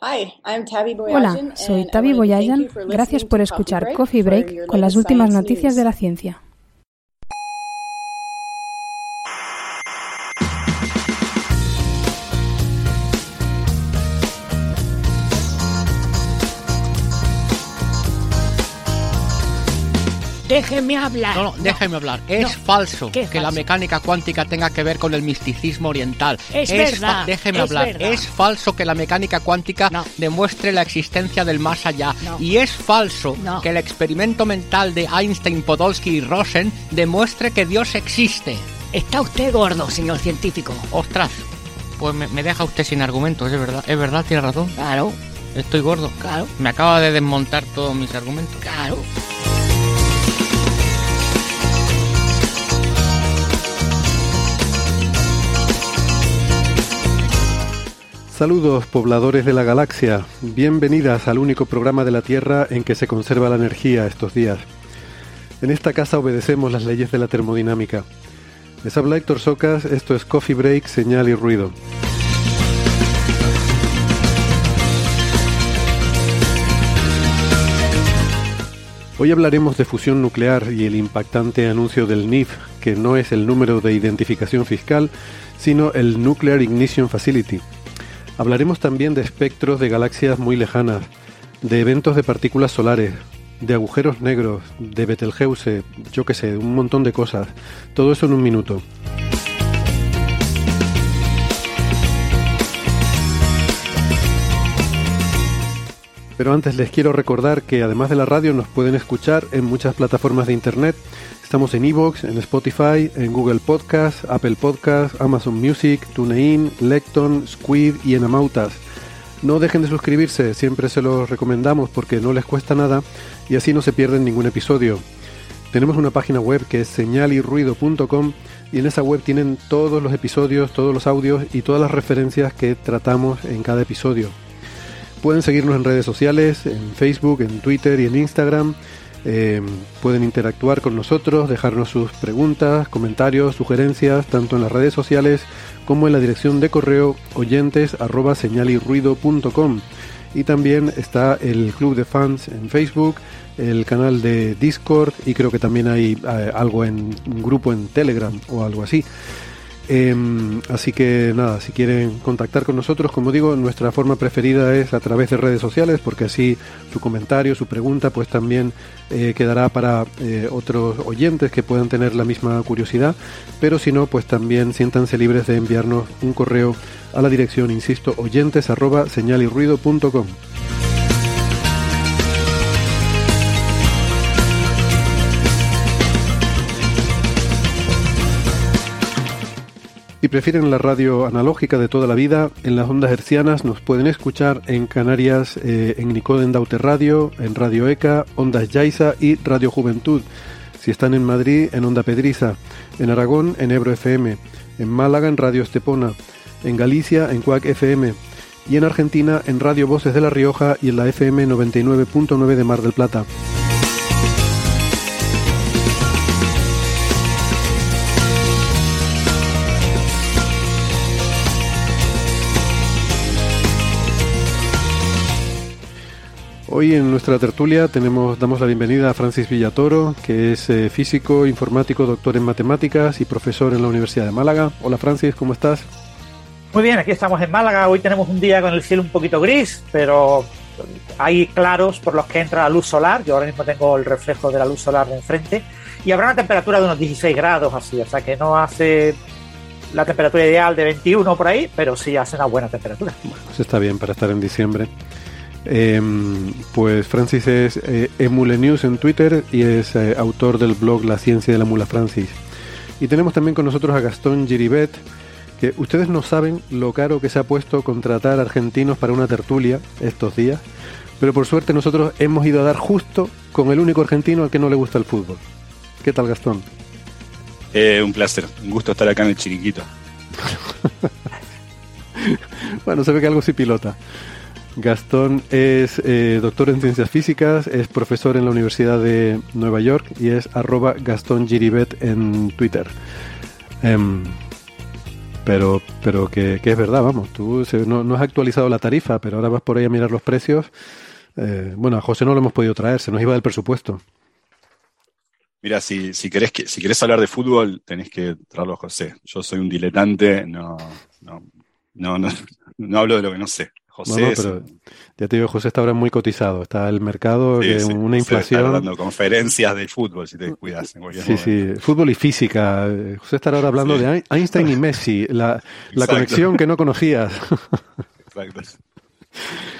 Hola, soy Tavi Boyajan. Gracias por escuchar Coffee Break con las últimas noticias de la ciencia. Déjeme hablar. No, no, déjeme hablar. Es falso que la mecánica cuántica tenga que ver con el misticismo oriental. Es, verdad. Déjeme hablar. Es falso que la mecánica cuántica demuestre la existencia del más allá. Y es falso que el experimento mental de Einstein, Podolsky y Rosen demuestre que Dios existe. Está usted gordo, señor científico. Ostras, pues me, me deja usted sin argumentos, es verdad. Es verdad, tiene razón. Claro. Estoy gordo. Claro. Me acaba de desmontar todos mis argumentos. Claro. Saludos pobladores de la galaxia, bienvenidas al único programa de la Tierra en que se conserva la energía estos días. En esta casa obedecemos las leyes de la termodinámica. Les habla Héctor Socas, esto es Coffee Break, Señal y Ruido. Hoy hablaremos de fusión nuclear y el impactante anuncio del NIF, que no es el número de identificación fiscal, sino el Nuclear Ignition Facility, Hablaremos también de espectros de galaxias muy lejanas, de eventos de partículas solares, de agujeros negros, de Betelgeuse, yo qué sé, un montón de cosas. Todo eso en un minuto. Pero antes les quiero recordar que además de la radio nos pueden escuchar en muchas plataformas de internet Estamos en Evox, en Spotify, en Google Podcast, Apple Podcast, Amazon Music, TuneIn, Lecton, Squid y en Amautas. No dejen de suscribirse, siempre se los recomendamos porque no les cuesta nada y así no se pierden ningún episodio. Tenemos una página web que es señalirruido.com y en esa web tienen todos los episodios, todos los audios y todas las referencias que tratamos en cada episodio. Pueden seguirnos en redes sociales, en Facebook, en Twitter y en Instagram eh, pueden interactuar con nosotros, dejarnos sus preguntas, comentarios, sugerencias, tanto en las redes sociales como en la dirección de correo oyentes Y también está el club de fans en Facebook, el canal de Discord y creo que también hay eh, algo en un grupo en Telegram o algo así. Em, así que nada, si quieren contactar con nosotros, como digo, nuestra forma preferida es a través de redes sociales, porque así su comentario, su pregunta, pues también eh, quedará para eh, otros oyentes que puedan tener la misma curiosidad. Pero si no, pues también siéntanse libres de enviarnos un correo a la dirección, insisto, oyentes arroba señalirruido.com. Si prefieren la radio analógica de toda la vida, en las ondas hercianas nos pueden escuchar en Canarias, eh, en Nicoden Daute Radio, en Radio ECA, Ondas Yaiza y Radio Juventud. Si están en Madrid, en Onda Pedriza, en Aragón, en Ebro FM, en Málaga, en Radio Estepona, en Galicia, en Cuac FM y en Argentina, en Radio Voces de La Rioja y en la FM 99.9 de Mar del Plata. Hoy en nuestra tertulia tenemos, damos la bienvenida a Francis Villatoro, que es eh, físico, informático, doctor en matemáticas y profesor en la Universidad de Málaga. Hola Francis, ¿cómo estás? Muy bien, aquí estamos en Málaga. Hoy tenemos un día con el cielo un poquito gris, pero hay claros por los que entra la luz solar. Yo ahora mismo tengo el reflejo de la luz solar de enfrente. Y habrá una temperatura de unos 16 grados así, o sea que no hace la temperatura ideal de 21 por ahí, pero sí hace una buena temperatura. Bueno, eso está bien para estar en diciembre. Em, pues Francis es eh, Emule News en Twitter y es eh, autor del blog La Ciencia de la Mula Francis. Y tenemos también con nosotros a Gastón Giribet, que ustedes no saben lo caro que se ha puesto contratar argentinos para una tertulia estos días, pero por suerte nosotros hemos ido a dar justo con el único argentino al que no le gusta el fútbol. ¿Qué tal, Gastón? Eh, un placer, un gusto estar acá en el Chiriquito. bueno, se ve que algo sí pilota. Gastón es eh, doctor en ciencias físicas, es profesor en la Universidad de Nueva York y es arroba Gastón Giribet en Twitter. Em, pero pero que, es verdad, vamos, tú no, has actualizado la tarifa, pero ahora vas por ahí a mirar los precios. Eh, bueno, a José no lo hemos podido traer, se nos iba del presupuesto. Mira, si, si, querés que, si hablar de fútbol, tenés que traerlo a José. Yo soy un diletante, no, no, no, no, hablo de lo que no sé. José pero ya te digo, José está ahora muy cotizado. Está el mercado, que una inflación. Está dando conferencias de fútbol, si te cuidas. sí, sí, fútbol y física. José estará ahora hablando de Einstein y Messi, la, la conexión que no conocías. Exacto.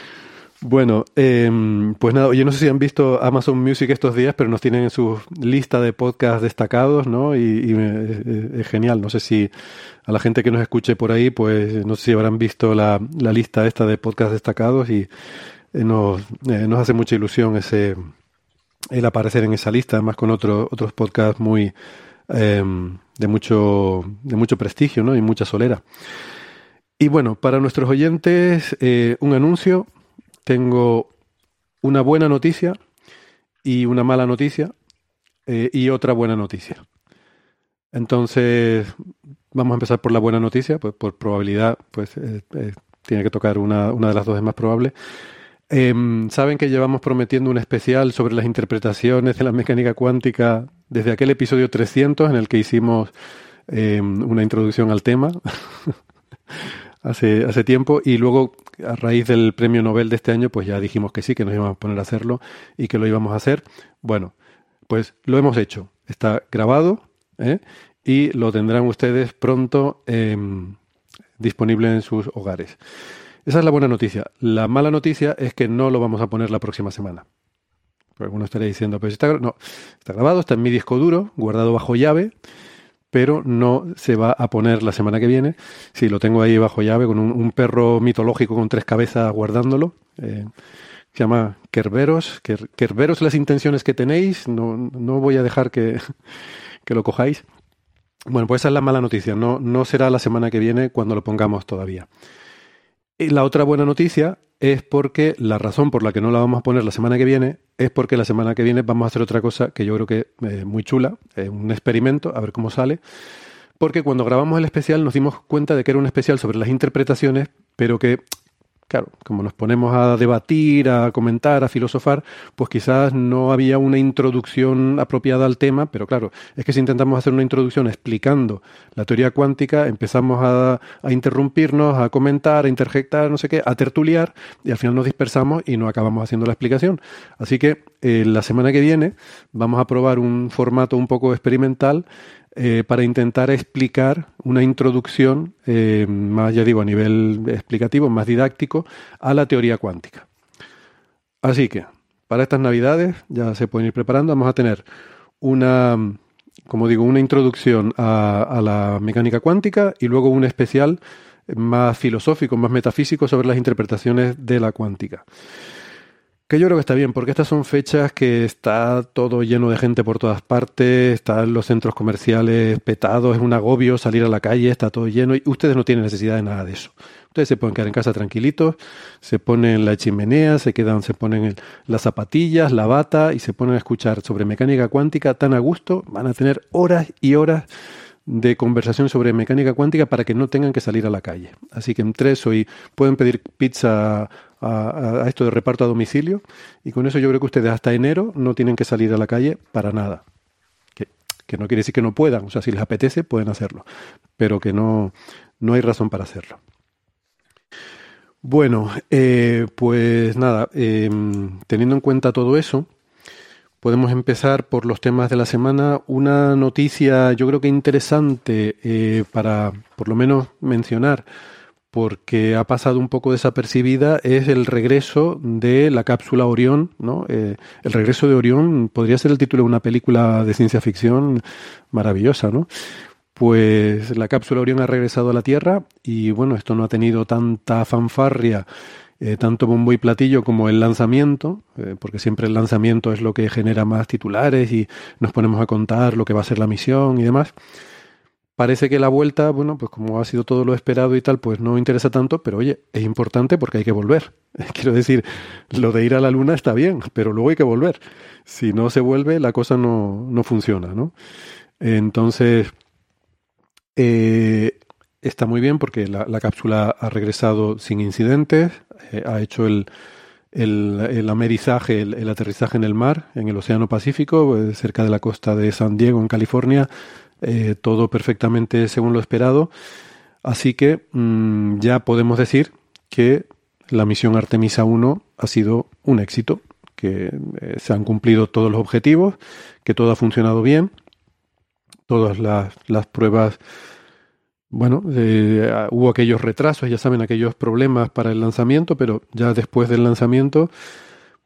Bueno, em, pues nada, yo no sé si han visto Amazon Music estos días, pero nos tienen en su lista de podcasts destacados, ¿no? Y, es genial. No sé si a la gente que nos escuche por ahí, pues no sé si habrán visto la, lista esta de podcasts destacados y eh, nos, eh, nos hace mucha ilusión ese el aparecer en esa lista, además con otros otros podcasts muy em, de mucho de mucho prestigio, ¿no? Y mucha solera. Y bueno, para nuestros oyentes, eh, un anuncio tengo una buena noticia y una mala noticia eh, y otra buena noticia. Entonces, vamos a empezar por la buena noticia, pues por probabilidad, pues eh, eh, tiene que tocar una, una, de las dos es más probable. Em, Saben que llevamos prometiendo un especial sobre las interpretaciones de la mecánica cuántica desde aquel episodio 300 en el que hicimos em, una introducción al tema hace, hace tiempo y luego a raíz del premio Nobel de este año, pues ya dijimos que sí, que nos íbamos a poner a hacerlo y que lo íbamos a hacer. Bueno, pues lo hemos hecho. Está grabado ¿eh? y lo tendrán ustedes pronto em, disponible en sus hogares. Esa es la buena noticia. La mala noticia es que no lo vamos a poner la próxima semana. Alguno estaría diciendo, pero está, no, está grabado, está en mi disco duro, guardado bajo llave pero no se va a poner la semana que viene. Sí, lo tengo ahí bajo llave con un, perro mitológico con tres cabezas guardándolo. Eh, se llama Kerberos. Kerberos las intenciones que tenéis. No, no voy a dejar que, que, lo cojáis. Bueno, pues esa es la mala noticia. No, no será la semana que viene cuando lo pongamos todavía. Y la otra buena noticia es porque la razón por la que no la vamos a poner la semana que viene es porque la semana que viene vamos a hacer otra cosa que yo creo que es muy chula, es un experimento, a ver cómo sale. Porque cuando grabamos el especial nos dimos cuenta de que era un especial sobre las interpretaciones, pero que Claro, como nos ponemos a debatir, a comentar, a filosofar, pues quizás no había una introducción apropiada al tema, pero claro, es que si intentamos hacer una introducción explicando la teoría cuántica, empezamos a, interrumpirnos, a comentar, a interjectar, no sé qué, a tertuliar, y al final nos dispersamos y no acabamos haciendo la explicación. Así que eh, la semana que viene vamos a probar un formato un poco experimental eh, para intentar explicar una introducción, eh, más ya digo, a nivel explicativo, más didáctico, a la teoría cuántica. Así que, para estas navidades, ya se pueden ir preparando, vamos a tener una, como digo, una introducción a la mecánica cuántica y luego un especial más filosófico, más metafísico sobre las interpretaciones de la cuántica. Que yo creo que está bien, porque estas son fechas que está todo lleno de gente por todas partes, están los centros comerciales petados, es un agobio salir a la calle, está todo lleno y ustedes no tienen necesidad de nada de eso. Ustedes se pueden quedar en casa tranquilitos, se ponen la chimenea, se quedan, se ponen las zapatillas, la bata y se ponen a escuchar sobre mecánica cuántica tan a gusto, van a tener horas y horas de conversación sobre mecánica cuántica para que no tengan que salir a la calle. Así que entre eso y pueden pedir pizza a, esto de reparto a domicilio y con eso yo creo que ustedes hasta enero no tienen que salir a la calle para nada. Que, que no quiere decir que no puedan, o sea, si les apetece pueden hacerlo, pero que no, no hay razón para hacerlo. Bueno, eh, pues nada, em, teniendo en cuenta todo eso, podemos empezar por los temas de la semana. Una noticia yo creo que interesante eh, para por lo menos mencionar porque ha pasado un poco desapercibida, es el regreso de la cápsula Orión, ¿no? Eh, el regreso de Orión podría ser el título de una película de ciencia ficción maravillosa, ¿no? pues la cápsula Orión ha regresado a la Tierra y bueno, esto no ha tenido tanta fanfarria, eh, tanto bombo y platillo como el lanzamiento, eh, porque siempre el lanzamiento es lo que genera más titulares y nos ponemos a contar lo que va a ser la misión y demás. Parece que la vuelta, bueno, pues como ha sido todo lo esperado y tal, pues no interesa tanto, pero oye, es importante porque hay que volver. Quiero decir, lo de ir a la luna está bien, pero luego hay que volver. Si no se vuelve, la cosa no, no funciona, ¿no? Entonces, eh, está muy bien porque la, cápsula ha regresado sin incidentes, eh, ha hecho el, el, amerizaje, el, aterrizaje en el mar, en el Océano Pacífico, eh, cerca de la costa de San Diego, en California, todo perfectamente según lo esperado. Así que mm, ya podemos decir que la misión Artemisa 1 ha sido un éxito, que se han cumplido todos los objetivos, que todo ha funcionado bien todas las, las pruebas. Bueno, eh, hubo aquellos retrasos, ya saben, aquellos problemas para el lanzamiento, pero ya después del lanzamiento,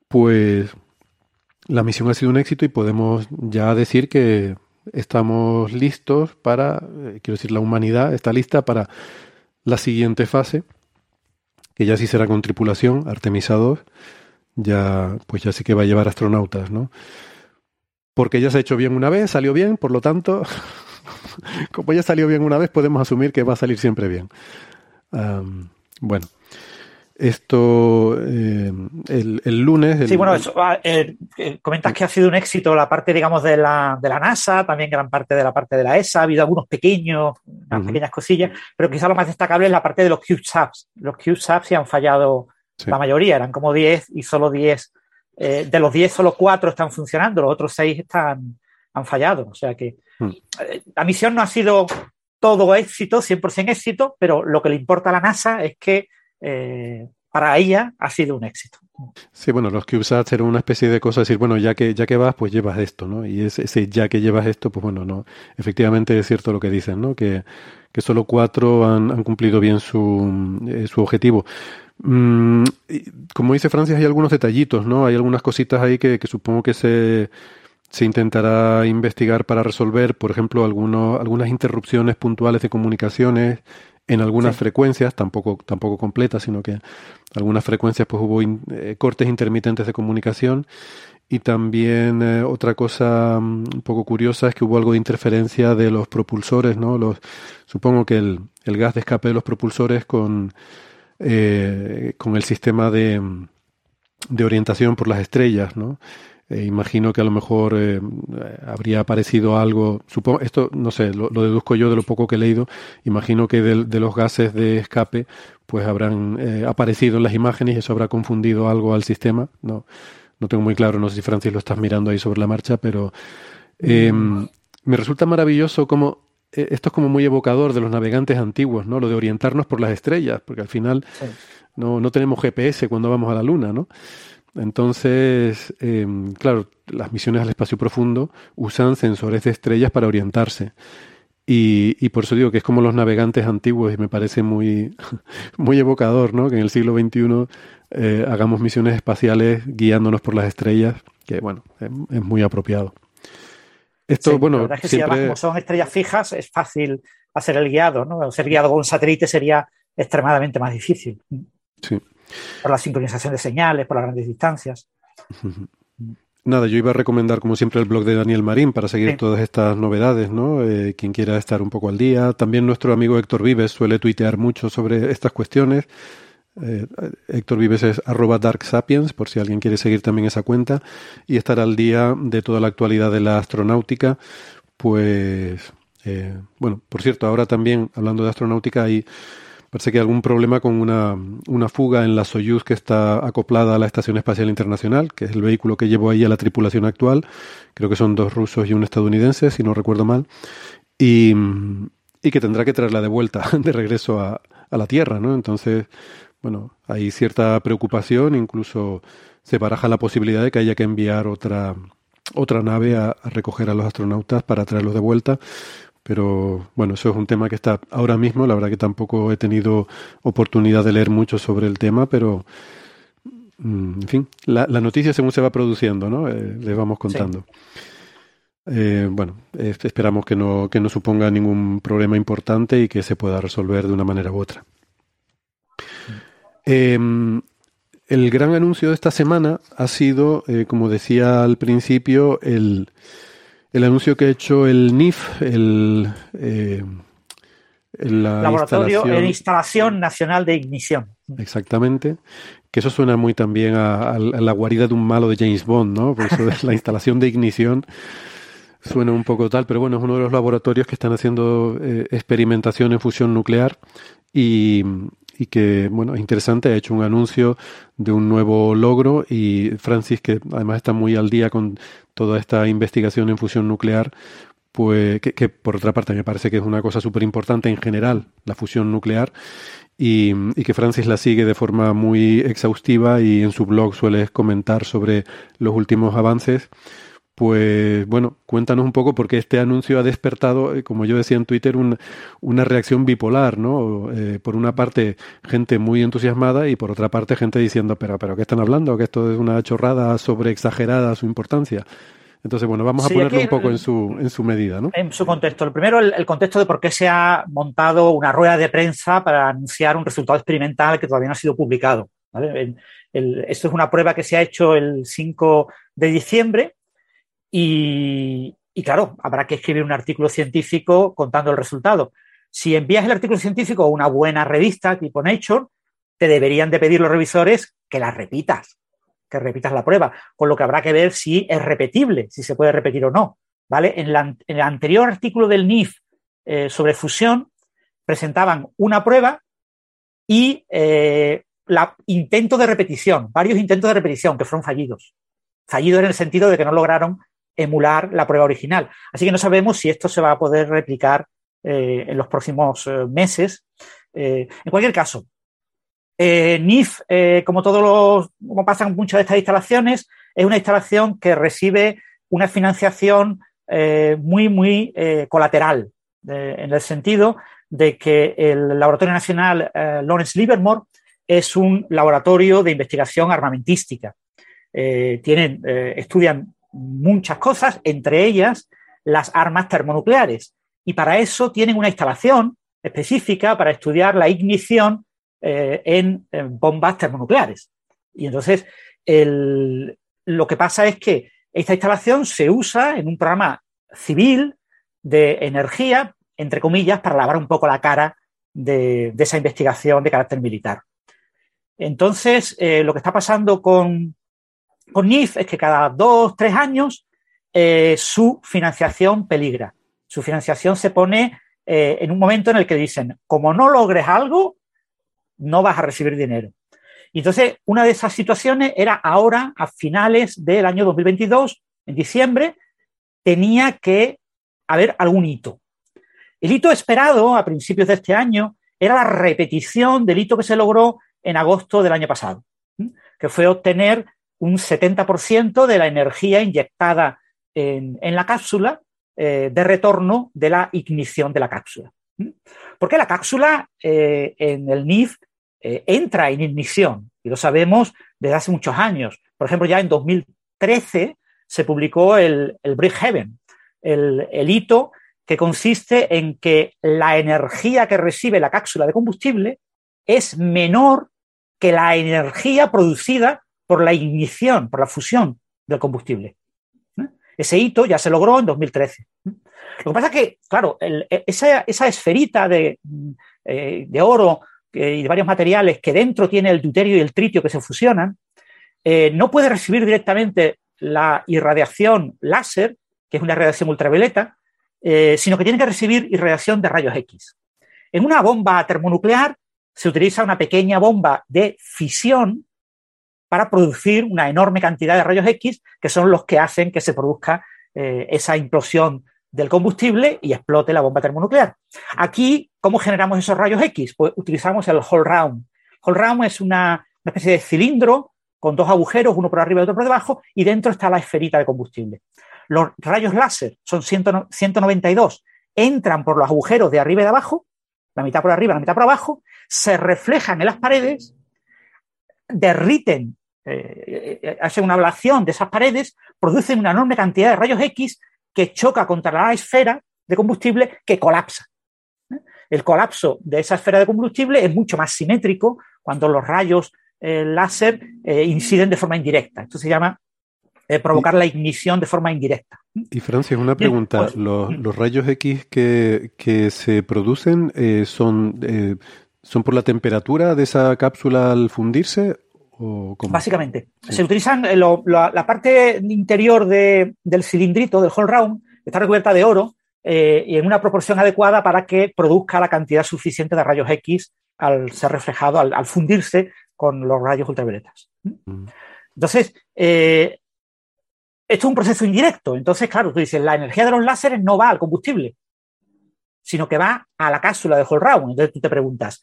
pues la misión ha sido un éxito y podemos ya decir que estamos listos para, eh, quiero decir, la humanidad está lista para la siguiente fase, que ya sí será con tripulación, Artemisa 2, ya, pues ya sí que va a llevar astronautas, ¿no? porque ya se ha hecho bien una vez, salió bien, por lo tanto, como ya salió bien una vez, podemos asumir que va a salir siempre bien. bueno, esto eh, el, lunes. sí, bueno, ah, eh, eh, comentas que ha sido un éxito la parte, digamos, de la, de la NASA, también gran parte de la parte de la ESA, ha habido algunos pequeños, unas pequeñas cosillas, pero quizá lo más destacable es la parte de los CubeSats. Los CubeSats se han fallado la mayoría, eran como 10 y solo 10 eh, de los 10 solo 4 están funcionando, los otros 6 están, han fallado. O sea que hmm. eh, la misión no ha sido todo éxito, 100% éxito, pero lo que le importa a la NASA es que eh, para ella ha sido un éxito. Sí, bueno, los CubeSats eran una especie de cosa, decir, bueno, ya que, ya que vas, pues llevas esto, ¿no? Y ese, ese, ya que llevas esto, pues bueno, no. Efectivamente es cierto lo que dicen, ¿no? Que, que solo cuatro han, han cumplido bien su, su objetivo. Mm, como dice Francis, hay algunos detallitos, ¿no? Hay algunas cositas ahí que, supongo que se, se, intentará investigar para resolver, por ejemplo, algunos, algunas interrupciones puntuales de comunicaciones en algunas frecuencias, tampoco, tampoco completas, sino que algunas frecuencias pues hubo eh, cortes intermitentes de comunicación. Y también eh, otra cosa mm, un poco curiosa es que hubo algo de interferencia de los propulsores, ¿no? Los, supongo que el, el gas de escape de los propulsores con eh, con el sistema de, de, orientación por las estrellas, ¿no? Eh, imagino que a lo mejor eh, habría aparecido algo, supongo, esto no sé, lo, deduzco yo de lo poco que he leído, imagino que de, los gases de escape pues habrán aparecido en las imágenes y eso habrá confundido algo al sistema, no, no tengo muy claro, no sé si Francis lo estás mirando ahí sobre la marcha, pero em, me resulta maravilloso cómo eh, esto es como muy evocador de los navegantes antiguos, ¿no? Lo de orientarnos por las estrellas, porque al final no, no, tenemos GPS cuando vamos a la Luna, ¿no? Entonces, em, claro, las misiones al espacio profundo usan sensores de estrellas para orientarse. Y, y, por eso digo que es como los navegantes antiguos y me parece muy, muy evocador, ¿no? Que en el siglo XXI eh, hagamos misiones espaciales guiándonos por las estrellas, que bueno, es muy apropiado. Esto, bueno, la verdad es que si además como son estrellas fijas es fácil hacer el guiado, ¿no? Ser guiado con un satélite sería extremadamente más difícil. Sí. Por la sincronización de señales, por las grandes distancias. Nada, yo iba a recomendar como siempre el blog de Daniel Marín para seguir todas estas novedades, ¿no? Eh, quien quiera estar un poco al día. También nuestro amigo Héctor Vives suele tuitear mucho sobre estas cuestiones. Eh, Héctor Vives es arroba Dark Sapiens, por si alguien quiere seguir también esa cuenta, y estar al día de toda la actualidad de la astronáutica. Pues, eh, bueno, por cierto, ahora también, hablando de astronáutica, hay, parece que hay algún problema con una, una fuga en la Soyuz que está acoplada a la Estación Espacial Internacional, que es el vehículo que llevó ahí a la tripulación actual. Creo que son dos rusos y un estadounidense, si no recuerdo mal. Y, y que tendrá que traerla de vuelta, de regreso a, a la Tierra, ¿no? Entonces, bueno, hay cierta preocupación, incluso se baraja la posibilidad de que haya que enviar otra, otra nave a, recoger a los astronautas para traerlos de vuelta. Pero bueno, eso es un tema que está ahora mismo. La verdad que tampoco he tenido oportunidad de leer mucho sobre el tema, pero mm, en fin, la, noticia según se va produciendo, ¿no? Eh, les vamos contando. eh, bueno, esperamos que no, que no suponga ningún problema importante y que se pueda resolver de una manera u otra. Em, el gran anuncio de esta semana ha sido, eh, como decía al principio, el, el, anuncio que ha hecho el NIF, el, eh, Laboratorio instalación, Instalación Nacional de Ignición. Exactamente. Que eso suena muy también a, la guarida de un malo de James Bond, ¿no? Por eso es la instalación de ignición suena un poco tal, pero bueno, es uno de los laboratorios que están haciendo eh, experimentación en fusión nuclear y, y, que, bueno, es interesante, ha hecho un anuncio de un nuevo logro y Francis, que además está muy al día con toda esta investigación en fusión nuclear, pues que, que por otra parte me parece que es una cosa súper importante en general, la fusión nuclear, y, y, que Francis la sigue de forma muy exhaustiva y en su blog suele comentar sobre los últimos avances. Pues bueno, cuéntanos un poco porque este anuncio ha despertado, eh, como yo decía en Twitter, una reacción bipolar, ¿no? Eh, por una parte, gente muy entusiasmada y por otra parte, gente diciendo, pero, pero, ¿qué están hablando? Que esto es una chorrada sobre exagerada su importancia. Entonces, bueno, vamos a ponerlo un poco en su, en su medida, ¿no? En su contexto. El primero, el, contexto de por qué se ha montado una rueda de prensa para anunciar un resultado experimental que todavía no ha sido publicado. esto es una prueba que se ha hecho el 5 de diciembre y, claro, habrá que escribir un artículo científico contando el resultado. Si envías el artículo científico a una buena revista tipo Nature, te deberían de pedir los revisores que la repitas, que repitas la prueba, con lo que habrá que ver si es repetible, si se puede repetir o no. ¿vale? En, el anterior artículo del NIF eh, sobre fusión presentaban una prueba y eh, la, intento de repetición, varios intentos de repetición que fueron fallidos. Fallidos en el sentido de que no lograron emular la prueba original. Así que no sabemos si esto se va a poder replicar eh, en los próximos eh, meses. Eh, en cualquier caso, NIF, como todos los, como pasan muchas de estas instalaciones, es una instalación que recibe una financiación muy, muy colateral, en el sentido de que el Laboratorio Nacional Lawrence Livermore es un laboratorio de investigación armamentística. tienen, estudian muchas cosas, entre ellas las armas termonucleares. Y para eso tienen una instalación específica para estudiar la ignición eh, en, bombas termonucleares. Y entonces lo que pasa es que esta instalación se usa en un programa civil de energía, entre comillas, para lavar un poco la cara de, esa investigación de carácter militar. Entonces, eh, lo que está pasando con, con NIF es que cada dos, tres años eh, su financiación peligra. Su financiación se pone eh, en un momento en el que dicen, como no logres algo, no vas a recibir dinero. Y entonces, una de esas situaciones era ahora, a finales del año 2022, en diciembre, tenía que haber algún hito. El hito esperado a principios de este año era la repetición del hito que se logró en agosto del año pasado, que fue obtener un 70% de la energía inyectada en, la cápsula eh, de retorno de la ignición de la cápsula. Porque la cápsula eh, en el NIF eh, entra en ignición, y lo sabemos desde hace muchos años. Por ejemplo, ya en 2013 se publicó el, el Bridgehaven, el, el hito que consiste en que la energía que recibe la cápsula de combustible es menor que la energía producida por la ignición, por la fusión del combustible. ¿eh? Ese hito ya se logró en 2013. ¿eh? Lo que pasa es que, claro, e, esa, esferita de, eh, oro y de varios materiales que dentro tiene el deuterio y el tritio que se fusionan, no puede recibir directamente la irradiación láser, que es una radiación ultravioleta, sino que tiene que recibir irradiación de rayos X. En una bomba termonuclear se utiliza una pequeña bomba de fisión para producir una enorme cantidad de rayos X que son los que hacen que se produzca eh, esa implosión del combustible y explote la bomba termonuclear. Aquí, ¿cómo generamos esos rayos X? Pues utilizamos el Hole Round. Hole Round es una, especie de cilindro con dos agujeros, uno por arriba y otro por debajo, y dentro está la esferita de combustible. Los rayos láser son 192, entran por los agujeros de arriba y de abajo, la mitad por arriba, la mitad por abajo, se reflejan en las paredes, derriten eh, eh, hace una ablación de esas paredes, producen una enorme cantidad de rayos X que choca contra la esfera de combustible que colapsa. El colapso de esa esfera de combustible es mucho más simétrico cuando los rayos eh, láser eh, inciden de forma indirecta. Esto se llama eh, provocar la ignición de forma indirecta. Y Francis, una pregunta. pues, los, mm. los rayos X que, que se producen son, son por la temperatura de esa cápsula al fundirse o? Básicamente. Se utilizan lo- la, la parte interior de- del cilindrito, del whole round, está recubierta de oro eh, y en una proporción adecuada para que produzca la cantidad suficiente de rayos X al ser reflejado, al, al fundirse con los rayos ultravioletas. Mm. Entonces, eh, esto es un proceso indirecto. Entonces, claro, tú dices, la energía de los láseres no va al combustible, sino que va a la cápsula de whole round. Entonces tú te preguntas,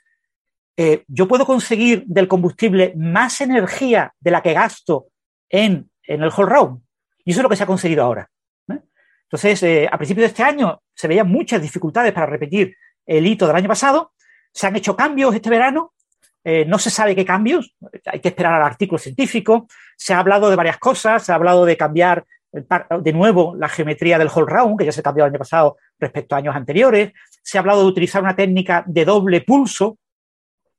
eh, ¿yo puedo conseguir del combustible más energía de la que gasto en, en el whole round? Y eso es lo que se ha conseguido ahora. Entonces, eh, a principios de este año se veían muchas dificultades para repetir el hito del año pasado. Se han hecho cambios este verano. Eh, no se sabe qué cambios. Hay que esperar al artículo científico. Se ha hablado de varias cosas. Se ha hablado de cambiar de nuevo la geometría del whole round, que ya se cambió el año pasado respecto a años anteriores. Se ha hablado de utilizar una técnica de doble pulso.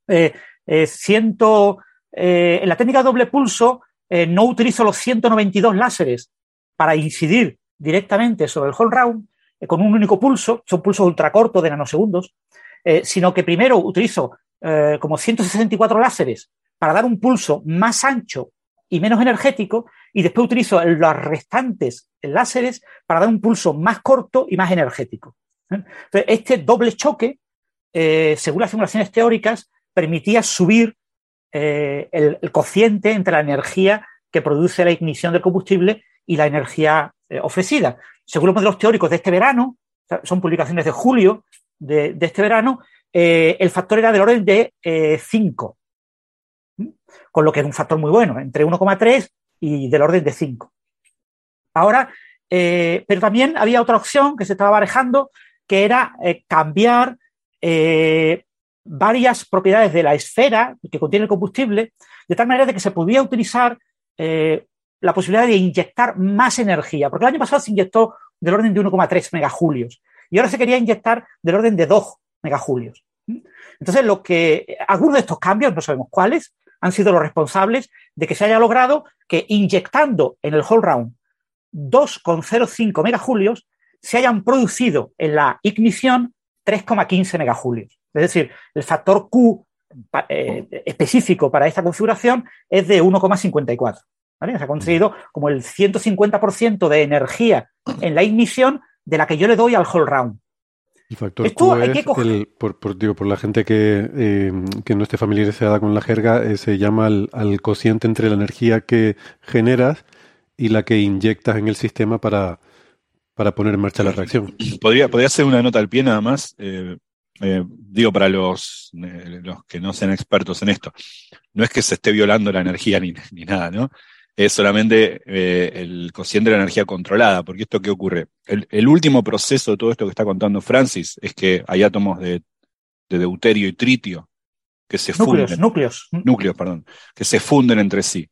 Eh, eh, ciento, eh, en la técnica doble pulso eh, no utilizo los 192 láseres para incidir directamente sobre el whole round eh, con un único pulso, son pulsos ultracortos de nanosegundos, eh, sino que primero utilizo como 164 láseres para dar un pulso más ancho y menos energético, y después utilizo los restantes láseres para dar un pulso más corto y más energético. Entonces, este doble choque, según las simulaciones teóricas, permitía subir eh, el, cociente entre la energía que produce la ignición del combustible y la energía eh, ofrecida. Según los modelos teóricos de este verano, son publicaciones de julio de, este verano, eh, el factor era del orden de 5, con lo que era un factor muy bueno, entre 1,3 y del orden de 5. Ahora, pero también había otra opción que se estaba barajando, que era cambiar varias propiedades de la esfera que contiene el combustible, de tal manera de que se podía utilizar eh, la posibilidad de inyectar más energía, porque el año pasado se inyectó del orden de 1,3 megajulios y ahora se quería inyectar del orden de 2 megajulios. Entonces, lo que algunos de estos cambios, no sabemos cuáles, han sido los responsables de que se haya logrado que inyectando en el whole round 2,05 megajulios se hayan producido en la ignición 3,15 megajulios. Es decir, el factor Q eh, específico para esta configuración es de 1,54. ¿vale? Se ha conseguido como el 150% de energía en la ignición de la que yo le doy al whole round. El factor Esto Q es que el- por, por- digo, por la gente que, eh, que no esté familiarizada con la jerga, eh, se llama al, al cociente entre la energía que generas y la que inyectas en el sistema para, para poner en marcha la reacción. Podría, podría hacer una nota al pie nada más. eh, eh, digo, para los, eh, los que no sean expertos en esto, no es que se esté violando la energía ni, ni nada, ¿no? Es solamente eh, el cociente de la energía controlada, porque esto qué ocurre. El, el último proceso de todo esto que está contando Francis es que hay átomos de, de deuterio y tritio que se Núcleos, funden, núcleos. núcleos, perdón, que se funden entre sí.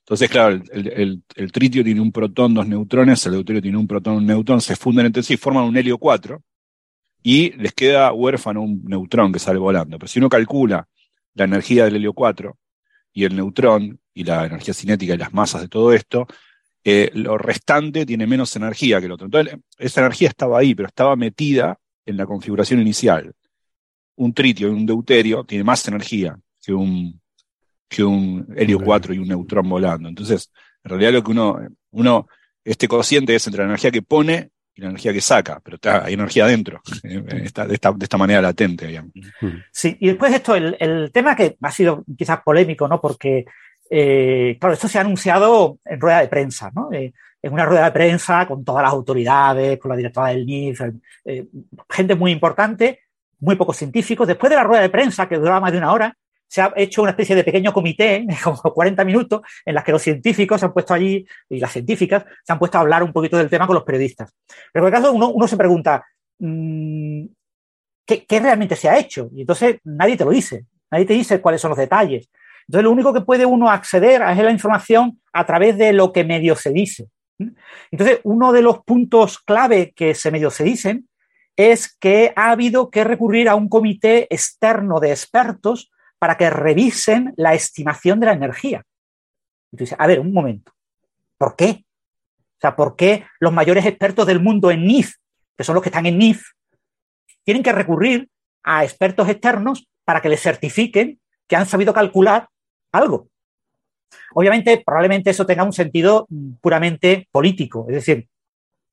Entonces, claro, el, el- el- el tritio tiene un protón, dos neutrones, el deuterio tiene un protón, un neutrón, se funden entre sí, forman un helio 4 y les queda huérfano un neutrón que sale volando. Pero si uno calcula la energía del helio 4 y el neutrón y la energía cinética y las masas de todo esto, eh, lo restante tiene menos energía que el otro. Entonces, esa energía estaba ahí, pero estaba metida en la configuración inicial. Un tritio y un deuterio tiene más energía que un, que un helio Ok. 4 y un neutrón volando. Entonces, en realidad lo que uno, uno, este cociente es entre la energía que pone y la energía que saca, pero está, hay energía adentro, eh, está- de, esta, de esta manera latente, digamos. Sí, y después esto, el, el tema que ha sido quizás polémico, ¿no? Porque, eh, claro, esto se ha anunciado en rueda de prensa, ¿no? Eh, en una rueda de prensa con todas las autoridades, con la directora del NIF, eh, gente muy importante, muy pocos científicos. Después de la rueda de prensa, que duraba más de una hora, se ha hecho una especie de pequeño comité, como 40 minutos, en las que los científicos se han puesto allí, y las científicas, se han puesto a hablar un poquito del tema con los periodistas. Pero en el caso uno, se pregunta, mmm, ¿qué, ¿qué, realmente se ha hecho? Y entonces nadie te lo dice, nadie te dice cuáles son los detalles. Entonces lo único que puede uno acceder es la información a través de lo que medio se dice. Entonces, uno de los puntos clave que se medio se dicen es que ha habido que recurrir a un comité externo de expertos para que revisen la estimación de la energía. Entonces, a ver, un momento. ¿Por qué? O sea, ¿por qué los mayores expertos del mundo en NIF, que son los que están en NIF, tienen que recurrir a expertos externos para que les certifiquen que han sabido calcular algo? Obviamente, probablemente eso tenga un sentido puramente político, es decir,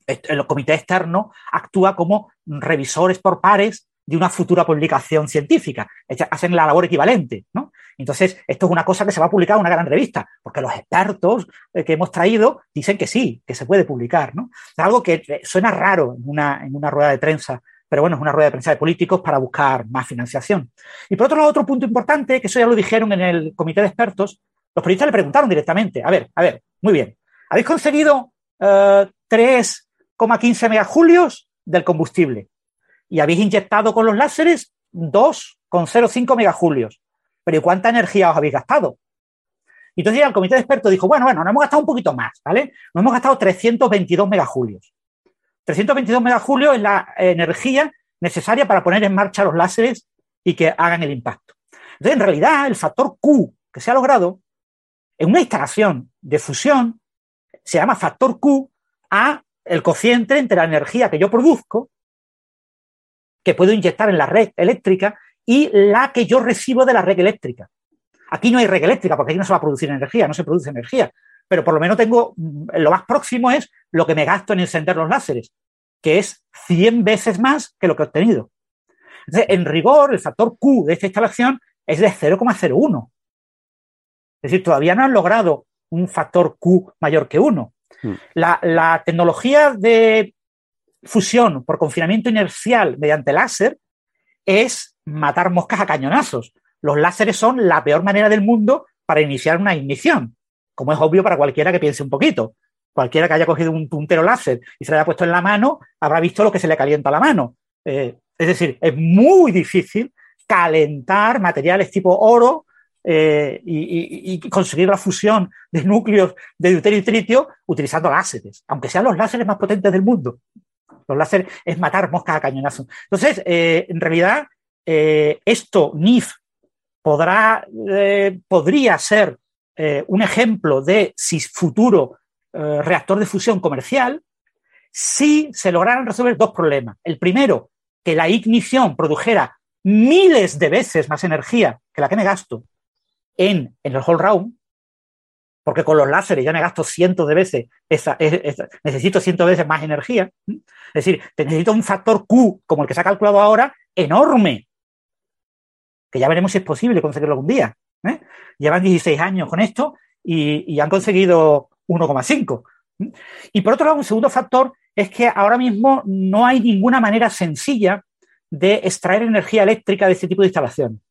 el comité externo actúa como revisores por pares de una futura publicación científica. Hacen la labor equivalente, ¿no? Entonces, esto es una cosa que se va a publicar en una gran revista, porque los expertos eh, que hemos traído dicen que sí, que se puede publicar, ¿no? Algo que eh, suena raro en una, en una rueda de prensa, pero bueno, es una rueda de prensa de políticos para buscar más financiación. Y por otro lado, otro punto importante, que eso ya lo dijeron en el comité de expertos, los periodistas le preguntaron directamente, a ver, a ver, muy bien, ¿habéis conseguido 3,15 eh, megajulios del combustible? Y habéis inyectado con los láseres 2,05 megajulios. Pero ¿y cuánta energía os habéis gastado? Y entonces el comité de expertos dijo, bueno, bueno, nos hemos gastado un poquito más, ¿vale? Nos hemos gastado 322 megajulios. 322 megajulios es la energía necesaria para poner en marcha los láseres y que hagan el impacto. Entonces, en realidad, el factor Q que se ha logrado en una instalación de fusión se llama factor Q a el cociente entre la energía que yo produzco, que puedo inyectar en la red eléctrica, y la que yo recibo de la red eléctrica. Aquí no hay red eléctrica porque aquí no se va a producir energía, no se produce energía, pero por lo menos tengo, mm, lo más próximo es lo que me gasto en encender los láseres, que es 100 veces más que lo que he obtenido. Entonces, en rigor, el factor Q de esta instalación es de 0,01. Es decir, todavía no han logrado un factor Q mayor que 1. Hmm. La, tecnología de fusión por confinamiento inercial mediante láser es matar moscas a cañonazos. Los láseres son la peor manera del mundo para iniciar una ignición, como es obvio para cualquiera que piense un poquito. Cualquiera que haya cogido un puntero láser y se le haya puesto en la mano habrá visto lo que se le calienta la mano. Eh, es decir, es muy difícil calentar materiales tipo oro eh, y, conseguir la fusión de núcleos de deuterio y tritio utilizando láseres, aunque sean los láseres más potentes del mundo. Los láseres es matar moscas a cañonazo. Entonces, eh, en realidad, eh, esto, NIF, podrá, podría ser un ejemplo de si futuro reactor de fusión comercial si se lograran resolver dos problemas. El primero, que la ignición produjera miles de veces más energía que la que me gasto en, el whole round, porque con los láseres ya me gasto cientos de veces, esa, necesito cientos de veces más energía. Es decir, necesito un factor Q, como el que se ha calculado ahora, enorme, que ya veremos si es posible conseguirlo algún día. ¿eh? Llevan 16 años con esto y, y han conseguido 1,5. Y por otro lado, un segundo factor es que ahora mismo no hay ninguna manera sencilla de extraer energía eléctrica de este tipo de instalación.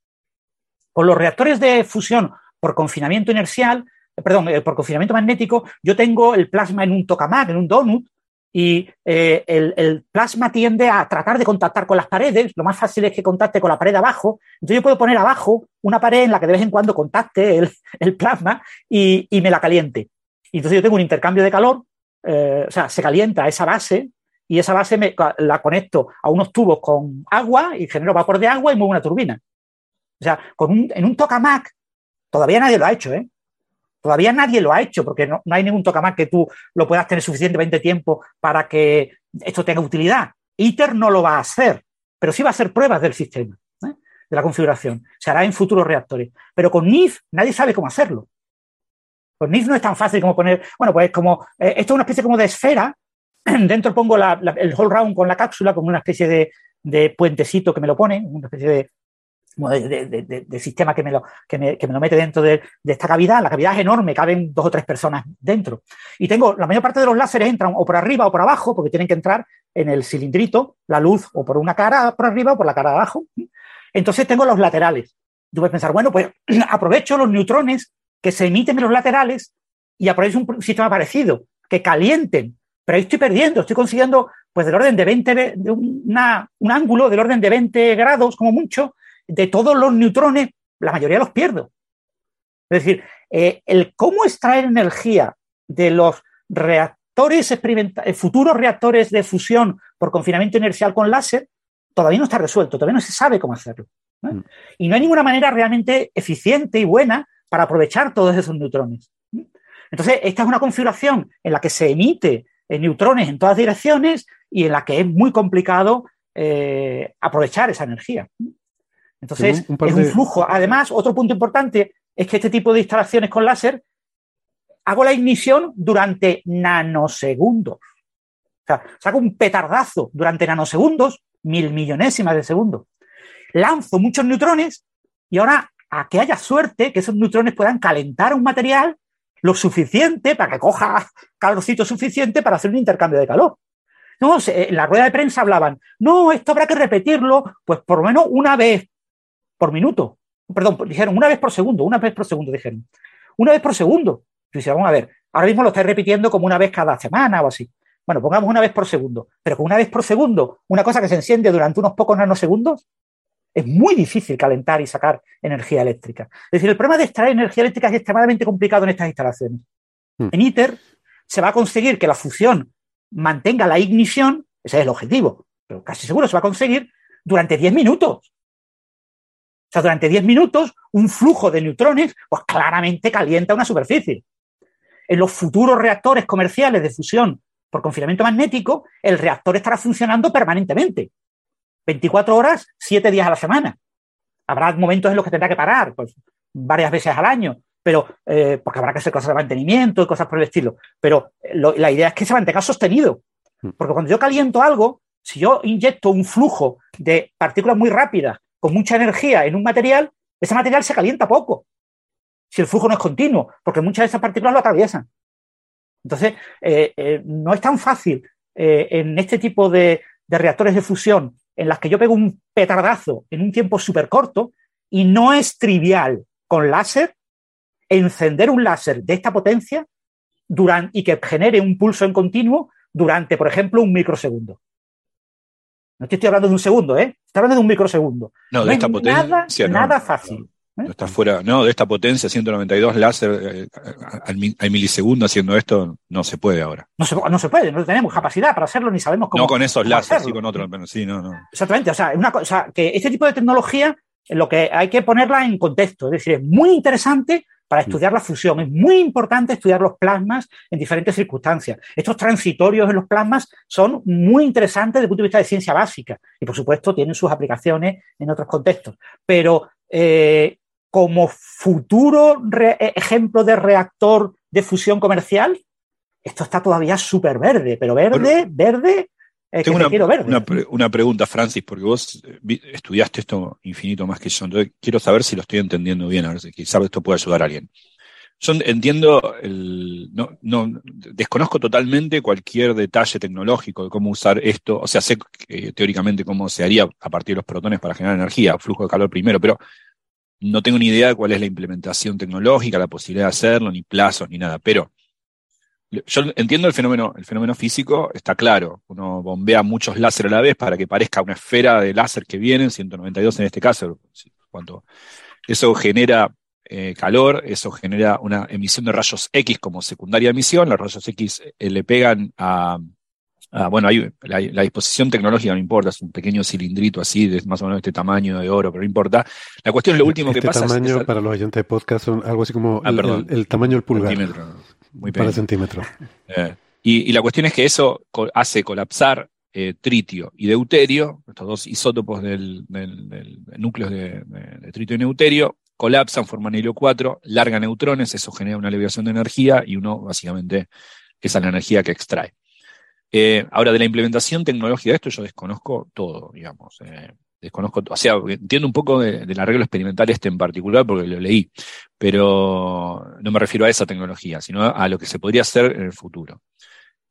Con los reactores de fusión por confinamiento inercial, perdón, eh, por confinamiento magnético, yo tengo el plasma en un tokamak, en un donut, y eh, el, plasma tiende a tratar de contactar con las paredes. Lo más fácil es que contacte con la pared abajo. Entonces yo puedo poner abajo una pared en la que de vez en cuando contacte el, plasma y, me la caliente. Y entonces yo tengo un intercambio de calor, o sea, se calienta esa base y esa base me, la conecto a unos tubos con agua y genero vapor de agua y muevo una turbina. O sea, en un tokamak, todavía nadie lo ha hecho, ¿eh? Todavía nadie lo ha hecho, porque no, hay ningún tokamak que tú lo puedas tener suficientemente tiempo para que esto tenga utilidad. ITER no lo va a hacer, pero sí va a hacer pruebas del sistema, ¿eh? de la configuración. Se hará en futuros reactores. Pero con NIF nadie sabe cómo hacerlo. Con NIF no es tan fácil como poner, bueno, pues como, eh, esto es una especie como de esfera, dentro pongo el whole round con la cápsula, como una especie de, de puentecito que me lo pone, una especie de, de, sistema que me, lo, que, me, lo mete dentro de, esta cavidad. La cavidad es enorme, caben dos o tres personas dentro. Y tengo, la mayor parte de los láseres entran o por arriba o por abajo, porque tienen que entrar en el cilindrito, la luz o por una cara por arriba o por la cara de abajo. Entonces tengo los laterales. Tú puedes pensar, bueno, pues aprovecho los neutrones que se emiten en los laterales y aprovecho un sistema parecido, que calienten. Pero ahí estoy perdiendo, estoy consiguiendo pues del orden de 20, de una, un ángulo del orden de 20 grados como mucho, de todos los neutrones, la mayoría los pierdo. Es decir, eh, el cómo extraer energía de los reactores eh, futuros reactores de fusión por confinamiento inercial con láser todavía no está resuelto, todavía no se sabe cómo hacerlo. Mm. Y no hay ninguna manera realmente eficiente y buena para aprovechar todos esos neutrones. Entonces, esta es una configuración en la que se emite eh, neutrones en todas direcciones y en la que es muy complicado eh, aprovechar esa energía. Entonces, es un flujo. Además, otro punto importante es que este tipo de instalaciones con láser hago la ignición durante nanosegundos. O sea, saco un petardazo durante nanosegundos, mil millonésimas de segundo. Lanzo muchos neutrones y ahora a que haya suerte que esos neutrones puedan calentar un material lo suficiente para que coja calorcito suficiente para hacer un intercambio de calor. No, en la rueda de prensa hablaban, no, esto habrá que repetirlo, pues por lo menos una vez por minuto. Perdón, dijeron una vez por segundo, una vez por segundo, dijeron. Una vez por segundo. Y vamos a ver, ahora mismo lo estáis repitiendo como una vez cada semana o así. Bueno, pongamos una vez por segundo, pero con una vez por segundo, una cosa que se enciende durante unos pocos nanosegundos, es muy difícil calentar y sacar energía eléctrica. Es decir, el problema de extraer energía eléctrica es extremadamente complicado en estas instalaciones. Hmm. En ITER se va a conseguir que la fusión mantenga la ignición, ese es el objetivo, pero casi seguro se va a conseguir durante 10 minutos. O sea, durante 10 minutos, un flujo de neutrones, pues claramente calienta una superficie. En los futuros reactores comerciales de fusión por confinamiento magnético, el reactor estará funcionando permanentemente. 24 horas, 7 días a la semana. Habrá momentos en los que tendrá que parar, pues varias veces al año, pero eh, porque habrá que hacer cosas de mantenimiento y cosas por el estilo. Pero eh, la idea es que se mantenga sostenido. Hmm. Porque cuando yo caliento algo, si yo inyecto un flujo de partículas muy rápidas con mucha energía en un material, ese material se calienta poco. Si el flujo no es continuo, porque muchas de esas partículas lo atraviesan. Entonces, eh, no es tan fácil en este tipo de, de reactores de fusión en las que yo pego un petardazo en un tiempo súper corto y no es trivial con láser encender un láser de esta potencia durante, y que genere un pulso en continuo durante, por ejemplo, un microsegundo. No estoy hablando de un segundo, ¿eh? Estoy hablando de un microsegundo. No, de esta potencia. Nada, fácil. ¿eh? No está fuera, no, de esta potencia, 192 láser eh, al, milisegundo haciendo esto, no se puede ahora. No se, no se puede, no tenemos capacidad para hacerlo ni sabemos cómo. No con esos láseres, sí con otros, sí, no, no. Exactamente, o sea, una, o sea, que este tipo de tecnología, lo que hay que ponerla en contexto, es decir, es muy interesante para mm. estudiar la fusión. Es muy importante estudiar los plasmas en diferentes circunstancias. Estos transitorios en los plasmas son muy interesantes desde el punto de vista de ciencia básica y, por supuesto, tienen sus aplicaciones en otros contextos. Pero eh, como futuro e, ejemplo de reactor de fusión comercial, esto está todavía súper verde, pero verde, verde tengo una, pregunta, Francis, porque vos eh, estudiaste esto infinito más que yo, entonces quiero saber si lo estoy entendiendo bien, a ver si quizás esto puede ayudar a alguien. Yo entiendo, el, no, no, desconozco totalmente cualquier detalle tecnológico de cómo usar esto, o sea, sé teóricamente cómo se haría a partir de los protones para generar energía, flujo de calor primero, pero no tengo ni idea de cuál es la implementación tecnológica, la posibilidad de hacerlo, ni plazos, ni nada, pero yo entiendo el fenómeno, el fenómeno físico, está claro. Uno bombea muchos láser a la vez para que parezca una esfera de láser que vienen, 192 en este caso. Cuanto eso genera eh, calor, eso genera una emisión de rayos X como secundaria emisión. Los rayos X eh, le pegan a, bueno, hay, la, disposición tecnológica no importa, es un pequeño cilindrito así, de más o menos este tamaño de oro, pero no importa. La cuestión es lo último que este pasa. Este tamaño para los oyentes de podcast son algo así como ah, el, tamaño del pulgar muy Para centímetro. Eh, y, la cuestión es que eso hace colapsar eh, tritio y deuterio, estos dos isótopos del, núcleo de, tritio y deuterio, colapsan, forman helio 4, larga neutrones, eso genera una elevación de energía y uno básicamente esa es la energía que extrae. Eh, ahora, de la implementación tecnológica de esto yo desconozco todo, digamos desconozco, o sea, entiendo un poco de, del arreglo experimental este en particular porque lo leí, pero no me refiero a esa tecnología, sino a lo que se podría hacer en el futuro.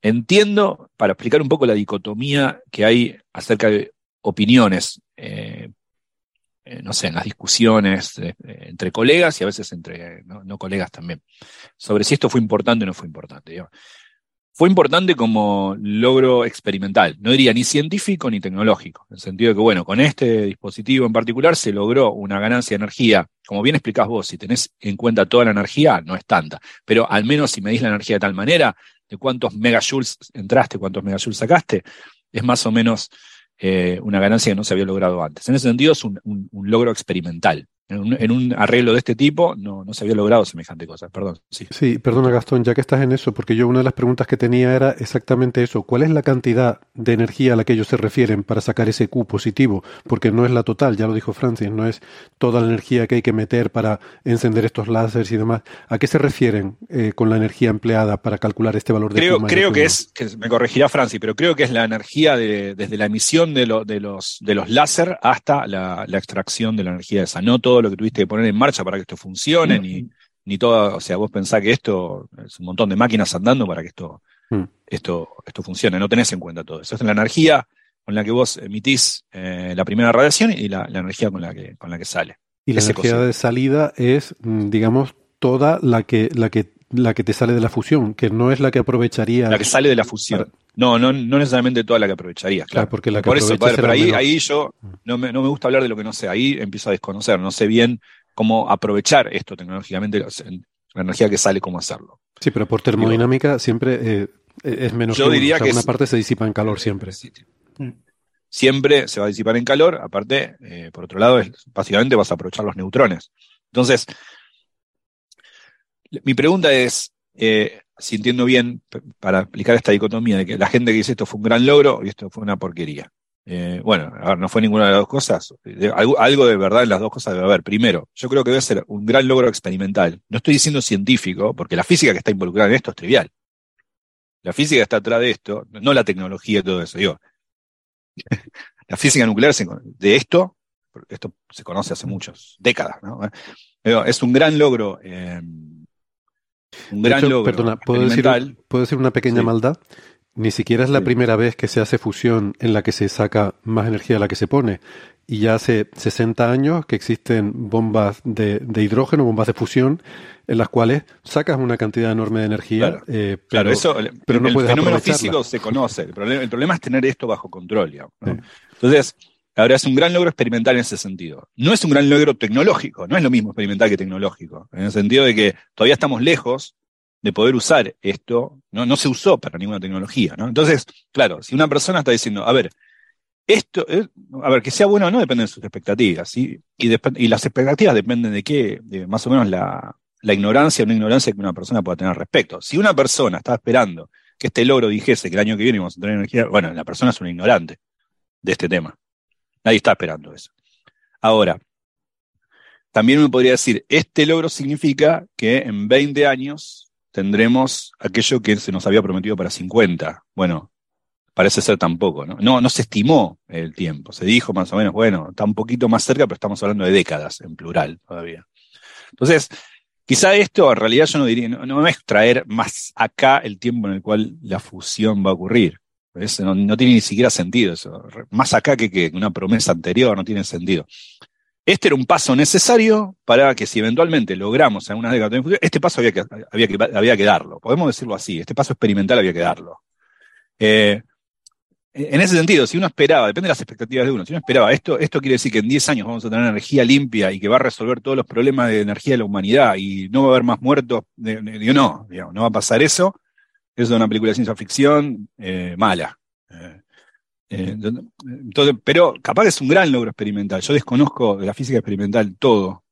Entiendo, para explicar un poco la dicotomía que hay acerca de opiniones, eh, eh, no sé, en las discusiones eh, entre colegas y a veces entre no, no, colegas también, sobre si esto fue importante o no fue importante. Digamos. Fue importante como logro experimental, no diría ni científico ni tecnológico, en el sentido de que, bueno, con este dispositivo en particular se logró una ganancia de energía, como bien explicás vos, si tenés en cuenta toda la energía, no es tanta, pero al menos si medís la energía de tal manera, de cuántos megajoules entraste, cuántos megajoules sacaste, es más o menos eh, una ganancia que no se había logrado antes. En ese sentido es un logro experimental. En un, arreglo de este tipo no, no, se había logrado semejante cosa. Perdón. Sí. sí, perdona Gastón, ya que estás en eso, porque yo una de las preguntas que tenía era exactamente eso. ¿Cuál es la cantidad de energía a la que ellos se refieren para sacar ese Q positivo? Porque no es la total, ya lo dijo Francis, no es toda la energía que hay que meter para encender estos láseres y demás. ¿A qué se refieren eh, con la energía empleada para calcular este valor de Creo, creo que es, que me corregirá Francis, pero creo que es la energía de, desde la emisión de, de, los, de los láser hasta la, la extracción de la energía de esa. No todo lo que tuviste que poner en marcha para que esto funcione, ni, ni todo, o sea, vos pensás que esto es un montón de máquinas andando para que esto, mm. esto, esto funcione, no tenés en cuenta todo eso. es la energía con la que vos emitís eh, la primera radiación y la, energía con la que, con la que sale. Y la energía de salida es, mm, digamos, toda la que, la que la que te sale de la fusión, que no es la que aprovecharía. La que sale de la fusión. No, no, no necesariamente toda la que aprovecharías, claro. porque la que Por eso, pero ahí, ahí yo no me, no me gusta hablar de lo que no sé, ahí empiezo a desconocer, no sé bien cómo aprovechar esto tecnológicamente, la energía que sale, cómo hacerlo. Sí, pero por termodinámica siempre eh, es menos. Yo diría que una parte se disipa en calor siempre. Siempre se va a disipar en calor, aparte, eh, por otro lado, es, básicamente vas a aprovechar los neutrones. Entonces, mi pregunta es, eh, si entiendo bien, para explicar esta dicotomía de que la gente que dice esto fue un gran logro y esto fue una porquería. Eh, bueno, a ver, no fue ninguna de las dos cosas. algo, de verdad en las dos cosas debe haber. Primero, yo creo que debe ser un gran logro experimental. No estoy diciendo científico, porque la física que está involucrada en esto es trivial. La física está atrás de esto, no la tecnología y todo eso. Digo, la física nuclear de esto, esto se conoce hace muchas décadas, ¿no? Es un gran logro. Eh, un gran logro. Perdona, ¿puedo decir, ¿puedo decir una pequeña maldad? Ni siquiera es la primera vez que se hace fusión en la que se saca más energía de la que se pone. Y ya hace 60 años que existen bombas de, hidrógeno, bombas de fusión, en las cuales sacas una cantidad enorme de energía. Claro, eh, pero, eso, pero no el fenómeno físico se conoce. El problema, es tener esto bajo control. Entonces, ahora es un gran logro experimental en ese sentido. No es un gran logro tecnológico, no es lo mismo experimental que tecnológico, en el sentido de que todavía estamos lejos de poder usar esto, no, no se usó para ninguna tecnología. ¿no? Entonces, claro, si una persona está diciendo, a ver, esto, a ver, que sea bueno o no depende de sus expectativas, ¿sí? y, las expectativas dependen de qué, más o menos la, la ignorancia o no ignorancia que una persona pueda tener al respecto. Si una persona está esperando que este logro dijese que el año que viene vamos a tener energía, bueno, la persona es un ignorante de este tema. Nadie está esperando eso. Ahora, también me podría decir, este logro significa que en 20 años tendremos aquello que se nos había prometido para 50. Bueno, parece ser tampoco, ¿no? No, no se estimó el tiempo. Se dijo más o menos, bueno, está un poquito más cerca, pero estamos hablando de décadas en plural todavía. Entonces, quizá esto en realidad yo no diría, no, es traer más acá el tiempo en el cual la fusión va a ocurrir. No, tiene ni siquiera sentido eso. Más acá que, que una promesa anterior, no tiene sentido. Este era un paso necesario para que si eventualmente logramos en una década de futuro, este paso había que, había, que, había que darlo. Podemos decirlo así, este paso experimental había que darlo. Eh, en ese sentido, si uno esperaba, depende de las expectativas de uno, si uno esperaba esto, esto quiere decir que en 10 años vamos a tener energía limpia y que va a resolver todos los problemas de energía de la humanidad y no va a haber más muertos, digo, no, no va a pasar eso. Es una película de ciencia ficción eh, mala. Eh, eh, entonces, pero capaz es un gran logro experimental. Yo desconozco de la física experimental todo.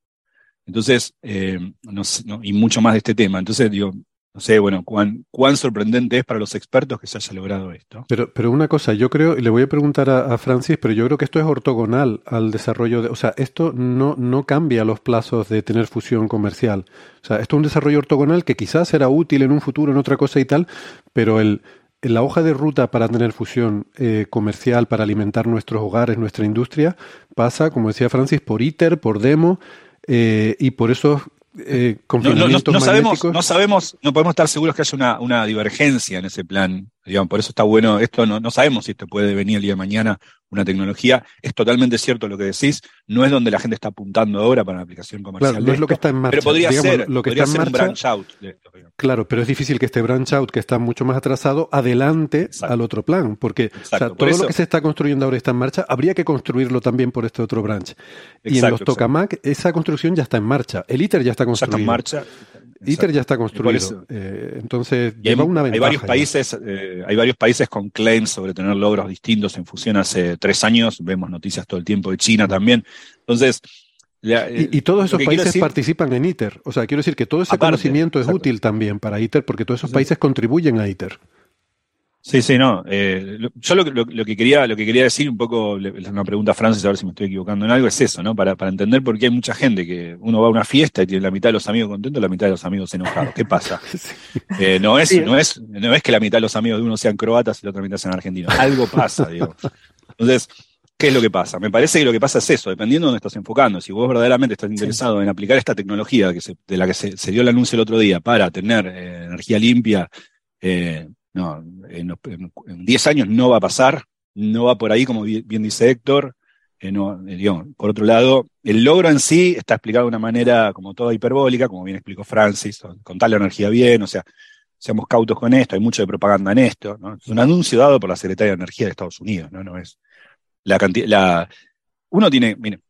Entonces, y mucho más de este tema. Entonces, digo, no sé, bueno, cuán, cuán sorprendente es para los expertos que se haya logrado esto. Pero, pero una cosa, yo creo, y le voy a preguntar a, Francis, pero yo creo que esto es ortogonal al desarrollo de, o sea, esto no, no cambia los plazos de tener fusión comercial. O sea, esto es un desarrollo ortogonal que quizás será útil en un futuro en otra cosa y tal, pero el, la hoja de ruta para tener fusión eh, comercial, para alimentar nuestros hogares, nuestra industria, pasa, como decía Francis, por ITER, por demo, eh, y por eso eh, no, no, sabemos, no sabemos, no podemos estar seguros que haya una, una divergencia en ese plan. Digamos, por eso está bueno, esto no, no sabemos si esto puede venir el día de mañana una tecnología. Es totalmente cierto lo que decís, no es donde la gente está apuntando ahora para la aplicación comercial. Claro, no es lo que está en marcha. Pero podría ser, lo que está en marcha, un branch out Claro, pero es difícil que este branch out, que está mucho más atrasado, adelante al otro plan, porque todo lo que se está construyendo ahora está en marcha, habría que construirlo también por este otro branch. y en los tokamak, esa construcción ya está en marcha. El ITER ya está construido. Ya está en marcha. ITER ya está construido. Eh, entonces, lleva una ventaja. Hay varios, países, eh, hay varios países con claims sobre tener logros distintos en fusión hace tres años. Vemos noticias todo el tiempo de China también. Entonces. y, todos esos países participan en ITER. O sea, quiero decir que todo ese conocimiento es útil también para ITER porque todos esos países contribuyen a ITER. Sí, sí, no. Eh, yo lo, que quería, lo que quería decir, un poco, es una pregunta a Francis, a ver si me estoy equivocando en algo, es eso, ¿no? Para, para entender por qué hay mucha gente que uno va a una fiesta y tiene la mitad de los amigos contentos y la mitad de los amigos enojados. ¿Qué pasa? Eh, no, es, no, es, no es que la mitad de los amigos de uno sean croatas y la otra mitad sean argentinos. Algo pasa, digo. Entonces, ¿qué es lo que pasa? Me parece que lo que pasa es eso, dependiendo de dónde estás enfocando. Si vos verdaderamente estás interesado en aplicar esta tecnología que de la que se, dio el anuncio el otro día para tener eh, energía limpia, eh, no, en, 10 años no va a pasar, no va por ahí, como bien dice Héctor. Eh, eh, por otro lado, el logro en sí está explicado de una manera como toda hiperbólica, como bien explicó Francis, con tal energía bien, o sea, seamos cautos con esto, hay mucho de propaganda en esto. Es un anuncio dado por la Secretaría de Energía de Estados Unidos, ¿no? no es la cantidad. La, uno tiene, mire,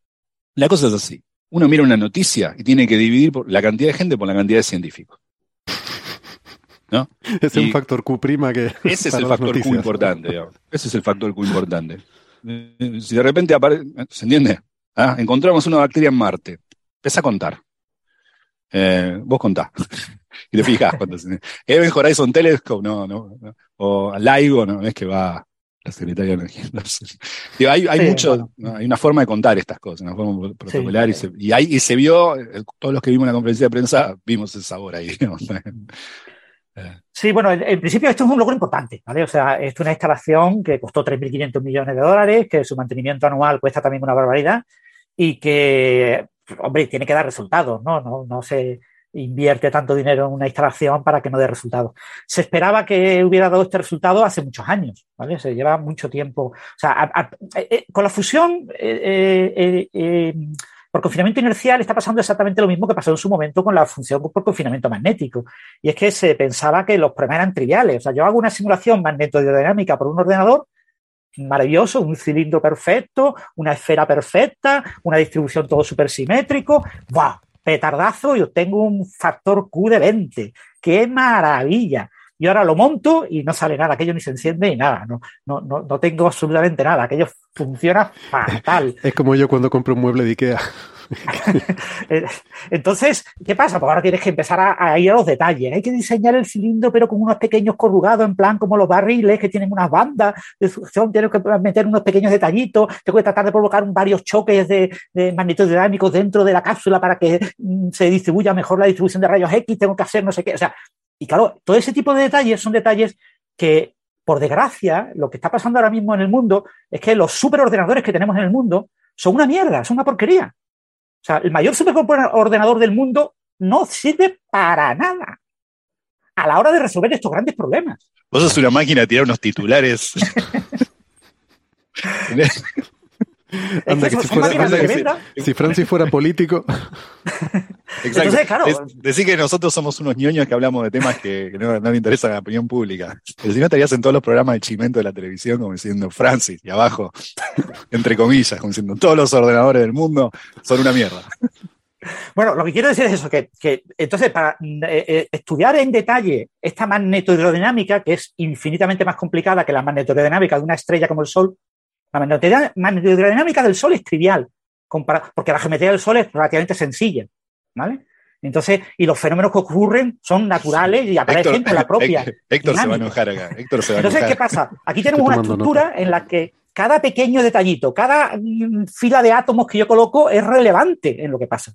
la cosa es así. Uno mira una noticia y tiene que dividir la cantidad de gente por la cantidad de científicos. ¿No? Es un factor Q prima que. Ese es el factor Q importante, Ese es el factor Q importante. Si de repente aparece, ¿se entiende? ¿Ah? Encontramos una bacteria en Marte. Empieza a contar. Eh, vos contás. y te fijas cuántos. Event Horizon Telescope, no, no, O LIGO, no, es que va la Secretaría de Energía. hay, hay mucho, hay una forma de contar estas cosas, una forma protocolar, y, se, y, y se vio, todos los que vimos en la conferencia de prensa, vimos el sabor ahí. Sí, bueno, en, principio esto es un logro importante, ¿vale? O sea, esto es una instalación que costó 3.500 millones de dólares, que su mantenimiento anual cuesta también una barbaridad y que, hombre, tiene que dar resultados, ¿no? No, no se invierte tanto dinero en una instalación para que no dé resultados. Se esperaba que hubiera dado este resultado hace muchos años, ¿vale? Se lleva mucho tiempo. O sea, eh, eh, con la fusión, eh, por confinamiento inercial está pasando exactamente lo mismo que pasó en su momento con la función por confinamiento magnético. Y es que se pensaba que los problemas eran triviales. O sea, yo hago una simulación magnetodinámica por un ordenador, maravilloso, un cilindro perfecto, una esfera perfecta, una distribución todo supersimétrico. ¡Wow! Petardazo y obtengo un factor Q de 20. ¡Qué maravilla! Y ahora lo monto y no sale nada, aquello ni se enciende ni nada, no, no, no, no tengo absolutamente nada, aquello funciona fatal. Es como yo cuando compro un mueble de Ikea. Entonces, ¿qué pasa? Pues ahora tienes que empezar a, ir a los detalles. Hay que diseñar el cilindro, pero con unos pequeños corrugados, en plan como los barriles que tienen unas bandas de succión. Tienes que meter unos pequeños detallitos. Tengo que tratar de provocar varios choques de, de dinámicos dentro de la cápsula para que mm, se distribuya mejor la distribución de rayos X. Tengo que hacer no sé qué. O sea, y claro, todo ese tipo de detalles son detalles que, por desgracia, lo que está pasando ahora mismo en el mundo es que los superordenadores que tenemos en el mundo son una mierda, son una porquería. O sea, el mayor superordenador del mundo no sirve para nada a la hora de resolver estos grandes problemas. Vos sos una máquina de tirar unos titulares. si, Francis fuera político. Exacto. decir que nosotros somos unos ñoños que hablamos de temas que, no, le interesan a la opinión pública. si no estarías en todos los programas de chimento de la televisión como diciendo Francis y abajo, entre comillas, como diciendo todos los ordenadores del mundo son una mierda. Bueno, lo que quiero decir es eso, que, entonces para eh, eh, estudiar en detalle esta magnetohidrodinámica, que es infinitamente más complicada que la magnetohidrodinámica de una estrella como el Sol, la magnetodinámica del Sol es trivial, porque la geometría del Sol es relativamente sencilla, ¿vale? Entonces, y los fenómenos que ocurren son naturales y aparecen con la propia. Héctor se va a enojar acá. Entonces, ¿qué pasa? Aquí tenemos una estructura en la que cada pequeño detallito, cada mm, fila de átomos que yo coloco es relevante en lo que pasa.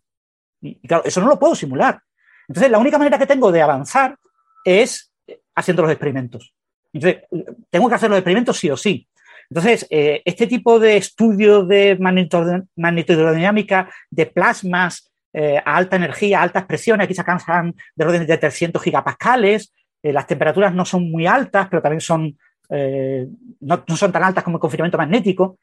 Y claro, eso no lo puedo simular. Entonces, la única manera que tengo de avanzar es haciendo los experimentos. Entonces, tengo que hacer los experimentos sí o sí. Entonces, eh, este tipo de estudio de magnetodinámica de plasmas eh, a alta energía, altas presiones, aquí se alcanzan de orden de 300 gigapascales, eh, las temperaturas no son muy altas, pero también son, no, son tan altas como el confinamiento magnético,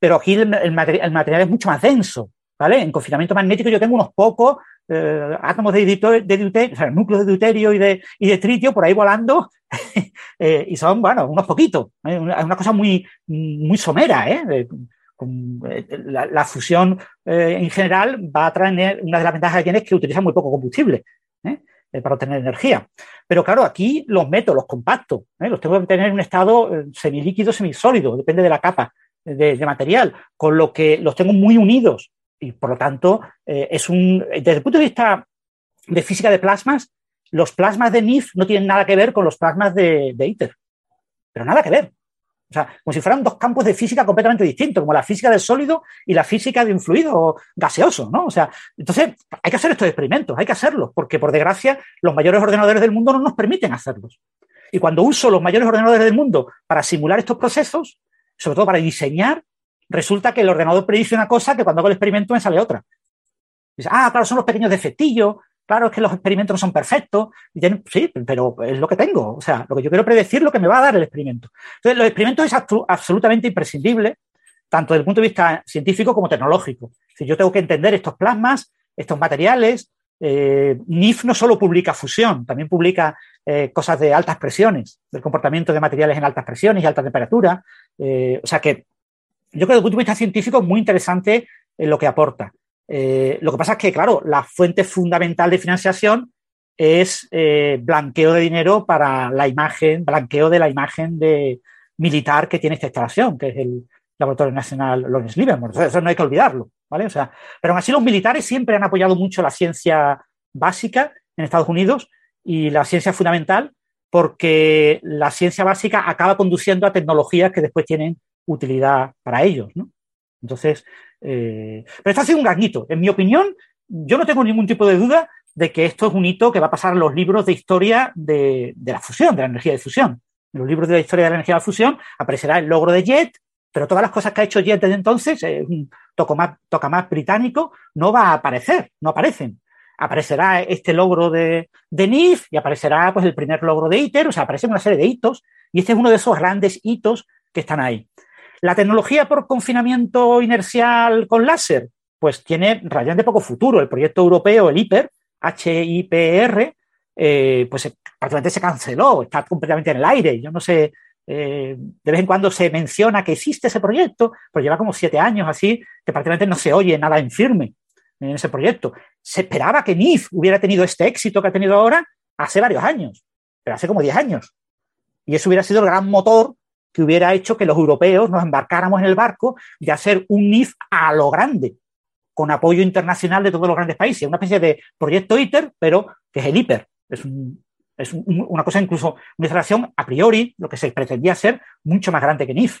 pero aquí el, material es mucho más denso. ¿Vale? En confinamiento magnético yo tengo unos pocos átomos de, deuterio, o sea, núcleos de deuterio y de, y de tritio por ahí volando Eh, y son, bueno, unos poquitos. Es ¿eh? una, cosa muy, muy somera, ¿eh? La, fusión en general va a traer, una de las ventajas que tiene es que utiliza muy poco combustible. ¿eh? Eh, para obtener energía. Pero claro, aquí los meto, los compacto, ¿eh? los tengo que tener en un estado semilíquido, semisólido, depende de la capa de, material, con lo que los tengo muy unidos y por lo tanto es un, desde el punto de vista de física de plasmas, los plasmas de NIF no tienen nada que ver con los plasmas de, de ITER, pero nada que ver. O sea, como si fueran dos campos de física completamente distintos, como la física del sólido y la física de un fluido gaseoso, ¿no? O sea, entonces hay que hacer estos experimentos, hay que hacerlos, porque por desgracia los mayores ordenadores del mundo no nos permiten hacerlos. Y cuando uso los mayores ordenadores del mundo para simular estos procesos, sobre todo para diseñar, resulta que el ordenador predice una cosa que cuando hago el experimento me sale otra. Dice, ah, claro, son los pequeños defectillos, Claro, es que los experimentos no son perfectos. Sí, pero es lo que tengo. O sea, lo que yo quiero predecir lo que me va a dar el experimento. Entonces, los experimentos es absolutamente imprescindible, tanto desde el punto de vista científico como tecnológico. Si yo tengo que entender estos plasmas, estos materiales. Eh, NIF no solo publica fusión, también publica eh, cosas de altas presiones, del comportamiento de materiales en altas presiones y alta temperatura. Eh, o sea que yo creo que desde el punto de vista científico es muy interesante lo que aporta. Eh, lo que pasa es que, claro, la fuente fundamental de financiación es eh, blanqueo de dinero para la imagen, blanqueo de la imagen de militar que tiene esta instalación, que es el Laboratorio Nacional Lawrence Livermore. Eso no hay que olvidarlo, ¿vale? O sea, pero aún así los militares siempre han apoyado mucho la ciencia básica en Estados Unidos y la ciencia fundamental porque la ciencia básica acaba conduciendo a tecnologías que después tienen utilidad para ellos, ¿no? Entonces, eh, pero esto ha sido un gran hito. En mi opinión, yo no tengo ningún tipo de duda de que esto es un hito que va a pasar en los libros de historia de, la fusión, de la energía de fusión. En los libros de la historia de la energía de fusión aparecerá el logro de Jet, pero todas las cosas que ha hecho Jet desde entonces, eh, un toca británico, no va a aparecer, no aparecen. Aparecerá este logro de, de NIF y aparecerá pues, el primer logro de ITER, o sea, aparecen una serie de hitos, y este es uno de esos grandes hitos que están ahí. La tecnología por confinamiento inercial con láser, pues tiene realmente poco futuro. El proyecto europeo, el HIPER, HIPR, eh, pues prácticamente se canceló, está completamente en el aire. Yo no sé, eh, de vez en cuando se menciona que existe ese proyecto, pero lleva como siete años así, que prácticamente no se oye nada en firme en ese proyecto. Se esperaba que NIF hubiera tenido este éxito que ha tenido ahora hace varios años, pero hace como diez años. Y eso hubiera sido el gran motor que hubiera hecho que los europeos nos embarcáramos en el barco de hacer un NIF a lo grande, con apoyo internacional de todos los grandes países. Una especie de proyecto ITER, pero que es el IPER. Es, una cosa incluso, una instalación a priori, lo que se pretendía ser mucho más grande que NIF.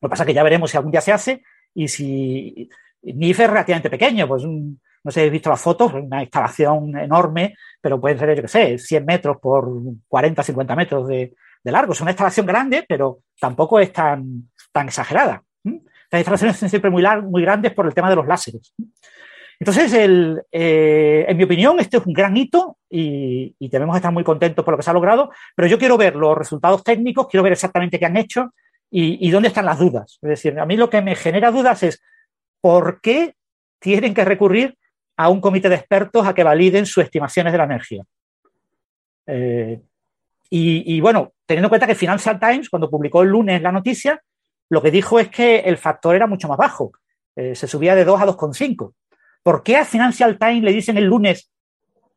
Lo que pasa es que ya veremos si algún día se hace y si NIF es relativamente pequeño, pues no sé si habéis visto las fotos, una instalación enorme, pero pueden ser, yo qué sé, 100 metros por 40, 50 metros de, de largo. Es una instalación grande, pero tampoco es tan, tan exagerada. Las instalaciones son siempre muy, muy grandes por el tema de los láseres. Entonces, eh, en mi opinión, este es un gran hito y, y, debemos estar muy contentos por lo que se ha logrado, pero yo quiero ver los resultados técnicos, quiero ver exactamente qué han hecho y, dónde están las dudas. Es decir, a mí lo que me genera dudas es por qué tienen que recurrir a un comité de expertos a que validen sus estimaciones de la energía. Eh, y, bueno, teniendo en cuenta que Financial Times, cuando publicó el lunes la noticia, lo que dijo es que el factor era mucho más bajo. Eh, se subía de 2 a 2,5. ¿Por qué a Financial Times le dicen el lunes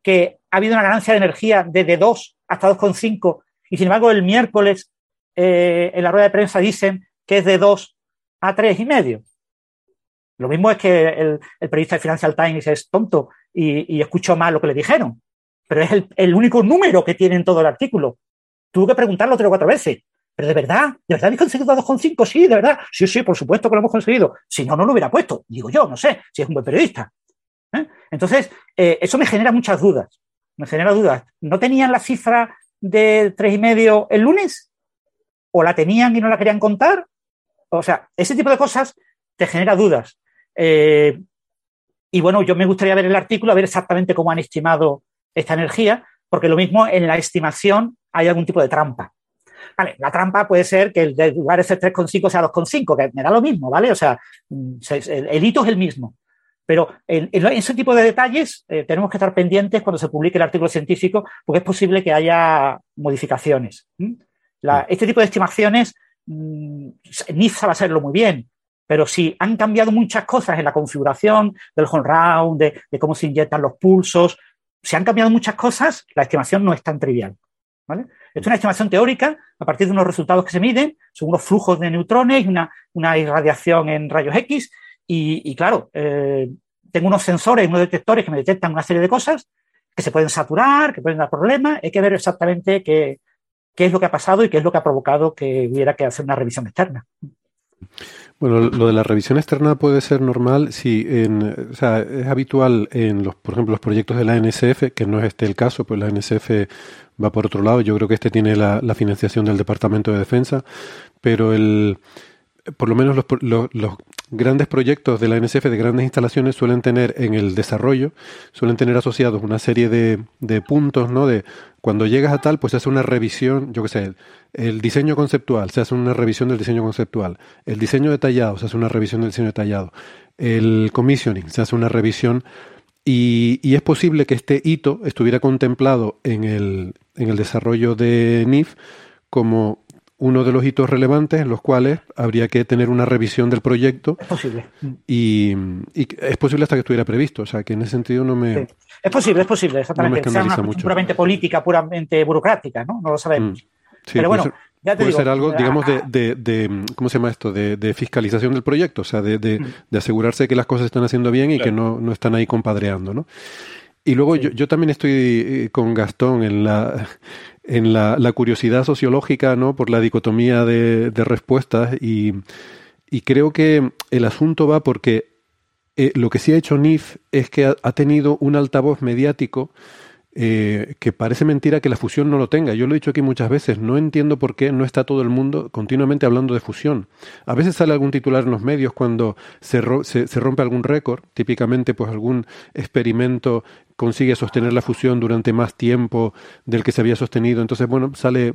que ha habido una ganancia de energía desde 2 hasta 2,5 y sin embargo el miércoles eh, en la rueda de prensa dicen que es de 2 a 3,5? Lo mismo es que el, periodista de Financial Times es tonto y, y escuchó mal lo que le dijeron pero es el, único número que tiene en todo el artículo. Tuve que preguntarlo tres o cuatro veces. Pero de verdad, ¿de verdad habéis conseguido 2,5? Sí, de verdad. Sí, sí, por supuesto que lo hemos conseguido. Si no, no lo hubiera puesto. Digo yo, no sé, si es un buen periodista. ¿eh? Entonces, eh, eso me genera muchas dudas. Me genera dudas. ¿No tenían la cifra de tres y medio el lunes? ¿O la tenían y no la querían contar? O sea, ese tipo de cosas te genera dudas. Eh, y bueno, yo me gustaría ver el artículo, a ver exactamente cómo han estimado esta energía, porque lo mismo en la estimación hay algún tipo de trampa. Vale, la trampa puede ser que el de lugar de 3,5 sea 2,5, que me da lo mismo, ¿vale? O sea, mm, el hito es el mismo. Pero en, ese tipo de detalles eh, tenemos que estar pendientes cuando se publique el artículo científico, porque es posible que haya modificaciones. este tipo de estimaciones, mmm, NIFSA va a serlo muy bien, pero si han cambiado muchas cosas en la configuración del home round, de, de cómo se inyectan los pulsos, se han cambiado muchas cosas, la estimación no es tan trivial. ¿vale? Es una estimación teórica a partir de unos resultados que se miden, son unos flujos de neutrones, una, una irradiación en rayos X, y, claro, eh, tengo unos sensores, unos detectores que me detectan una serie de cosas que se pueden saturar, que pueden dar problemas, hay que ver exactamente qué, qué es lo que ha pasado y qué es lo que ha provocado que hubiera que hacer una revisión externa. Bueno, lo de la revisión externa puede ser normal si, en, o sea, es habitual en los, por ejemplo, los proyectos de la NSF, que no es este el caso, pues la NSF va por otro lado. Yo creo que este tiene la, financiación del Departamento de Defensa, pero el, por lo menos los, los, grandes proyectos de la NSF de grandes instalaciones suelen tener en el desarrollo, suelen tener asociados una serie de, de puntos, ¿no? De cuando llegas a tal, pues se hace una revisión, yo qué sé, el diseño conceptual, se hace una revisión del diseño conceptual, el diseño detallado, se hace una revisión del diseño detallado, el commissioning, se hace una revisión y, y es posible que este hito estuviera contemplado en el, en el desarrollo de NIF como uno de los hitos relevantes en los cuales habría que tener una revisión del proyecto. Es posible. Y, es posible hasta que estuviera previsto. O sea, que en ese sentido no me. Es posible, es posible, exactamente. No sea una mucho. puramente política, puramente burocrática, ¿no? No lo sabemos. Mm. Pero bueno. ya te puede ser algo, digamos, de, de, de, ¿cómo se llama esto? De, de fiscalización del proyecto, o sea, de, de, mm. asegurarse que las cosas están haciendo bien y que no, no están ahí compadreando, ¿no? Y luego yo, yo, también estoy eh, con Gastón en la, en la, la, curiosidad sociológica, ¿no? Por la dicotomía de, de respuestas y, creo que el asunto va porque eh, lo que sí ha hecho NIF es que ha tenido un altavoz mediático eh, que parece mentira que la fusión no lo tenga. Yo lo he dicho aquí muchas veces, no entiendo por qué no está todo el mundo continuamente hablando de fusión. A veces sale algún titular en los medios cuando se, se, rompe algún récord, típicamente pues algún experimento consigue sostener la fusión durante más tiempo del que se había sostenido. Entonces, bueno, sale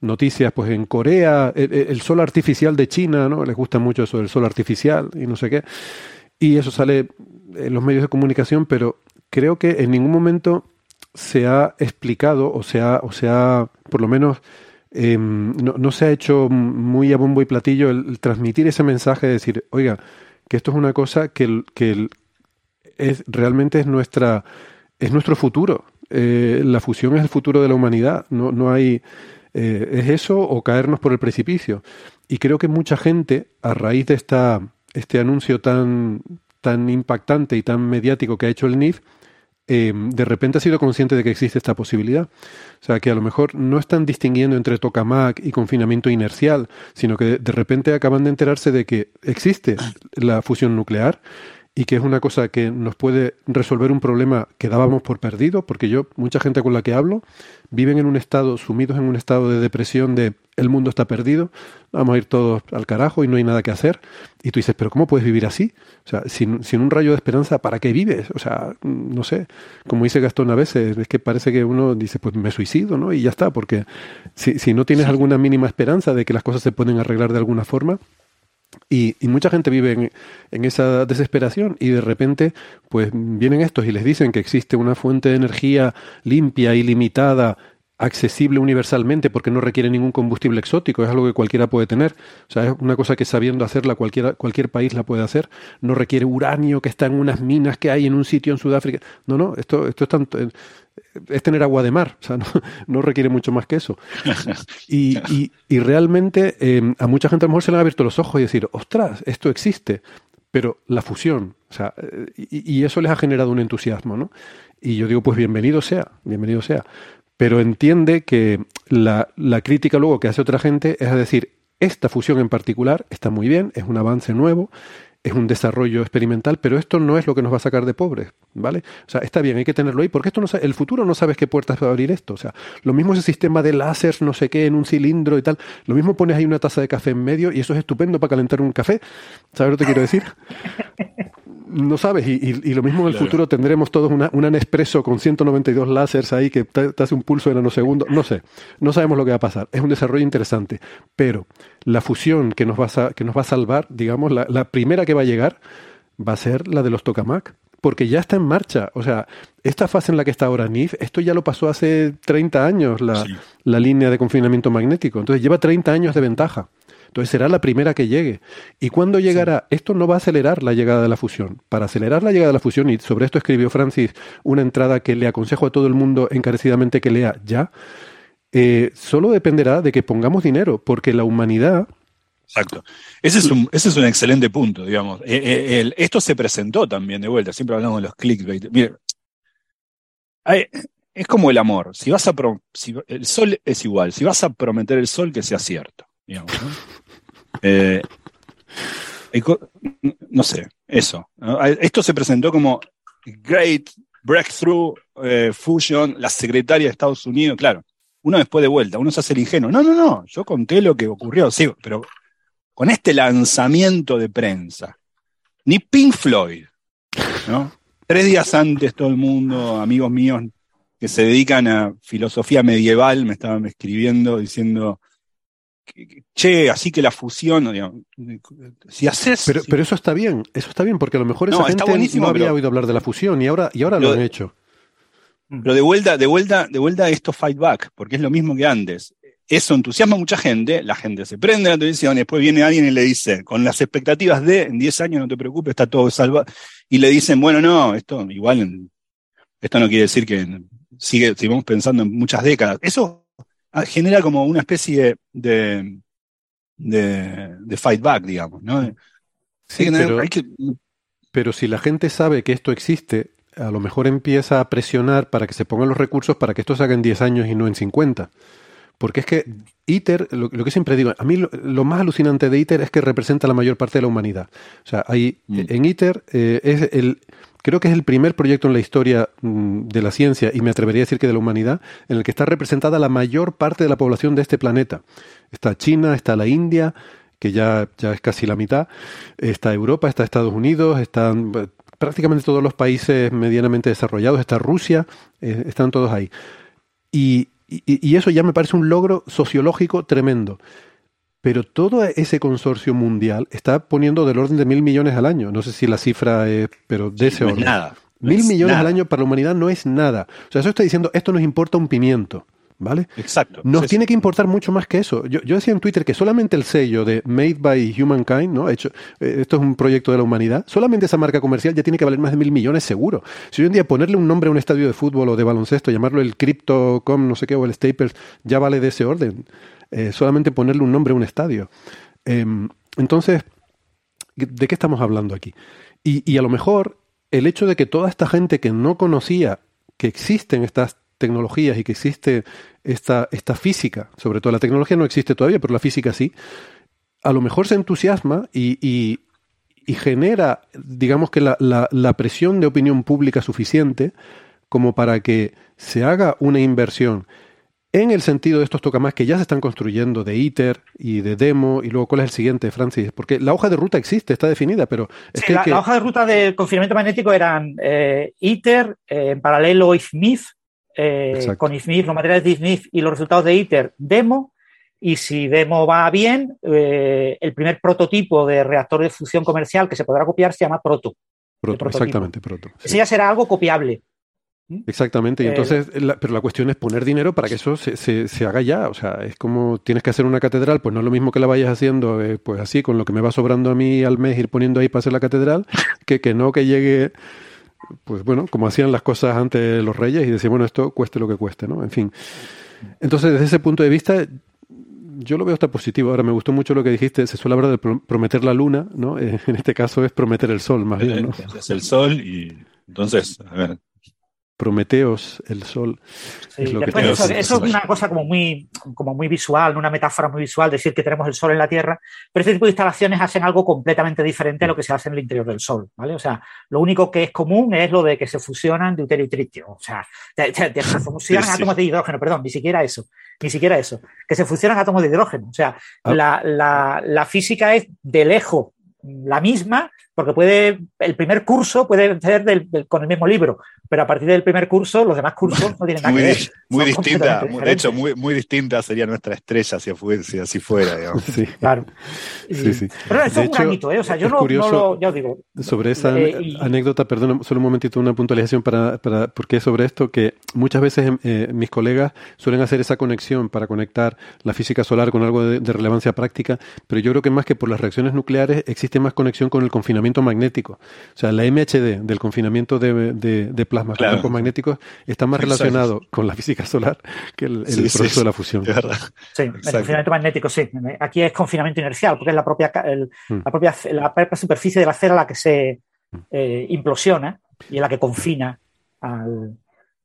noticias, pues en Corea, el, el, sol artificial de China, ¿no? Les gusta mucho eso del sol artificial y no sé qué. Y eso sale en los medios de comunicación, pero creo que en ningún momento se ha explicado o se ha, o sea, por lo menos no, no, se ha hecho muy a bombo y platillo el, transmitir ese mensaje de decir, oiga, que esto es una cosa que, que es, realmente es nuestra es nuestro futuro. Eh, la fusión es el futuro de la humanidad. No, no hay eh, es eso o caernos por el precipicio. Y creo que mucha gente, a raíz de esta, este anuncio tan, tan impactante y tan mediático que ha hecho el NIF, eh, de repente ha sido consciente de que existe esta posibilidad. O sea, que a lo mejor no están distinguiendo entre tokamak y confinamiento inercial, sino que de repente acaban de enterarse de que existe la fusión nuclear y que es una cosa que nos puede resolver un problema que dábamos por perdido, porque yo, mucha gente con la que hablo, viven en un estado, sumidos en un estado de depresión de el mundo está perdido, vamos a ir todos al carajo y no hay nada que hacer. Y tú dices, pero ¿cómo puedes vivir así? O sea, sin, sin un rayo de esperanza, ¿para qué vives? O sea, no sé, como dice Gastón a veces, es que parece que uno dice, pues me suicido, ¿no? Y ya está, porque si, si no tienes alguna mínima esperanza de que las cosas se pueden arreglar de alguna forma, y, y, mucha gente vive en, esa desesperación y de repente pues vienen estos y les dicen que existe una fuente de energía limpia, ilimitada, accesible universalmente porque no requiere ningún combustible exótico, es algo que cualquiera puede tener. O sea, es una cosa que sabiendo hacerla cualquiera, cualquier país la puede hacer. No requiere uranio que está en unas minas que hay en un sitio en Sudáfrica. No, no, esto, esto es tanto, es tener agua de mar, o sea, no, no requiere mucho más que eso. Y, y, y realmente eh, a mucha gente a lo mejor se le han abierto los ojos y decir, ostras, esto existe, pero la fusión, o sea, y, y, eso les ha generado un entusiasmo, ¿no? Y yo digo, pues bienvenido sea, bienvenido sea. Pero entiende que la, la crítica luego que hace otra gente es a decir, esta fusión en particular está muy bien, es un avance nuevo, es un desarrollo experimental, pero esto no es lo que nos va a sacar de pobres, ¿vale? O sea, está bien, hay que tenerlo ahí, porque esto no el futuro no sabes qué puertas va a abrir esto. O sea, lo mismo ese sistema de láser, no sé qué, en un cilindro y tal. Lo mismo pones ahí una taza de café en medio y eso es estupendo para calentar un café. ¿Sabes lo que te quiero decir? no sabes, y, y, y, lo mismo en el claro. futuro tendremos todos una, una Nespresso con 192 láseres ahí que te, te, hace un pulso de nanosegundo. No sé, no sabemos lo que va a pasar. Es un desarrollo interesante, pero la fusión que nos va a, que nos va a salvar, digamos, la, la primera que va a llegar va a ser la de los tokamak, porque ya está en marcha. O sea, esta fase en la que está ahora NIF, esto ya lo pasó hace 30 años, la, sí. la línea de confinamiento magnético. Entonces lleva 30 años de ventaja Entonces será la primera que llegue. ¿Y cuándo llegará? Esto no va a acelerar la llegada de la fusión. Para acelerar la llegada de la fusión, y sobre esto escribió Francis una entrada que le aconsejo a todo el mundo encarecidamente que lea ya, eh, solo dependerá de que pongamos dinero, porque la humanidad Exacto. Ese es un, ese es un excelente punto, digamos. Eh, eh, esto se presentó también de vuelta, siempre hablamos de los clickbait. Mire, es como el amor. Si vas a si, el sol es igual. Si vas a prometer el sol, que sea cierto. Digamos, ¿no? Eh, no sé, eso. Esto se presentó como Great Breakthrough Fusion, la secretaria de Estados Unidos. Claro, uno después de vuelta, uno se hace el ingenuo. No, no, no, yo conté lo que ocurrió, sí, pero con este lanzamiento de prensa, ni Pink Floyd, ¿no? Tres días antes todo el mundo, amigos míos que se dedican a filosofía medieval, me estaban escribiendo diciendo, che, así que la fusión, si haces... Pero, pero eso está bien, eso está bien, porque a lo mejor esa gente no había oído hablar de la fusión y ahora, y ahora lo, han hecho. Pero de vuelta, de vuelta, de vuelta esto fight back, porque es lo mismo que antes eso entusiasma a mucha gente, la gente se prende a la televisión y después viene alguien y le dice, con las expectativas de en 10 años no te preocupes, está todo salvado, y le dicen, bueno, no, esto igual, esto no quiere decir que sigue, sigamos pensando en muchas décadas. Eso genera como una especie de, de, de fight back, digamos, ¿no? Sí, pero, pero si la gente sabe que esto existe, a lo mejor empieza a presionar para que se pongan los recursos para que esto se haga en 10 años y no en 50. Porque es que ITER, lo, que siempre digo, a mí lo, más alucinante de ITER es que representa la mayor parte de la humanidad. O sea, hay, mm. en ITER eh, es el, creo que es el primer proyecto en la historia mm, de la ciencia, y me atrevería a decir que de la humanidad, en el que está representada la mayor parte de la población de este planeta. Está China, está la India, que ya, ya es casi la mitad, está Europa, está Estados Unidos, están eh, prácticamente todos los países medianamente desarrollados, está Rusia, eh, están todos ahí. Y, y, eso ya me parece un logro sociológico tremendo. Pero todo ese consorcio mundial está poniendo del orden de mil millones al año. No sé si la cifra es, pero de ese orden. nada. mil millones al año para la humanidad no es nada. O sea, eso está diciendo, esto nos importa un pimiento. ¿Vale? Exacto. Nos tiene que importar mucho más que eso. Yo, decía en Twitter que solamente el sello de Made by Humankind, ¿no? Hecho, eh, esto es un proyecto de la humanidad, solamente esa marca comercial ya tiene que valer más de mil millones seguro. Si hoy en día ponerle un nombre a un estadio de fútbol o de baloncesto, llamarlo el Crypto.com, no sé qué, o el Staples, ya vale de ese orden. Eh, solamente ponerle un nombre a un estadio. Em, entonces, ¿de qué estamos hablando aquí? Y, a lo mejor el hecho de que toda esta gente que no conocía que existen estas tecnologías y que existe esta, esta física, sobre todo la tecnología no existe todavía, pero la física sí, a lo mejor se entusiasma y, y, genera, digamos que la, la, presión de opinión pública suficiente como para que se haga una inversión en el sentido de estos tokamás que ya se están construyendo de ITER y de demo, y luego cuál es el siguiente, Francis, porque la hoja de ruta existe, está definida, pero... Es que, la, hoja de ruta de confinamiento magnético eran eh, ITER, eh, en paralelo IFMIF, eh, con IFNIF, los materiales de IFNIF y los resultados de ITER, demo. Y si demo va bien, eh, el primer prototipo de reactor de fusión comercial que se podrá copiar se llama Proto. Proto, exactamente, Proto. Ese ya será algo copiable. Exactamente, y eh, entonces, pero la cuestión es poner dinero para que eso se, se, haga ya. O sea, es como tienes que hacer una catedral, pues no es lo mismo que la vayas haciendo, pues así, con lo que me va sobrando a mí al mes, ir poniendo ahí para hacer la catedral, que, que no que llegue pues bueno, como hacían las cosas antes los reyes y decían, bueno, esto cueste lo que cueste, ¿no? En fin. Entonces, desde ese punto de vista, yo lo veo hasta positivo. Ahora, me gustó mucho lo que dijiste, se suele hablar de prometer la luna, ¿no? En este caso es prometer el sol, más bien, ¿no? Es el sol y entonces, a ver, Prometeos, el sol. es lo que eso, eso, es una cosa como muy, como muy visual, una metáfora muy visual, decir que tenemos el sol en la Tierra, pero este tipo de instalaciones hacen algo completamente diferente a lo que se hace en el interior del Sol, ¿vale? O sea, lo único que es común es lo de que se fusionan deuterio y tritio, o sea, se fusionan átomos de hidrógeno, perdón, ni siquiera eso, ni siquiera eso, que se fusionan átomos de hidrógeno, o sea, ah. la, la, la física es de lejos la misma, porque puede, el primer curso puede ser con el mismo libro, pero a partir del primer curso, los demás cursos no tienen nada muy, que ver. Muy distinta, de hecho, muy, muy distinta sería nuestra estrella si, si así fuera, digamos. Sí. Claro. Sí, sí. Pero eso es un granito, ¿eh? O sea, yo no, lo, ya os digo. Sobre esa eh, anécdota, perdón, solo un momentito, una puntualización para, para porque es sobre esto que muchas veces eh, mis colegas suelen hacer esa conexión para conectar la física solar con algo de, relevancia práctica, pero yo creo que más que por las reacciones nucleares existe más conexión con el confinamiento magnético. O sea, la MHD del confinamiento de, de, plasma con campos magnéticos está más relacionado con la física solar que el, proceso de la fusión. Sí, el confinamiento magnético, sí. Aquí es confinamiento inercial, porque es la propia, mm. la propia, la propia superficie de la cera la que se mm. eh, implosiona y es la que confina al,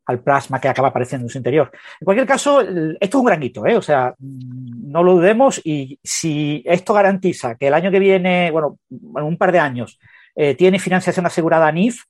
al plasma que acaba apareciendo en su interior. En cualquier caso, esto es un gran hito, ¿eh? o sea, no lo dudemos y si esto garantiza que el año que viene, bueno, en un par de años, eh, tiene financiación asegurada a NIF,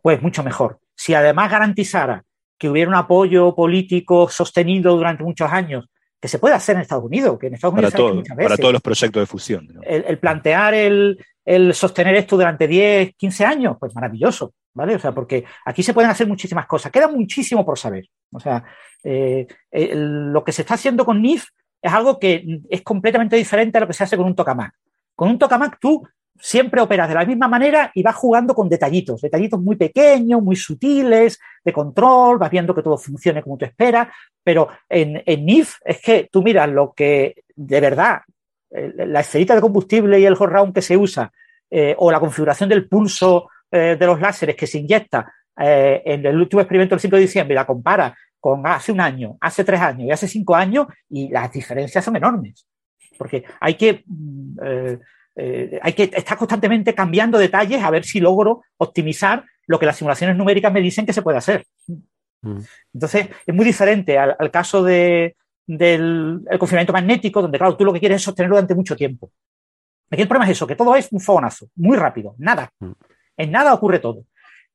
pues mucho mejor. Si además garantizara que hubiera un apoyo político sostenido durante muchos años, que se puede hacer en Estados Unidos, que en Estados Unidos para, muchas veces, para todos los proyectos de fusión. El, plantear el, el sostener esto durante 10, 15 años, pues maravilloso. ¿Vale? O sea, porque aquí se pueden hacer muchísimas cosas. Queda muchísimo por saber. O sea, eh, lo que se está haciendo con NIF es algo que es completamente diferente a lo que se hace con un tokamak. Con un tokamak tú siempre operas de la misma manera y vas jugando con detallitos, detallitos muy pequeños, muy sutiles, de control, vas viendo que todo funcione como tú esperas, pero en, en NIF es que tú miras lo que de verdad, la esferita de combustible y el hot round que se usa, eh, o la configuración del pulso eh, de los láseres que se inyecta eh, en el último experimento del 5 de diciembre y la compara con hace un año, hace tres años y hace cinco años, y las diferencias son enormes. Porque hay que, mm, eh, hay que estar constantemente cambiando detalles a ver si logro optimizar lo que las simulaciones numéricas me dicen que se puede hacer. Mm. Entonces, es muy diferente al, caso de, del confinamiento magnético, donde, claro, tú lo que quieres es sostenerlo durante mucho tiempo. Aquí el problema es eso, que todo es un fogonazo, muy rápido, nada. Mm. En nada ocurre todo.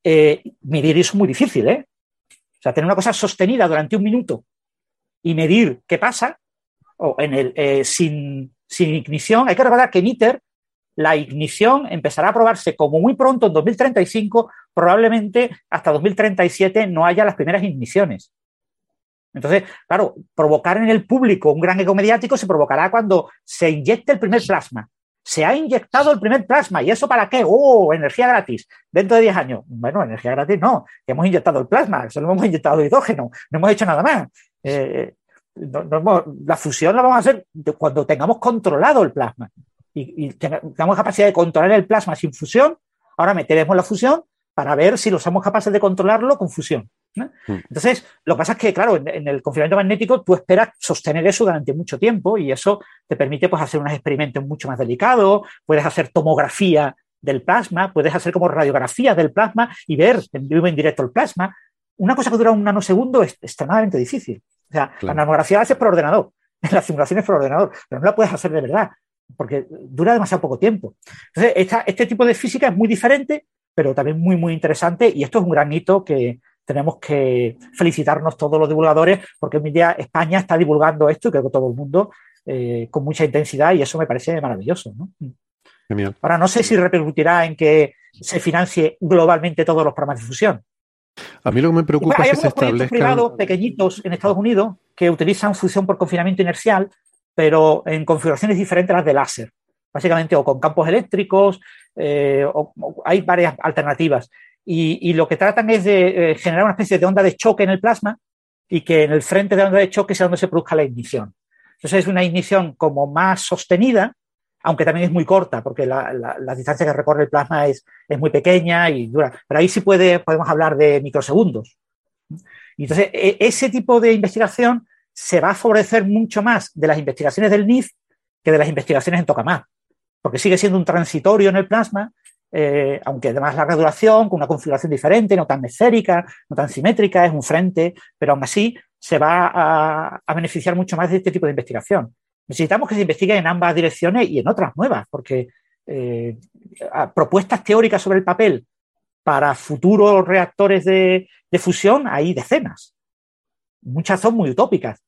Eh, medir eso es muy difícil, ¿eh? O sea, tener una cosa sostenida durante un minuto y medir qué pasa, o en el, eh, sin, sin, ignición. Hay que recordar que en ITER la ignición empezará a probarse como muy pronto en 2035, probablemente hasta 2037 no haya las primeras igniciones. Entonces, claro, provocar en el público un gran eco mediático se provocará cuando se inyecte el primer plasma se ha inyectado el primer plasma. ¿Y eso para qué? ¡Oh, energía gratis! Dentro de 10 años. Bueno, energía gratis no. Hemos inyectado el plasma, solo hemos inyectado hidrógeno, no hemos hecho nada más. Eh, la fusión la vamos a hacer cuando tengamos controlado el plasma y, y tengamos capacidad de controlar el plasma sin fusión. Ahora meteremos la fusión para ver si lo somos capaces de controlarlo con fusión. Mm. Entonces, lo que pasa es que, claro, en, el confinamiento magnético tú esperas sostener eso durante mucho tiempo y eso te permite pues, hacer unos experimentos mucho más delicados, puedes hacer tomografía del plasma, puedes hacer como radiografía del plasma y ver en vivo en directo el plasma. Una cosa que dura un nanosegundo es extremadamente difícil. O sea, la nanografía la haces por ordenador, la simulación es por ordenador, pero no la puedes hacer de verdad, porque dura demasiado poco tiempo. Entonces, este tipo de física es muy diferente, pero también muy, muy interesante y esto es un gran hito que, tenemos que felicitarnos todos los divulgadores porque hoy en día España está divulgando esto y creo que todo el mundo eh, con mucha intensidad y eso me parece maravilloso. ¿no? Ahora no sé si repercutirá en que se financie globalmente todos los programas de fusión. A mí lo que me preocupa es que se establezcan... privados pequeñitos en Estados Unidos que utilizan fusión por confinamiento inercial, pero en configuraciones diferentes a las de láser. Básicamente, o con campos eléctricos, eh, o, hay varias alternativas y, lo que tratan es de eh, generar una especie de onda de choque en el plasma y que en el frente de la onda de choque sea donde se produzca la ignición. Entonces es una ignición como más sostenida, aunque también es muy corta, porque la, distancia que recorre el plasma es, muy pequeña y dura. Pero ahí sí puede, podemos hablar de microsegundos. Entonces, e, ese tipo de investigación se va a favorecer mucho más de las investigaciones del NIF que de las investigaciones en tokamak, porque sigue siendo un transitorio en el plasma eh, aunque además la duración, con una configuración diferente, no tan esférica, no tan simétrica, es un frente, pero aún así se va a, beneficiar mucho más de este tipo de investigación. Necesitamos que se investigue en ambas direcciones y en otras nuevas, porque eh, propuestas teóricas sobre el papel para futuros reactores de, fusión hay decenas. Muchas son muy utópicas,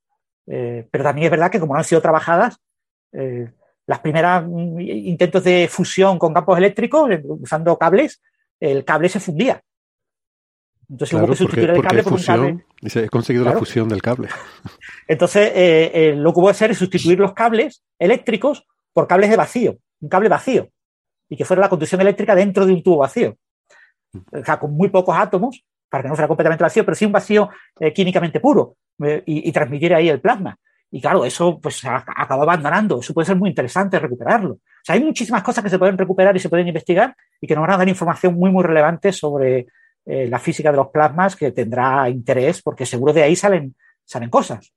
eh, pero también es verdad que como no han sido trabajadas, las primeras mm, intentos de fusión con campos eléctricos, usando cables, el cable se fundía. Entonces hubo que sustituir el cable por un cable. Y se ha conseguido la fusión del cable. Entonces, eh, eh, lo que hubo que hacer es sustituir los cables eléctricos por cables de vacío, un cable vacío, y que fuera la conducción eléctrica dentro de un tubo vacío. O sea, con muy pocos átomos, para que no fuera completamente vacío, pero sí un vacío eh, químicamente puro, y, y, transmitir ahí el plasma. Y claro, eso pues acabó abandonando. Eso puede ser muy interesante recuperarlo. O sea, hay muchísimas cosas que se pueden recuperar y se pueden investigar y que nos van a dar información muy, muy relevante sobre eh, la física de los plasmas que tendrá interés porque seguro de ahí salen, salen cosas.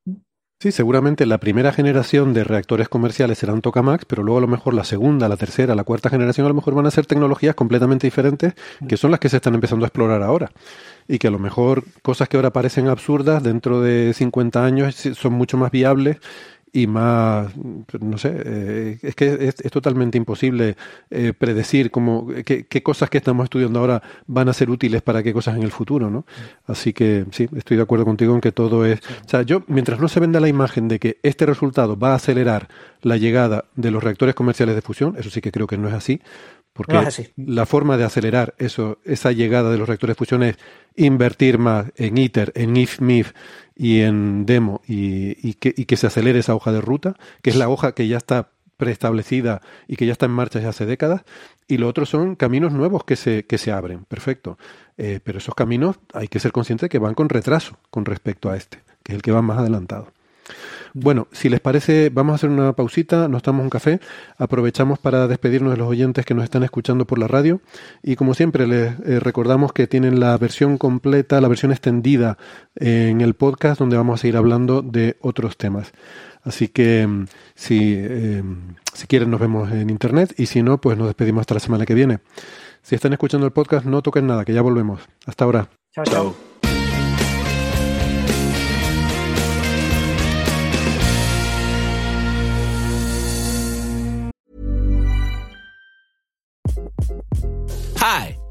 Sí, seguramente la primera generación de reactores comerciales serán tokamaks, pero luego a lo mejor la segunda, la tercera, la cuarta generación a lo mejor van a ser tecnologías completamente diferentes que son las que se están empezando a explorar ahora. Y que a lo mejor cosas que ahora parecen absurdas dentro de 50 años son mucho más viables y más, no sé, eh, es que es, totalmente imposible eh, predecir cómo, qué, cosas que estamos estudiando ahora van a ser útiles para qué cosas en el futuro, ¿no? Así que sí, estoy de acuerdo contigo en que todo es, o sea, yo, mientras no se venda la imagen de que este resultado va a acelerar la llegada de los reactores comerciales de fusión, eso sí que creo que no es así, porque la forma de acelerar eso, esa llegada de los reactores de fusión es invertir más en ITER, en IF-MIF y en demo y, que, se acelere esa hoja de ruta, que es la hoja que ya está preestablecida y que ya está en marcha desde hace décadas, y lo otro son caminos nuevos que se, que se abren, perfecto. Eh, pero esos caminos hay que ser conscientes de que van con retraso con respecto a este, que es el que va más adelantado. Bueno, si les parece, vamos a hacer una pausita, nos damos un café, aprovechamos para despedirnos de los oyentes que nos están escuchando por la radio y como siempre les eh, recordamos que tienen la versión completa, la versión extendida en el podcast donde vamos a seguir hablando de otros temas. Así que mm, si, eh, si quieren nos vemos en internet y si no, pues nos despedimos hasta la semana que viene. Si están escuchando el podcast, no toquen nada, que ya volvemos. Hasta ahora. Chao,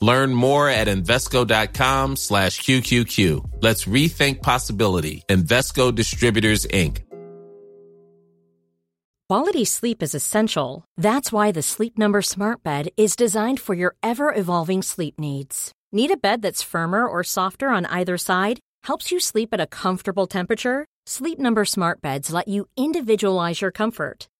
Learn more at Invesco.com slash QQQ. Let's rethink possibility. Investco Distributors, Inc. Quality sleep is essential. That's why the Sleep Number Smart Bed is designed for your ever evolving sleep needs. Need a bed that's firmer or softer on either side? Helps you sleep at a comfortable temperature? Sleep Number Smart Beds let you individualize your comfort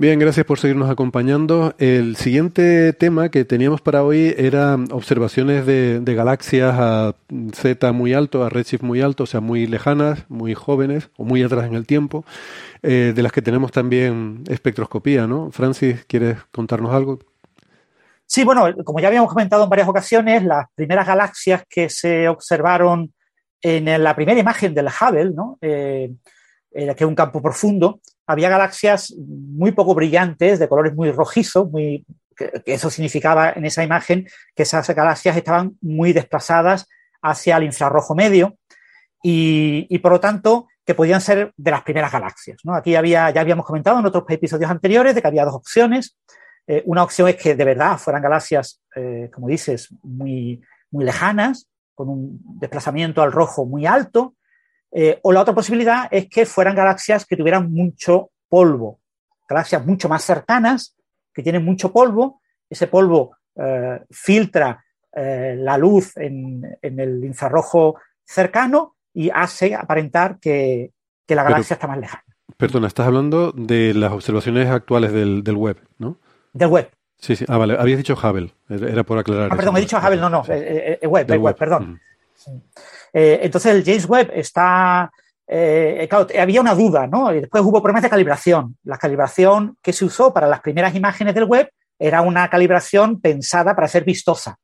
Bien, gracias por seguirnos acompañando. El siguiente tema que teníamos para hoy era observaciones de, galaxias a Z muy alto, a redshift muy alto, o sea, muy lejanas, muy jóvenes o muy atrás en el tiempo, eh, de las que tenemos también espectroscopía, ¿no? Francis, ¿quieres contarnos algo? Sí, bueno, como ya habíamos comentado en varias ocasiones, las primeras galaxias que se observaron en la primera imagen del Hubble, ¿no? Eh, que es un campo profundo, había galaxias muy poco brillantes, de colores muy rojizos, muy, que, eso significaba en esa imagen que esas galaxias estaban muy desplazadas hacia el infrarrojo medio y, por lo tanto que podían ser de las primeras galaxias. ¿no? Aquí había, ya habíamos comentado en otros episodios anteriores de que había dos opciones. Eh, una opción es que de verdad fueran galaxias, eh, como dices, muy, muy lejanas, con un desplazamiento al rojo muy alto, eh, o la otra posibilidad es que fueran galaxias que tuvieran mucho polvo, galaxias mucho más cercanas, que tienen mucho polvo, ese polvo eh, filtra eh, la luz en, el infrarrojo cercano y hace aparentar que, la galaxia está más lejana. Perdona, estás hablando de las observaciones actuales del, web, ¿no? Del web. Sí, sí. Ah, vale. Habías dicho Hubble. Era por aclarar. Ah, perdón, he dicho Hubble. No, no. web, web, web, perdón. Eh, entonces el James Webb está... Eh, claro, había una duda, ¿no? Y después hubo problemas de calibración. La calibración que se usó para las primeras imágenes del web era una calibración pensada para ser vistosa,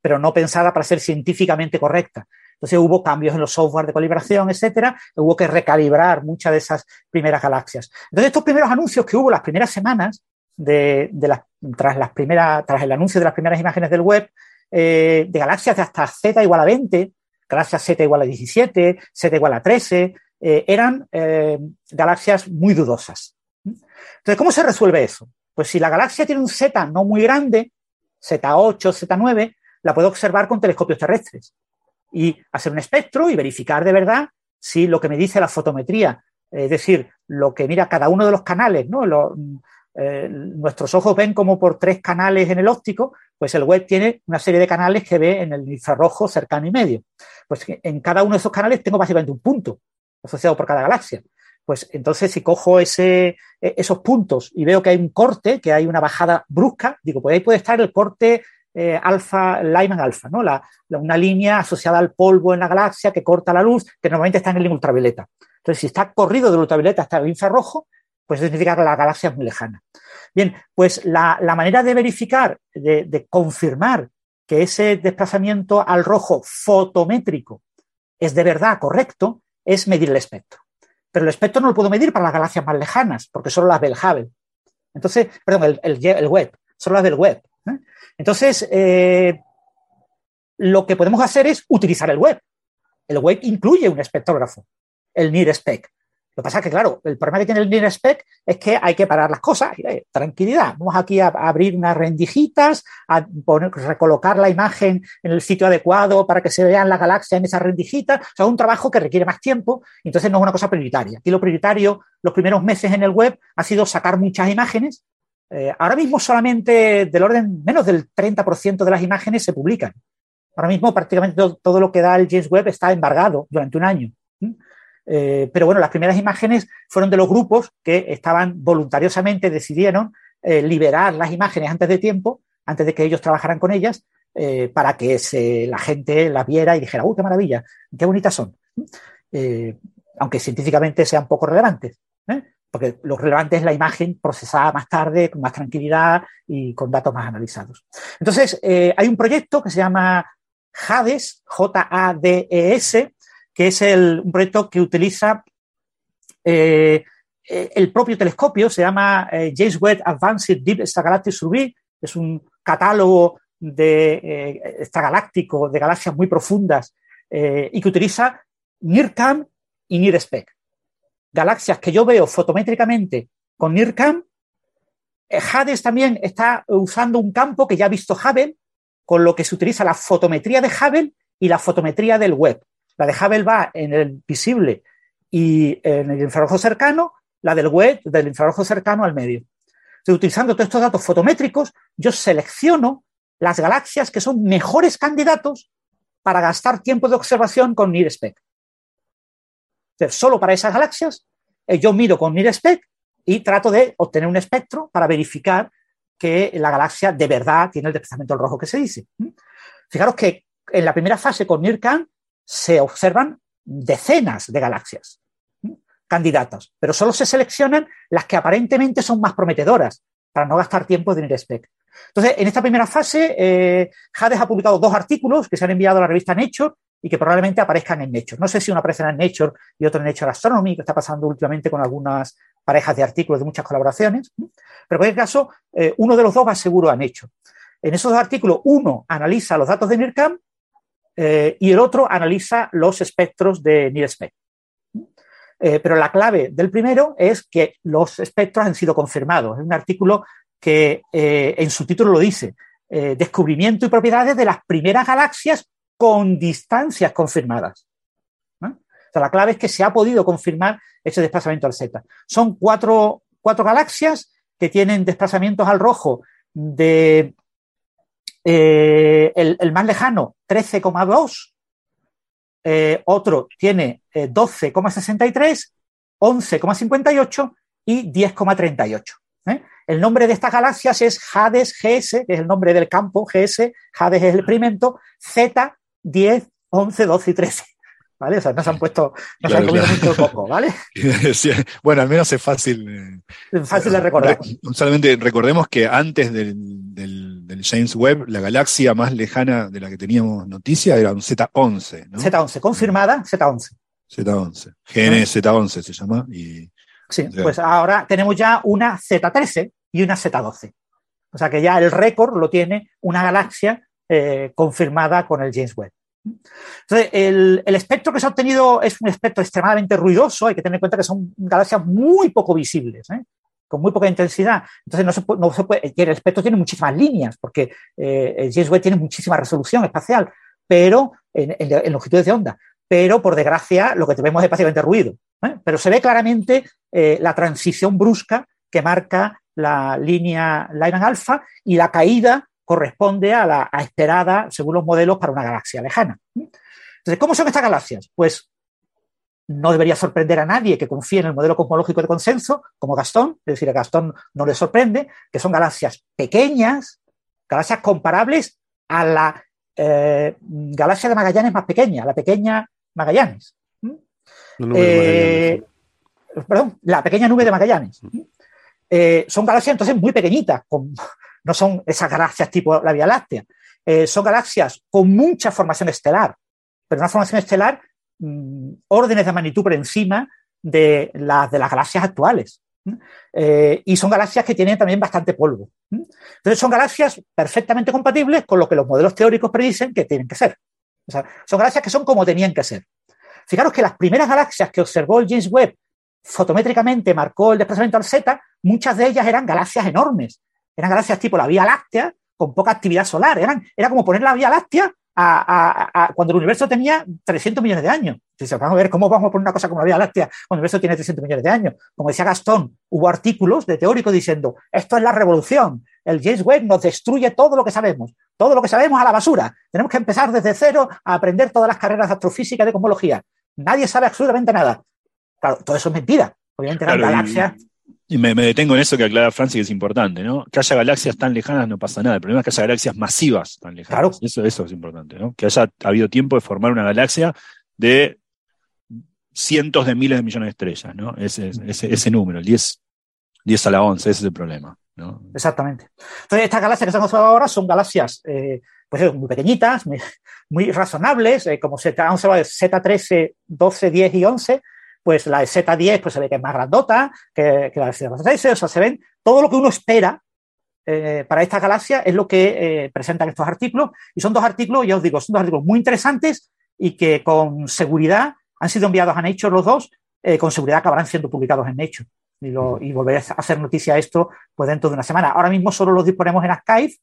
pero no pensada para ser científicamente correcta. Entonces hubo cambios en los software de calibración, etcétera. Hubo que recalibrar muchas de esas primeras galaxias. Entonces estos primeros anuncios que hubo las primeras semanas tras el anuncio de las primeras imágenes del web, eh, de galaxias de hasta Z igual a 20, galaxias Z igual a 17, Z igual a 13, eh, eran eh, galaxias muy dudosas. Entonces, ¿cómo se resuelve eso? Pues si la galaxia tiene un Z no muy grande, Z8, Z9, la puedo observar con telescopios terrestres y hacer un espectro y verificar de verdad si lo que me dice la fotometría, es decir, lo que mira cada uno de los canales, ¿no? Eh, nuestros ojos ven como por tres canales en el óptico, pues el web tiene una serie de canales que ve en el infrarrojo cercano y medio. Pues en cada uno de esos canales tengo básicamente un punto asociado por cada galaxia. Pues entonces si cojo ese, e, esos puntos y veo que hay un corte, que hay una bajada brusca, digo, pues ahí puede estar el corte eh, alfa, Lyman alfa, ¿no? La, una línea asociada al polvo en la galaxia que corta la luz, que normalmente está en el ultravioleta. Entonces, si está corrido del ultravioleta hasta el infrarrojo, pues significa que la galaxia es muy lejana. Bien, pues la, manera de verificar, de, confirmar que ese desplazamiento al rojo fotométrico es de verdad correcto, es medir el espectro. Pero el espectro no lo puedo medir para las galaxias más lejanas, porque solo las ve el Hubble. Entonces, perdón, el, el, web, solo las del web. ¿eh? Entonces, eh, lo que podemos hacer es utilizar el web. El web incluye un espectrógrafo, el NIRSPEC. Lo que pasa es que, claro, el problema que tiene el NIRSPEC es que hay que parar las cosas. tranquilidad. Vamos aquí a, abrir unas rendijitas, a poner, recolocar la imagen en el sitio adecuado para que se vean la galaxia en esas rendijitas. O sea, es un trabajo que requiere más tiempo. Entonces, no es una cosa prioritaria. Aquí lo prioritario, los primeros meses en el web, ha sido sacar muchas imágenes. Eh, ahora mismo solamente del orden, menos del 30% de las imágenes se publican. Ahora mismo prácticamente todo, lo que da el James Webb está embargado durante un año. Eh, pero bueno, las primeras imágenes fueron de los grupos que estaban voluntariosamente, decidieron eh, liberar las imágenes antes de tiempo, antes de que ellos trabajaran con ellas, eh, para que la gente las viera y dijera, ¡uh, qué maravilla! ¡Qué bonitas son! aunque científicamente sean poco relevantes. Porque lo relevante es la imagen procesada más tarde, con más tranquilidad y con datos más analizados. Entonces, hay un proyecto que se llama JADES, J-A-D-E-S, que es un proyecto que utiliza eh, eh, el propio telescopio, se llama eh, James Webb Advanced Deep Extragalactic Survey, es un catálogo de extragaláctico de galaxias muy profundas y que utiliza NIRCam y NIRSPEC. Galaxias que yo veo fotométricamente con NIRCam. Hades también está usando un campo que ya ha visto Hubble, con lo que se utiliza la fotometría de Hubble y la fotometría del web. La de Hubble va en el visible y en el infrarrojo cercano, la del web del infrarrojo cercano al medio. Utilizando todos estos datos fotométricos, yo selecciono las galaxias que son mejores candidatos para gastar tiempo de observación con NIRSPEC. Entonces, solo para esas galaxias, eh, yo miro con NIRSPEC y trato de obtener un espectro para verificar que la galaxia de verdad tiene el desplazamiento rojo que se dice. Fijaros que en la primera fase con NIRCam se observan decenas de galaxias candidatas, pero solo se seleccionan las que aparentemente son más prometedoras para no gastar tiempo en el spec. Entonces, en esta primera fase, eh, Hades ha publicado dos artículos que se han enviado a la revista Nature y que probablemente aparezcan en Nature. No sé si uno aparecerá en Nature y otro en Nature Astronomy, que está pasando últimamente con algunas parejas de artículos de muchas colaboraciones, pero en cualquier caso, eh, uno de los dos va seguro a Nature. En esos dos artículos, uno analiza los datos de NIRCam eh, y el otro analiza los espectros de NIRSPEC. Eh, pero la clave del primero es que los espectros han sido confirmados. Es un artículo que eh, en su título lo dice, descubrimiento y propiedades de las primeras galaxias con distancias confirmadas. O sea, la clave es que se ha podido confirmar ese desplazamiento al Z. Son cuatro, cuatro galaxias que tienen desplazamientos al rojo de eh, el, más lejano, 13,2. Eh, otro tiene 12,63, eh, 11,58 y 10,38. El nombre de estas galaxias es Hades GS, que es el nombre del campo GS, Hades es el experimento, Z10, 11, 12 y 13. ¿Vale? O sea, no se han puesto, no se han comido mucho poco, ¿vale? bueno, al menos es fácil. Eh, fácil de recordar. solamente recordemos que antes del, del, del, James Webb, la galaxia más lejana de la que teníamos noticia era un Z11. ¿no? Z11, confirmada Z11. Z11. GNZ11 se llama. Y, sí, pues ahora tenemos ya una Z13 y una Z12. O sea que ya el récord lo tiene una galaxia eh, confirmada con el James Webb. Entonces, el, espectro que se ha obtenido es un espectro extremadamente ruidoso, hay que tener en cuenta que son galaxias muy poco visibles, ¿eh? Con muy poca intensidad. Entonces, no se puede, el espectro tiene muchísimas líneas, porque eh, el James Webb tiene muchísima resolución espacial, pero en, longitudes de onda. Pero, por desgracia, lo que tenemos es básicamente ruido. ¿eh? Pero se ve claramente la transición brusca que marca la línea Lyman alfa y la caída corresponde a la esperada, según los modelos, para una galaxia lejana. Entonces, ¿cómo son estas galaxias? Pues no debería sorprender a nadie que confíe en el modelo cosmológico de consenso, como Gastón, es decir, a Gastón no le sorprende, que son galaxias pequeñas, galaxias comparables a la eh, galaxia de Magallanes más pequeña, la pequeña Magallanes. Eh, perdón, la pequeña nube de Magallanes. Eh, son galaxias entonces muy pequeñitas, con no son esas galaxias tipo la Vía Láctea. Son galaxias con mucha formación estelar, pero una formación estelar mm, órdenes de magnitud por encima de, las de las galaxias actuales. Eh, y son galaxias que tienen también bastante polvo. Entonces son galaxias perfectamente compatibles con lo que los modelos teóricos predicen que tienen que ser. O sea, son galaxias que son como tenían que ser. Fijaros que las primeras galaxias que observó el James Webb fotométricamente marcó el desplazamiento al Z, muchas de ellas eran galaxias enormes, eran galaxias tipo la Vía Láctea con poca actividad solar. Eran, era como poner la Vía Láctea a, cuando el universo tenía 300 millones de años. Entonces, vamos a ver cómo vamos a poner una cosa como la Vía Láctea cuando el universo tiene 300 millones de años. Como decía Gastón, hubo artículos de teóricos diciendo, esto es la revolución, el James Webb nos destruye todo lo que sabemos, todo lo que sabemos a la basura. Tenemos que empezar desde cero a aprender todas las carreras de astrofísica y de cosmología. Nadie sabe absolutamente nada. Claro, todo eso es mentira. Obviamente eran galaxias y me, detengo en eso que aclara Francis, que es importante, ¿no? Que haya galaxias tan lejanas no pasa nada. El problema es que haya galaxias masivas tan lejanas. Claro. Eso, eso es importante, ¿no? Que haya habido tiempo de formar una galaxia de cientos de miles de millones de estrellas, ¿no? Ese, ese, número, el 10, 10 a la 11, ese es el problema. ¿no? Exactamente. Entonces, estas galaxias que estamos observando ahora son galaxias eh, pues, muy pequeñitas, muy, razonables, eh, como se han observado Z13, 12, 10 y 11, pues la Z10 pues se ve que es más grandota que, la Z13, o sea, se ven todo lo que uno espera eh, para esta galaxia es lo que eh, presentan estos artículos y son dos artículos, ya os digo, son dos artículos muy interesantes y que con seguridad han sido enviados a Nature los dos, eh, con seguridad acabarán siendo publicados en Nature. Y, lo, volveré a hacer noticia esto pues dentro de una semana. Ahora mismo solo los disponemos en Skype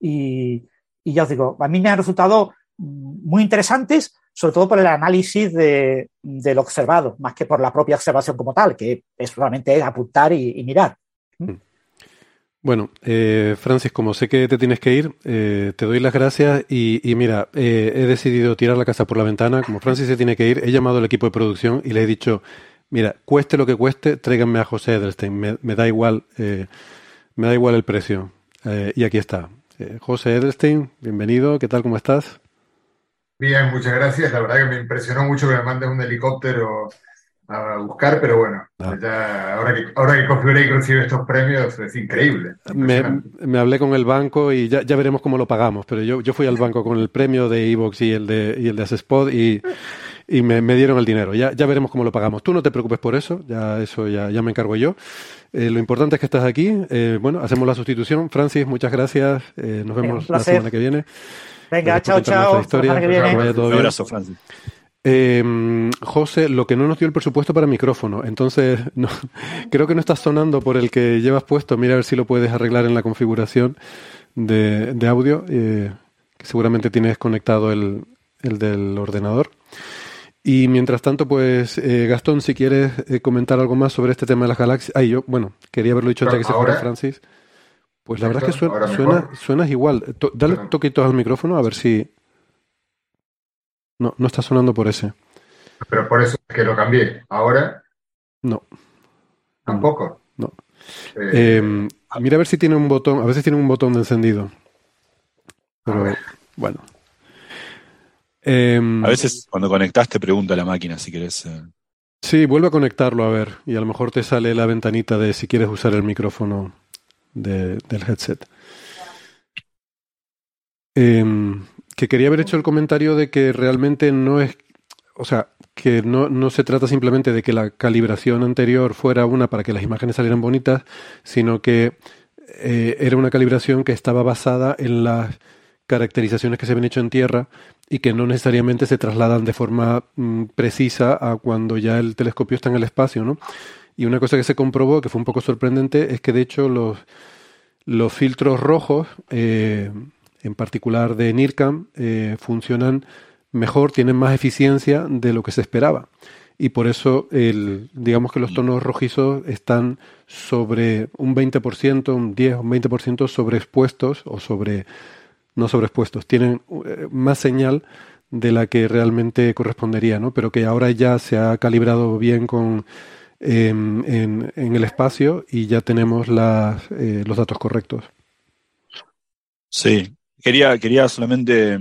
y, y ya os digo, a mí me han resultado muy interesantes sobre todo por el análisis de, lo observado, más que por la propia observación como tal, que es realmente apuntar y, mirar. ¿Mm? Bueno, eh, Francis, como sé que te tienes que ir, eh, te doy las gracias y, mira, eh, he decidido tirar la casa por la ventana. Como Francis se tiene que ir, he llamado al equipo de producción y le he dicho, mira, cueste lo que cueste, tráiganme a José Edelstein, me, da igual, me da igual el precio. y aquí está. José Edelstein, bienvenido, ¿qué tal? ¿Cómo estás? Bien, muchas gracias. La verdad que me impresionó mucho que me manden un helicóptero a buscar, pero bueno, ah. ahora que, ahora que recibe estos premios es increíble. Me, hablé con el banco y ya, ya, veremos cómo lo pagamos, pero yo, yo fui al banco con el premio de Evox y el de, y el de Asespod y, y me, me, dieron el dinero. Ya, ya veremos cómo lo pagamos. Tú no te preocupes por eso, ya eso ya, ya me encargo yo. Eh, lo importante es que estás aquí. Eh, bueno, hacemos la sustitución. Francis, muchas gracias. Eh, nos vemos la semana que viene. Venga, chao, chao. Un abrazo, Francis. Eh, José, lo que no nos dio el presupuesto para micrófono, entonces no, creo que no estás sonando por el que llevas puesto. Mira a ver si lo puedes arreglar en la configuración de, audio, eh, que seguramente tienes conectado el, del ordenador. Y mientras tanto, pues eh, Gastón, si quieres eh, comentar algo más sobre este tema de las galaxias. Ay, yo, bueno, quería haberlo dicho antes que se fuera Francis. Pues la verdad es que suena, suena, igual. dale toquitos al micrófono a ver si. No, no está sonando por ese. Pero por eso es que lo cambié. Ahora. No. Tampoco. No. Eh, em, mira a ver si tiene un botón. A veces tiene un botón de encendido. Pero bueno. Em, a veces cuando conectas te pregunta la máquina si quieres. Eh. Sí, vuelve a conectarlo a ver y a lo mejor te sale la ventanita de si quieres usar el micrófono del headset. Em, que quería haber hecho el comentario de que realmente no es, o sea, que no, no, se trata simplemente de que la calibración anterior fuera una para que las imágenes salieran bonitas, sino que eh, era una calibración que estaba basada en las caracterizaciones que se habían hecho en tierra y que no necesariamente se trasladan de forma mm, precisa a cuando ya el telescopio está en el espacio, ¿no? Y una cosa que se comprobó, que fue un poco sorprendente, es que de hecho los, los filtros rojos, eh, en particular de NIRCAM, eh, funcionan mejor, tienen más eficiencia de lo que se esperaba. Y por eso, el, digamos que los tonos rojizos están sobre un 20%, un 10 o un 20% sobreexpuestos o sobre no sobreexpuestos, tienen eh, más señal de la que realmente correspondería, ¿no? Pero que ahora ya se ha calibrado bien con en, el espacio y ya tenemos eh, los datos correctos. Sí, quería, quería solamente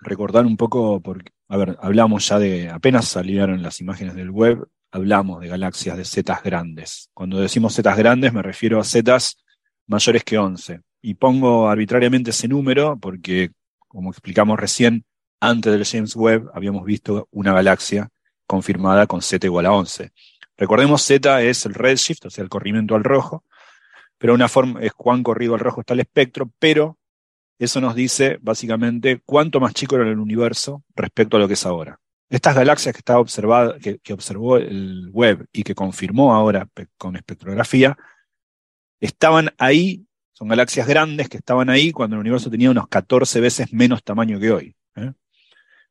recordar un poco, porque, a ver, hablamos ya de, apenas salieron las imágenes del web, hablamos de galaxias de zetas grandes. Cuando decimos zetas grandes me refiero a zetas mayores que 11. Y pongo arbitrariamente ese número porque, como explicamos recién, antes del James Webb habíamos visto una galaxia confirmada con Z igual a 11. Recordemos, Z es el redshift, o sea, el corrimiento al rojo, pero una forma es cuán corrido al rojo está el espectro, pero eso nos dice básicamente cuánto más chico era el universo respecto a lo que es ahora. Estas galaxias que, está observada, que, observó el Webb y que confirmó ahora con espectrografía, estaban ahí son galaxias grandes que estaban ahí cuando el universo tenía unos 14 veces menos tamaño que hoy.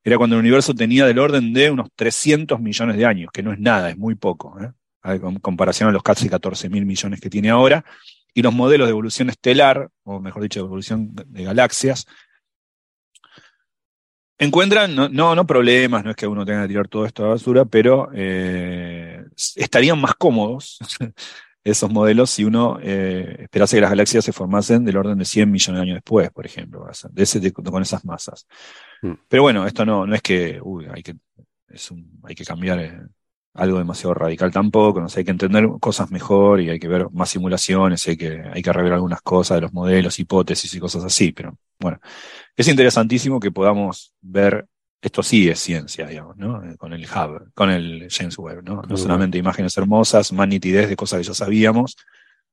¿Eh? Era cuando el universo tenía del orden de unos 300 millones de años, que no es nada, es muy poco, ¿eh? en comparación a los casi 14 mil millones que tiene ahora. Y los modelos de evolución estelar, o mejor dicho, de evolución de galaxias, encuentran, no, no, problemas, no es que uno tenga que tirar todo esto a la basura, pero eh, estarían más cómodos esos modelos si uno eh, esperase que las galaxias se formasen del orden de 100 millones de años después, por ejemplo, de ese, con esas masas. Mm. Pero bueno, esto no, no es que, hay que, es hay que cambiar eh, algo demasiado radical tampoco, no hay que entender cosas mejor y hay que ver más simulaciones, hay que, hay que arreglar algunas cosas de los modelos, hipótesis y cosas así, pero bueno, es interesantísimo que podamos ver esto sí es ciencia, digamos, ¿no? Eh, con el Hubble, con el James Webb, ¿no? No solamente imágenes hermosas, más nitidez de cosas que ya sabíamos,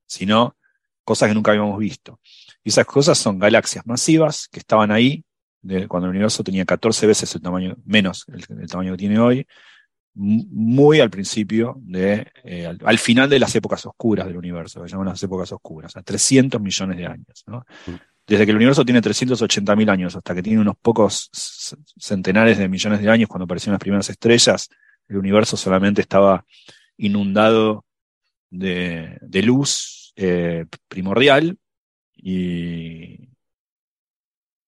sino cosas que nunca habíamos visto. Y esas cosas son galaxias masivas que estaban ahí cuando el universo tenía 14 veces el tamaño, menos el, tamaño que tiene hoy, muy al principio de, eh, al, final de las épocas oscuras del universo, que llaman las épocas oscuras, a 300 millones de años, ¿no? Desde que el universo tiene 380.000 años hasta que tiene unos pocos centenares de millones de años, cuando aparecieron las primeras estrellas, el universo solamente estaba inundado de, luz eh, primordial y,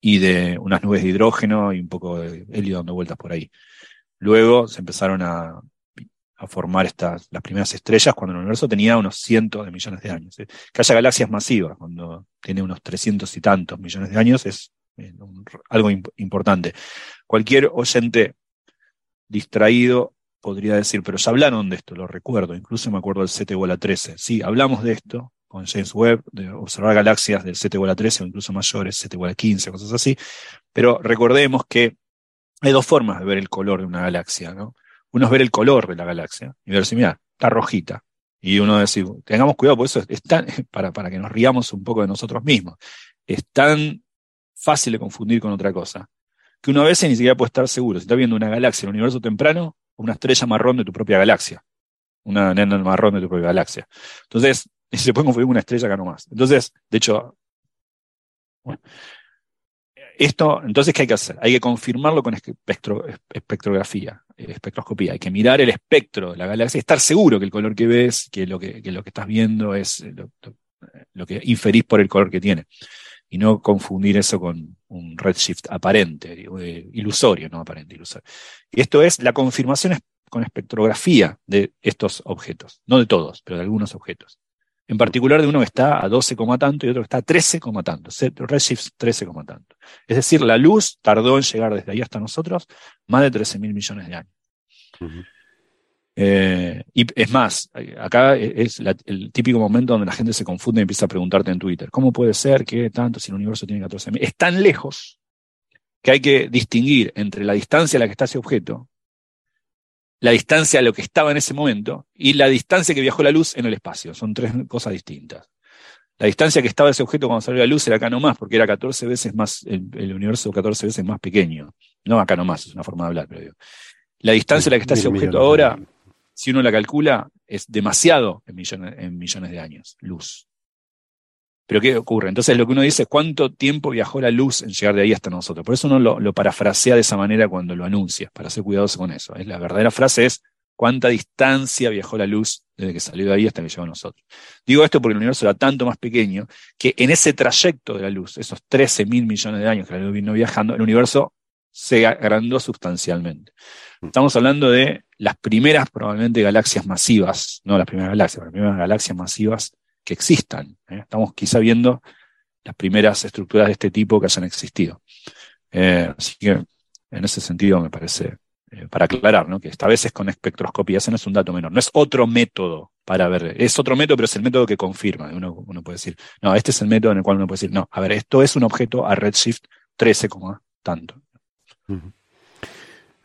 y de unas nubes de hidrógeno y un poco de helio dando vueltas por ahí. Luego se empezaron a a formar estas, las primeras estrellas cuando el universo tenía unos cientos de millones de años. Que haya galaxias masivas cuando tiene unos trescientos y tantos millones de años es algo importante. Cualquier oyente distraído podría decir, pero ya hablaron de esto, lo recuerdo, incluso me acuerdo del 7 igual a 13. Sí, hablamos de esto con James Webb, de observar galaxias del 7 igual a 13 o incluso mayores, 7 igual a 15, cosas así, pero recordemos que hay dos formas de ver el color de una galaxia, ¿no? Uno es ver el color de la galaxia y si, mira, está rojita. Y uno decir, tengamos cuidado, por eso es tan, para, para que nos riamos un poco de nosotros mismos. Es tan fácil de confundir con otra cosa, que uno a veces ni siquiera puede estar seguro si está viendo una galaxia en el universo temprano una estrella marrón de tu propia galaxia. Una nena marrón de tu propia galaxia. Entonces, se puede confundir con una estrella acá nomás. Entonces, de hecho, bueno, esto, entonces, ¿qué hay que hacer? Hay que confirmarlo con espectrografía, eh, espectroscopía. Hay que mirar el espectro de la galaxia y estar seguro que el color que ves, que lo que, lo que estás viendo es lo, que inferís por el color que tiene. Y no confundir eso con un redshift aparente, eh, ilusorio, no aparente, ilusorio. Y esto es la confirmación con espectrografía de estos objetos. No de todos, pero de algunos objetos. En particular de uno que está a 12, tanto y otro que está a 13, tanto. Redshift 13, tanto. Es decir, la luz tardó en llegar desde ahí hasta nosotros más de 13 mil millones de años. Eh, y es más, acá es el típico momento donde la gente se confunde y empieza a preguntarte en Twitter, ¿cómo puede ser que tanto si el universo tiene 14 mil? Es tan lejos que hay que distinguir entre la distancia a la que está ese objeto, la distancia a lo que estaba en ese momento y la distancia que viajó la luz en el espacio. Son tres cosas distintas. La distancia que estaba ese objeto cuando salió la luz era acá nomás, porque era 14 veces más, el, el universo 14 veces más pequeño. No acá nomás, es una forma de hablar, pero digo. La distancia a la que está ese objeto ahora, si uno la calcula, es demasiado en millones, en millones de años, luz. Pero ¿qué ocurre? Entonces lo que uno dice es cuánto tiempo viajó la luz en llegar de ahí hasta nosotros. Por eso uno lo, parafrasea de esa manera cuando lo anuncia, para ser cuidadoso con eso. La verdadera frase es cuánta distancia viajó la luz desde que salió de ahí hasta que llegó a nosotros. Digo esto porque el universo era tanto más pequeño que en ese trayecto de la luz, esos 13 mil millones de años que la luz vino viajando, el universo se agrandó sustancialmente. Estamos hablando de las primeras probablemente galaxias masivas, no las primeras galaxias, las primeras galaxias masivas que existan. ¿eh? Estamos quizá viendo las primeras estructuras de este tipo que hayan existido. Eh, así que en ese sentido me parece, eh, para aclarar, ¿no? que esta vez es con espectroscopía, ese no es un dato menor, no es otro método para ver, es otro método, pero es el método que confirma. Uno, uno puede decir, no, este es el método en el cual uno puede decir, no, a ver, esto es un objeto a redshift 13, tanto.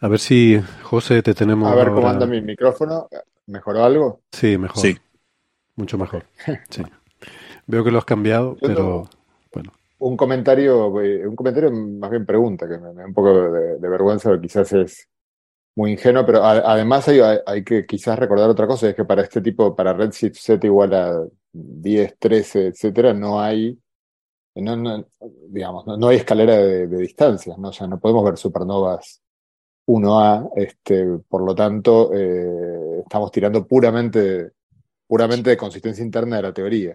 A ver si, José, te tenemos. A ver cómo anda mi micrófono. ¿Mejoró algo? Sí, mejor. Sí. Mucho mejor. Sí. Veo que lo has cambiado, pero bueno. Un comentario, eh, un comentario más bien pregunta, que me, da un poco de, vergüenza, quizás es muy ingenuo, pero además hay, que quizás recordar otra cosa, es que para este tipo, para Redshift Z igual a 10, 13, etcétera, no hay, no, digamos, no, hay escalera de, distancias, ¿no? O sea, no podemos ver supernovas 1A, este, por lo tanto, eh, estamos tirando puramente puramente de consistencia interna de la teoría.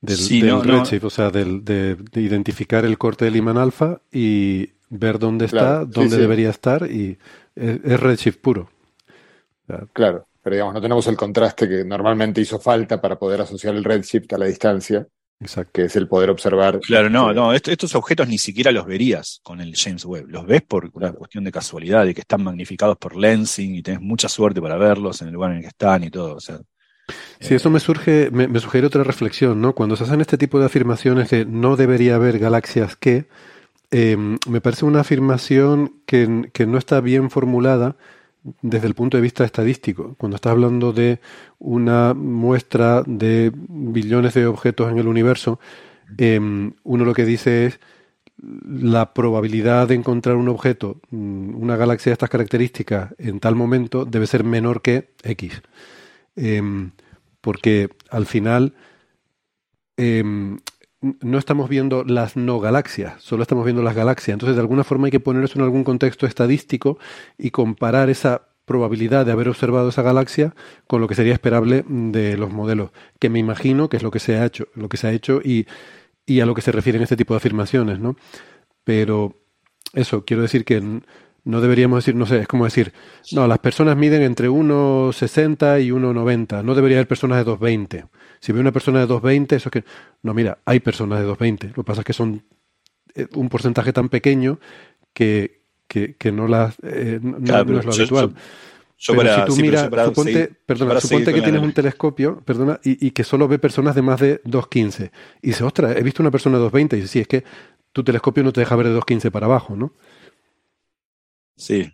Del, redshift, o sea, de, identificar el corte del imán alfa y ver dónde está, dónde debería estar, y es, redshift puro. claro, pero digamos, no tenemos el contraste que normalmente hizo falta para poder asociar el redshift a la distancia. Exacto. que es el poder observar. Claro, no, no, estos objetos ni siquiera los verías con el James Webb. Los ves por una cuestión de casualidad, de que están magnificados por lensing y tenés mucha suerte para verlos en el lugar en el que están y todo. O sea, Sí, eso me surge, me, sugiere otra reflexión, ¿no? Cuando se hacen este tipo de afirmaciones de no debería haber galaxias que, em, me parece una afirmación que, que, no está bien formulada desde el punto de vista estadístico. Cuando estás hablando de una muestra de billones de objetos en el universo, em, uno lo que dice es la probabilidad de encontrar un objeto, mm, una galaxia de estas características, en tal momento debe ser menor que X. Em, porque al final em, no estamos viendo las no galaxias, solo estamos viendo las galaxias. Entonces, de alguna forma hay que poner eso en algún contexto estadístico y comparar esa probabilidad de haber observado esa galaxia con lo que sería esperable de los modelos, que me imagino que es lo que se ha hecho, lo que se ha hecho y, y a lo que se refieren este tipo de afirmaciones, ¿no? Pero eso, quiero decir que no deberíamos decir, no sé, es como decir, no, las personas miden entre 1,60 y 1,90, no debería haber personas de 2,20. Si ve una persona de 2,20, eso es que, no, mira, hay personas de 2,20, lo que pasa es que son eh, un porcentaje tan pequeño que, que, que no, las, eh, no, es lo habitual. pero si tú miras, suponte, perdona, suponte que tienes un telescopio, perdona, y, y, que solo ve personas de más de 2.15. Y dice, ostras, he visto una persona de 2.20. Y dice, sí, es que tu telescopio no te deja ver de 2.15 para abajo, ¿no? Sí.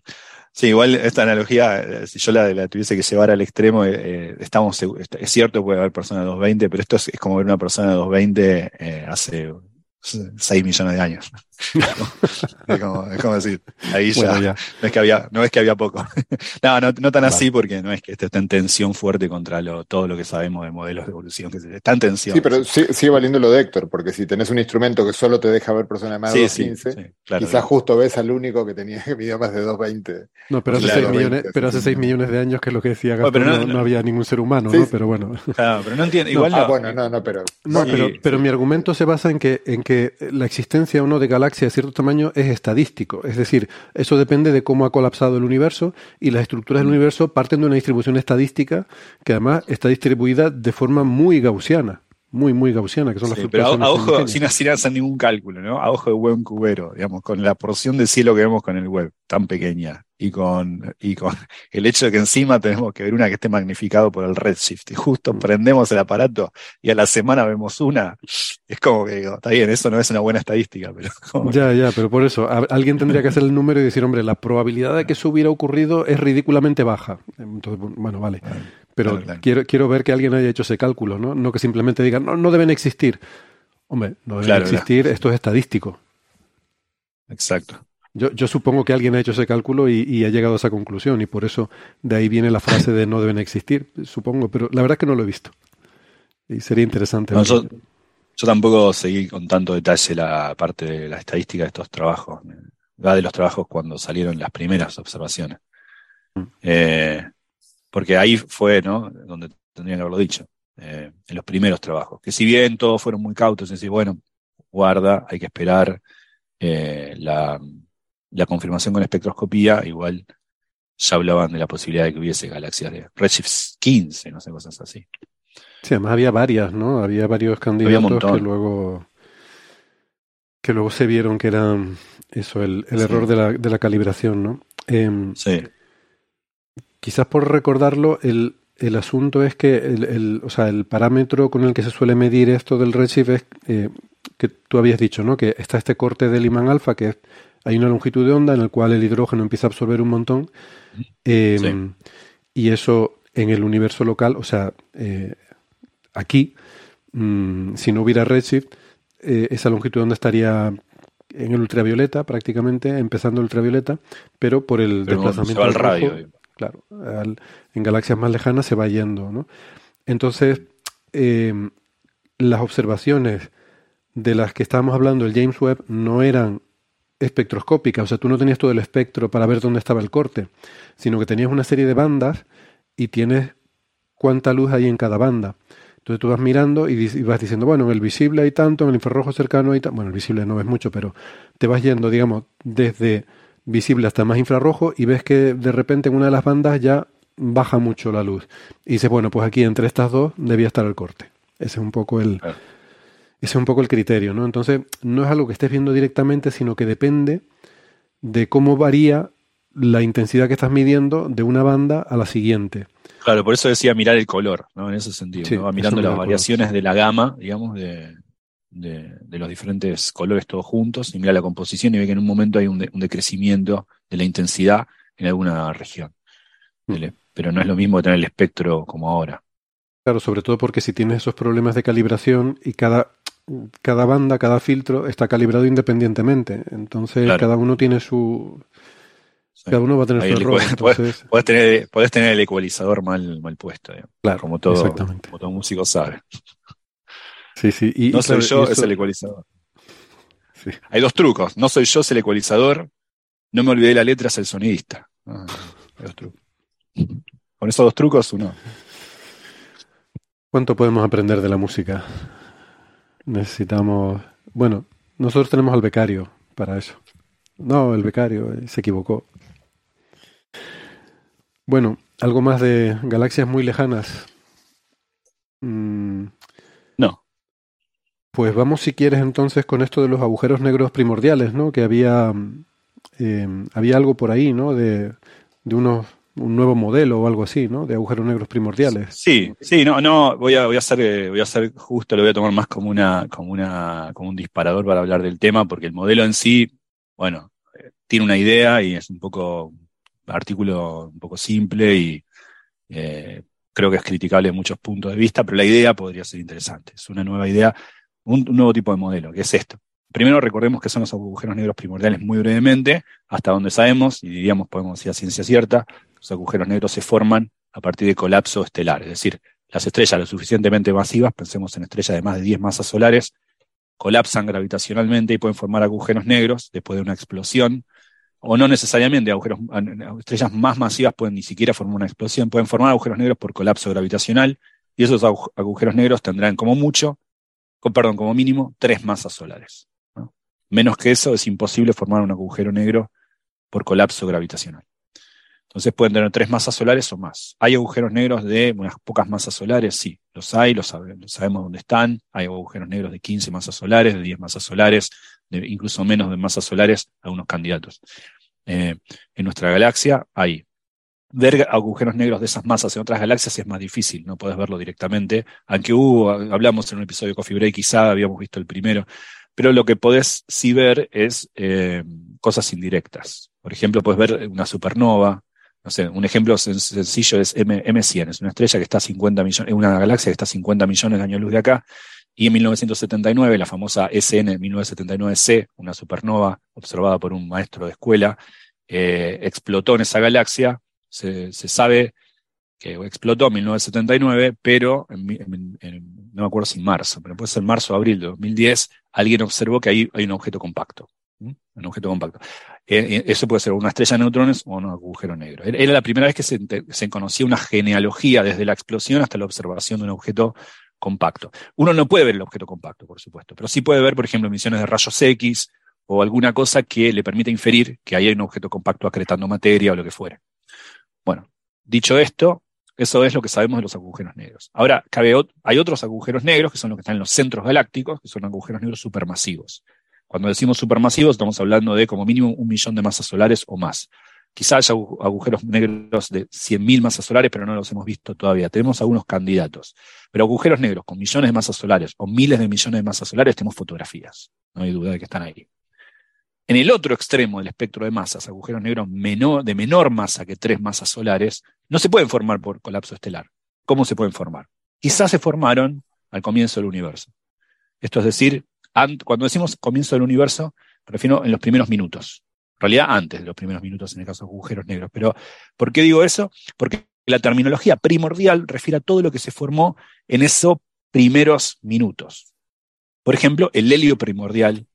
Sí, igual esta analogía, eh, si yo la, tuviese que llevar al extremo, eh, eh, estamos, es cierto, puede haber personas de 220, pero esto es, como ver una persona de 220 hace 6 millones de años. es, como, decir, ahí ya, No, es que había, no es que había poco. no, no, no tan así porque no es que esté en tensión fuerte contra lo, todo lo que sabemos de modelos de evolución, que está en tensión. Sí, pero sigue, valiendo lo de Héctor, porque si tenés un instrumento que solo te deja ver personas de más de 215, quizás justo ves al único que tenía que medir más de 220. No, pero hace, 6 millones, pero hace 6 millones de años que es lo que decía Gastón, no, había ningún ser humano, ¿no? Pero bueno. Claro, pero no entiendo. Igual ah, bueno, no, no, pero. No, pero, pero mi argumento se basa en que, en que que la existencia o no de galaxias de cierto tamaño es estadístico. Es decir, eso depende de cómo ha colapsado el universo y las estructuras del universo parten de una distribución estadística que además está distribuida de forma muy gaussiana muy, muy gaussiana, que son las sí, Pero a, ojo, sin, hacer ningún cálculo, ¿no? A ojo de buen cubero, digamos, con la porción de cielo que vemos con el web tan pequeña y con, y con el hecho de que encima tenemos que ver una que esté magnificado por el redshift y justo mm. prendemos el aparato y a la semana vemos una, es como que digo, está bien, eso no es una buena estadística, pero... Ya, ya, pero por eso, alguien tendría que hacer el número y decir, hombre, la probabilidad de que eso hubiera ocurrido es ridículamente baja. Entonces, bueno, vale. Pero Quiero, quiero ver que alguien haya hecho ese cálculo, ¿no? No que simplemente digan, no, no deben existir. Hombre, no deben existir, esto es estadístico. Exacto. Yo, yo, supongo que alguien ha hecho ese cálculo y, ha llegado a esa conclusión y por eso de ahí viene la frase de no deben existir, supongo, pero la verdad es que no lo he visto. Y sería interesante. yo, tampoco seguí con tanto detalle la parte de la estadística de estos trabajos. Va de los trabajos cuando salieron las primeras observaciones. Mm. Eh, porque ahí fue, ¿no? Donde tendrían que haberlo dicho, eh, en los primeros trabajos. Que si bien todos fueron muy cautos en decir, bueno, guarda, hay que esperar eh, la, confirmación con espectroscopía, igual ya hablaban de la posibilidad de que hubiese galaxias de Redshift 15, no sé, cosas así. Sí, además había varias, ¿no? Había varios candidatos que luego que luego se vieron que eran eso, el, error de la, de la calibración, ¿no? Em, sí. Quizás por recordarlo, el, el asunto es que el, el, o sea, el parámetro con el que se suele medir esto del redshift es eh, que tú habías dicho, ¿no? Que está este corte del imán alfa, que hay una longitud de onda en el cual el hidrógeno empieza a absorber un montón. Em, y eso en el universo local, o sea, eh, aquí, mm, si no hubiera redshift, eh, esa longitud de onda estaría en el ultravioleta prácticamente, empezando el ultravioleta, pero por el desplazamiento del radio. Claro, en galaxias más lejanas se va yendo, ¿no? Entonces, em, las observaciones de las que estábamos hablando, el James Webb, no eran espectroscópicas, o sea, tú no tenías todo el espectro para ver dónde estaba el corte, sino que tenías una serie de bandas y tienes cuánta luz hay en cada banda. Entonces tú vas mirando y, vas diciendo, bueno, en el visible hay tanto, en el infrarrojo cercano hay tanto, bueno, el visible no ves mucho, pero te vas yendo, digamos, desde visible hasta más infrarrojo y ves que de repente en una de las bandas ya baja mucho la luz. Y dices, bueno, pues aquí entre estas dos debía estar el corte. Ese es un poco el, ese es un poco el criterio, ¿no? Entonces, no es algo que estés viendo directamente, sino que depende de cómo varía la intensidad que estás midiendo de una banda a la siguiente. Claro, por eso decía mirar el color, ¿no? En ese sentido, Va mirando las variaciones de la gama, digamos, de, de, los diferentes colores todos juntos y mira la composición y ve que en un momento hay un, decrecimiento de la intensidad en alguna región. Mm. Pero no es lo mismo tener el espectro como ahora. Claro, sobre todo porque si tienes esos problemas de calibración y cada, cada banda, cada filtro está calibrado independientemente. Entonces cada uno tiene su... Cada uno va a tener su error. Puedes, tener, tener el ecualizador mal, mal puesto, claro, como, todo, como todo músico sabe. Sí, sí. Y, no soy yo, es el ecualizador. Hay dos trucos. No soy yo, es el ecualizador. No me olvidé la letra, es el sonidista. Ah, hay dos trucos. Con esos dos trucos, uno. ¿Cuánto podemos aprender de la música? Necesitamos. Bueno, nosotros tenemos al becario para eso. No, el becario eh, se equivocó. Bueno, algo más de galaxias muy lejanas. Mm, pues vamos, si quieres, entonces con esto de los agujeros negros primordiales, ¿no? Que había, eh, había algo por ahí, ¿no? De, de unos, un nuevo modelo o algo así, ¿no? De agujeros negros primordiales. Sí, sí, no, no, voy a, voy hacer, eh, voy a hacer justo, lo voy a tomar más como una, como una, como un disparador para hablar del tema, porque el modelo en sí, bueno, eh, tiene una idea y es un poco, artículo un poco simple y creo que es criticable en muchos puntos de vista, pero la idea podría ser interesante. Es una nueva idea un, nuevo tipo de modelo, que es esto. Primero recordemos que son los agujeros negros primordiales muy brevemente, hasta donde sabemos, y diríamos, podemos decir a ciencia cierta, los agujeros negros se forman a partir de colapso estelar, es decir, las estrellas lo suficientemente masivas, pensemos en estrellas de más de 10 masas solares, colapsan gravitacionalmente y pueden formar agujeros negros después de una explosión, o no necesariamente agujeros, estrellas más masivas pueden ni siquiera formar una explosión, pueden formar agujeros negros por colapso gravitacional, y esos agujeros negros tendrán como mucho perdón, como mínimo tres masas solares. Menos que eso es imposible formar un agujero negro por colapso gravitacional. Entonces pueden tener tres masas solares o más. ¿Hay agujeros negros de unas pocas masas solares? Sí, los hay, los sabemos dónde están. Hay agujeros negros de 15 masas solares, de 10 masas solares, incluso menos de masas solares, algunos candidatos. Eh, en nuestra galaxia hay. Ver agujeros negros de esas masas en otras galaxias es más difícil, no puedes verlo directamente. Aunque hubo, hablamos en un episodio de Coffee Break, quizá habíamos visto el primero, pero lo que podés sí ver es eh, cosas indirectas. Por ejemplo, puedes ver una supernova, no sé, un ejemplo sencillo es M, 100 es una estrella que está a 50 millones, una galaxia que está a 50 millones de años luz de acá, y en 1979, la famosa SN 1979C, una supernova observada por un maestro de escuela, eh, explotó en esa galaxia. Se, sabe que explotó en 1979, pero no me acuerdo si en marzo, pero puede ser marzo o abril de 2010, alguien observó que ahí hay un objeto compacto. Un objeto compacto. Eh, eh, eso puede ser una estrella de neutrones o un agujero negro. Era la primera vez que se, conocía una genealogía desde la explosión hasta la observación de un objeto compacto. Uno no puede ver el objeto compacto, por supuesto, pero sí puede ver, por ejemplo, emisiones de rayos X o alguna cosa que le permita inferir que ahí hay un objeto compacto acretando materia o lo que fuera. Bueno, dicho esto, eso es lo que sabemos de los agujeros negros. Ahora, hay otros agujeros negros que son los que están en los centros galácticos, que son agujeros negros supermasivos. Cuando decimos supermasivos, estamos hablando de como mínimo un millón de masas solares o más. Quizás haya agujeros negros de 100.000 masas solares, pero no los hemos visto todavía. Tenemos algunos candidatos. Pero agujeros negros con millones de masas solares o miles de millones de masas solares, tenemos fotografías. No hay duda de que están ahí. En el otro extremo del espectro de masas, agujeros negros de menor masa que tres masas solares, no se pueden formar por colapso estelar. ¿Cómo se pueden formar? Quizás se formaron al comienzo del universo. Esto es decir, cuando decimos comienzo del universo, me refiero en los primeros minutos. En realidad, antes de los primeros minutos en el caso de agujeros negros. Pero, ¿por qué digo eso? Porque la terminología primordial refiere a todo lo que se formó en esos primeros minutos. Por ejemplo, el helio primordial,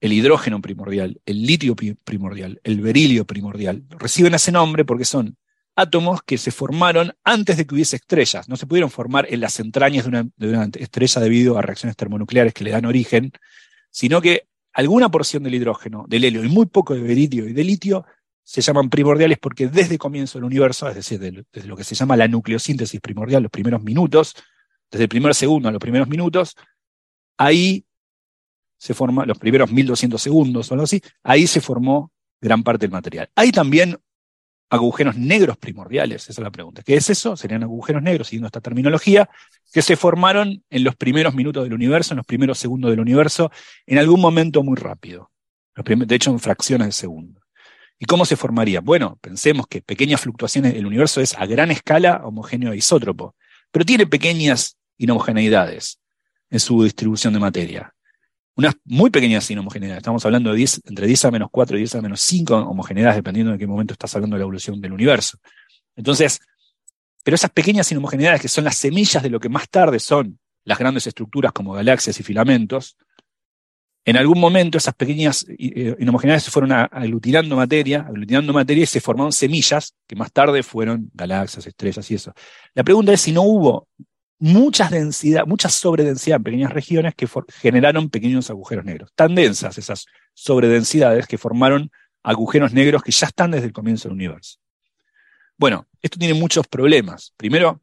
el hidrógeno primordial, el litio primordial, el berilio primordial, reciben ese nombre porque son átomos que se formaron antes de que hubiese estrellas. No se pudieron formar en las entrañas de una, estrella debido a reacciones termonucleares que le dan origen, sino que alguna porción del hidrógeno, del helio y muy poco de berilio y de litio se llaman primordiales porque desde el comienzo del universo, es decir, desde lo que se llama la nucleosíntesis primordial, los primeros minutos, desde el primer segundo a los primeros minutos, ahí se forma, los primeros 1200 segundos o algo así, ahí se formó gran parte del material. Hay también agujeros negros primordiales? Esa es la pregunta. ¿Qué es eso? Serían agujeros negros, siguiendo esta terminología, que se formaron en los primeros minutos del universo, en los primeros segundos del universo, en algún momento muy rápido. De hecho, en fracciones de segundo. ¿Y cómo se formaría? Bueno, pensemos que pequeñas fluctuaciones, el universo es a gran escala homogéneo e isótropo, pero tiene pequeñas inhomogeneidades en su distribución de materia unas muy pequeñas inhomogeneidades. Estamos hablando de 10, entre 10 a menos 4 y 10 a menos 5 homogeneidades, dependiendo de qué momento estás hablando de la evolución del universo. Entonces, pero esas pequeñas inhomogeneidades, que son las semillas de lo que más tarde son las grandes estructuras como galaxias y filamentos, en algún momento esas pequeñas eh, inhomogeneidades se fueron aglutinando materia, aglutinando materia y se formaron semillas que más tarde fueron galaxias, estrellas y eso. La pregunta es si no hubo muchas densidad, mucha sobredensidad en pequeñas regiones que generaron pequeños agujeros negros. Tan densas esas sobredensidades que formaron agujeros negros que ya están desde el comienzo del universo. Bueno, esto tiene muchos problemas. Primero,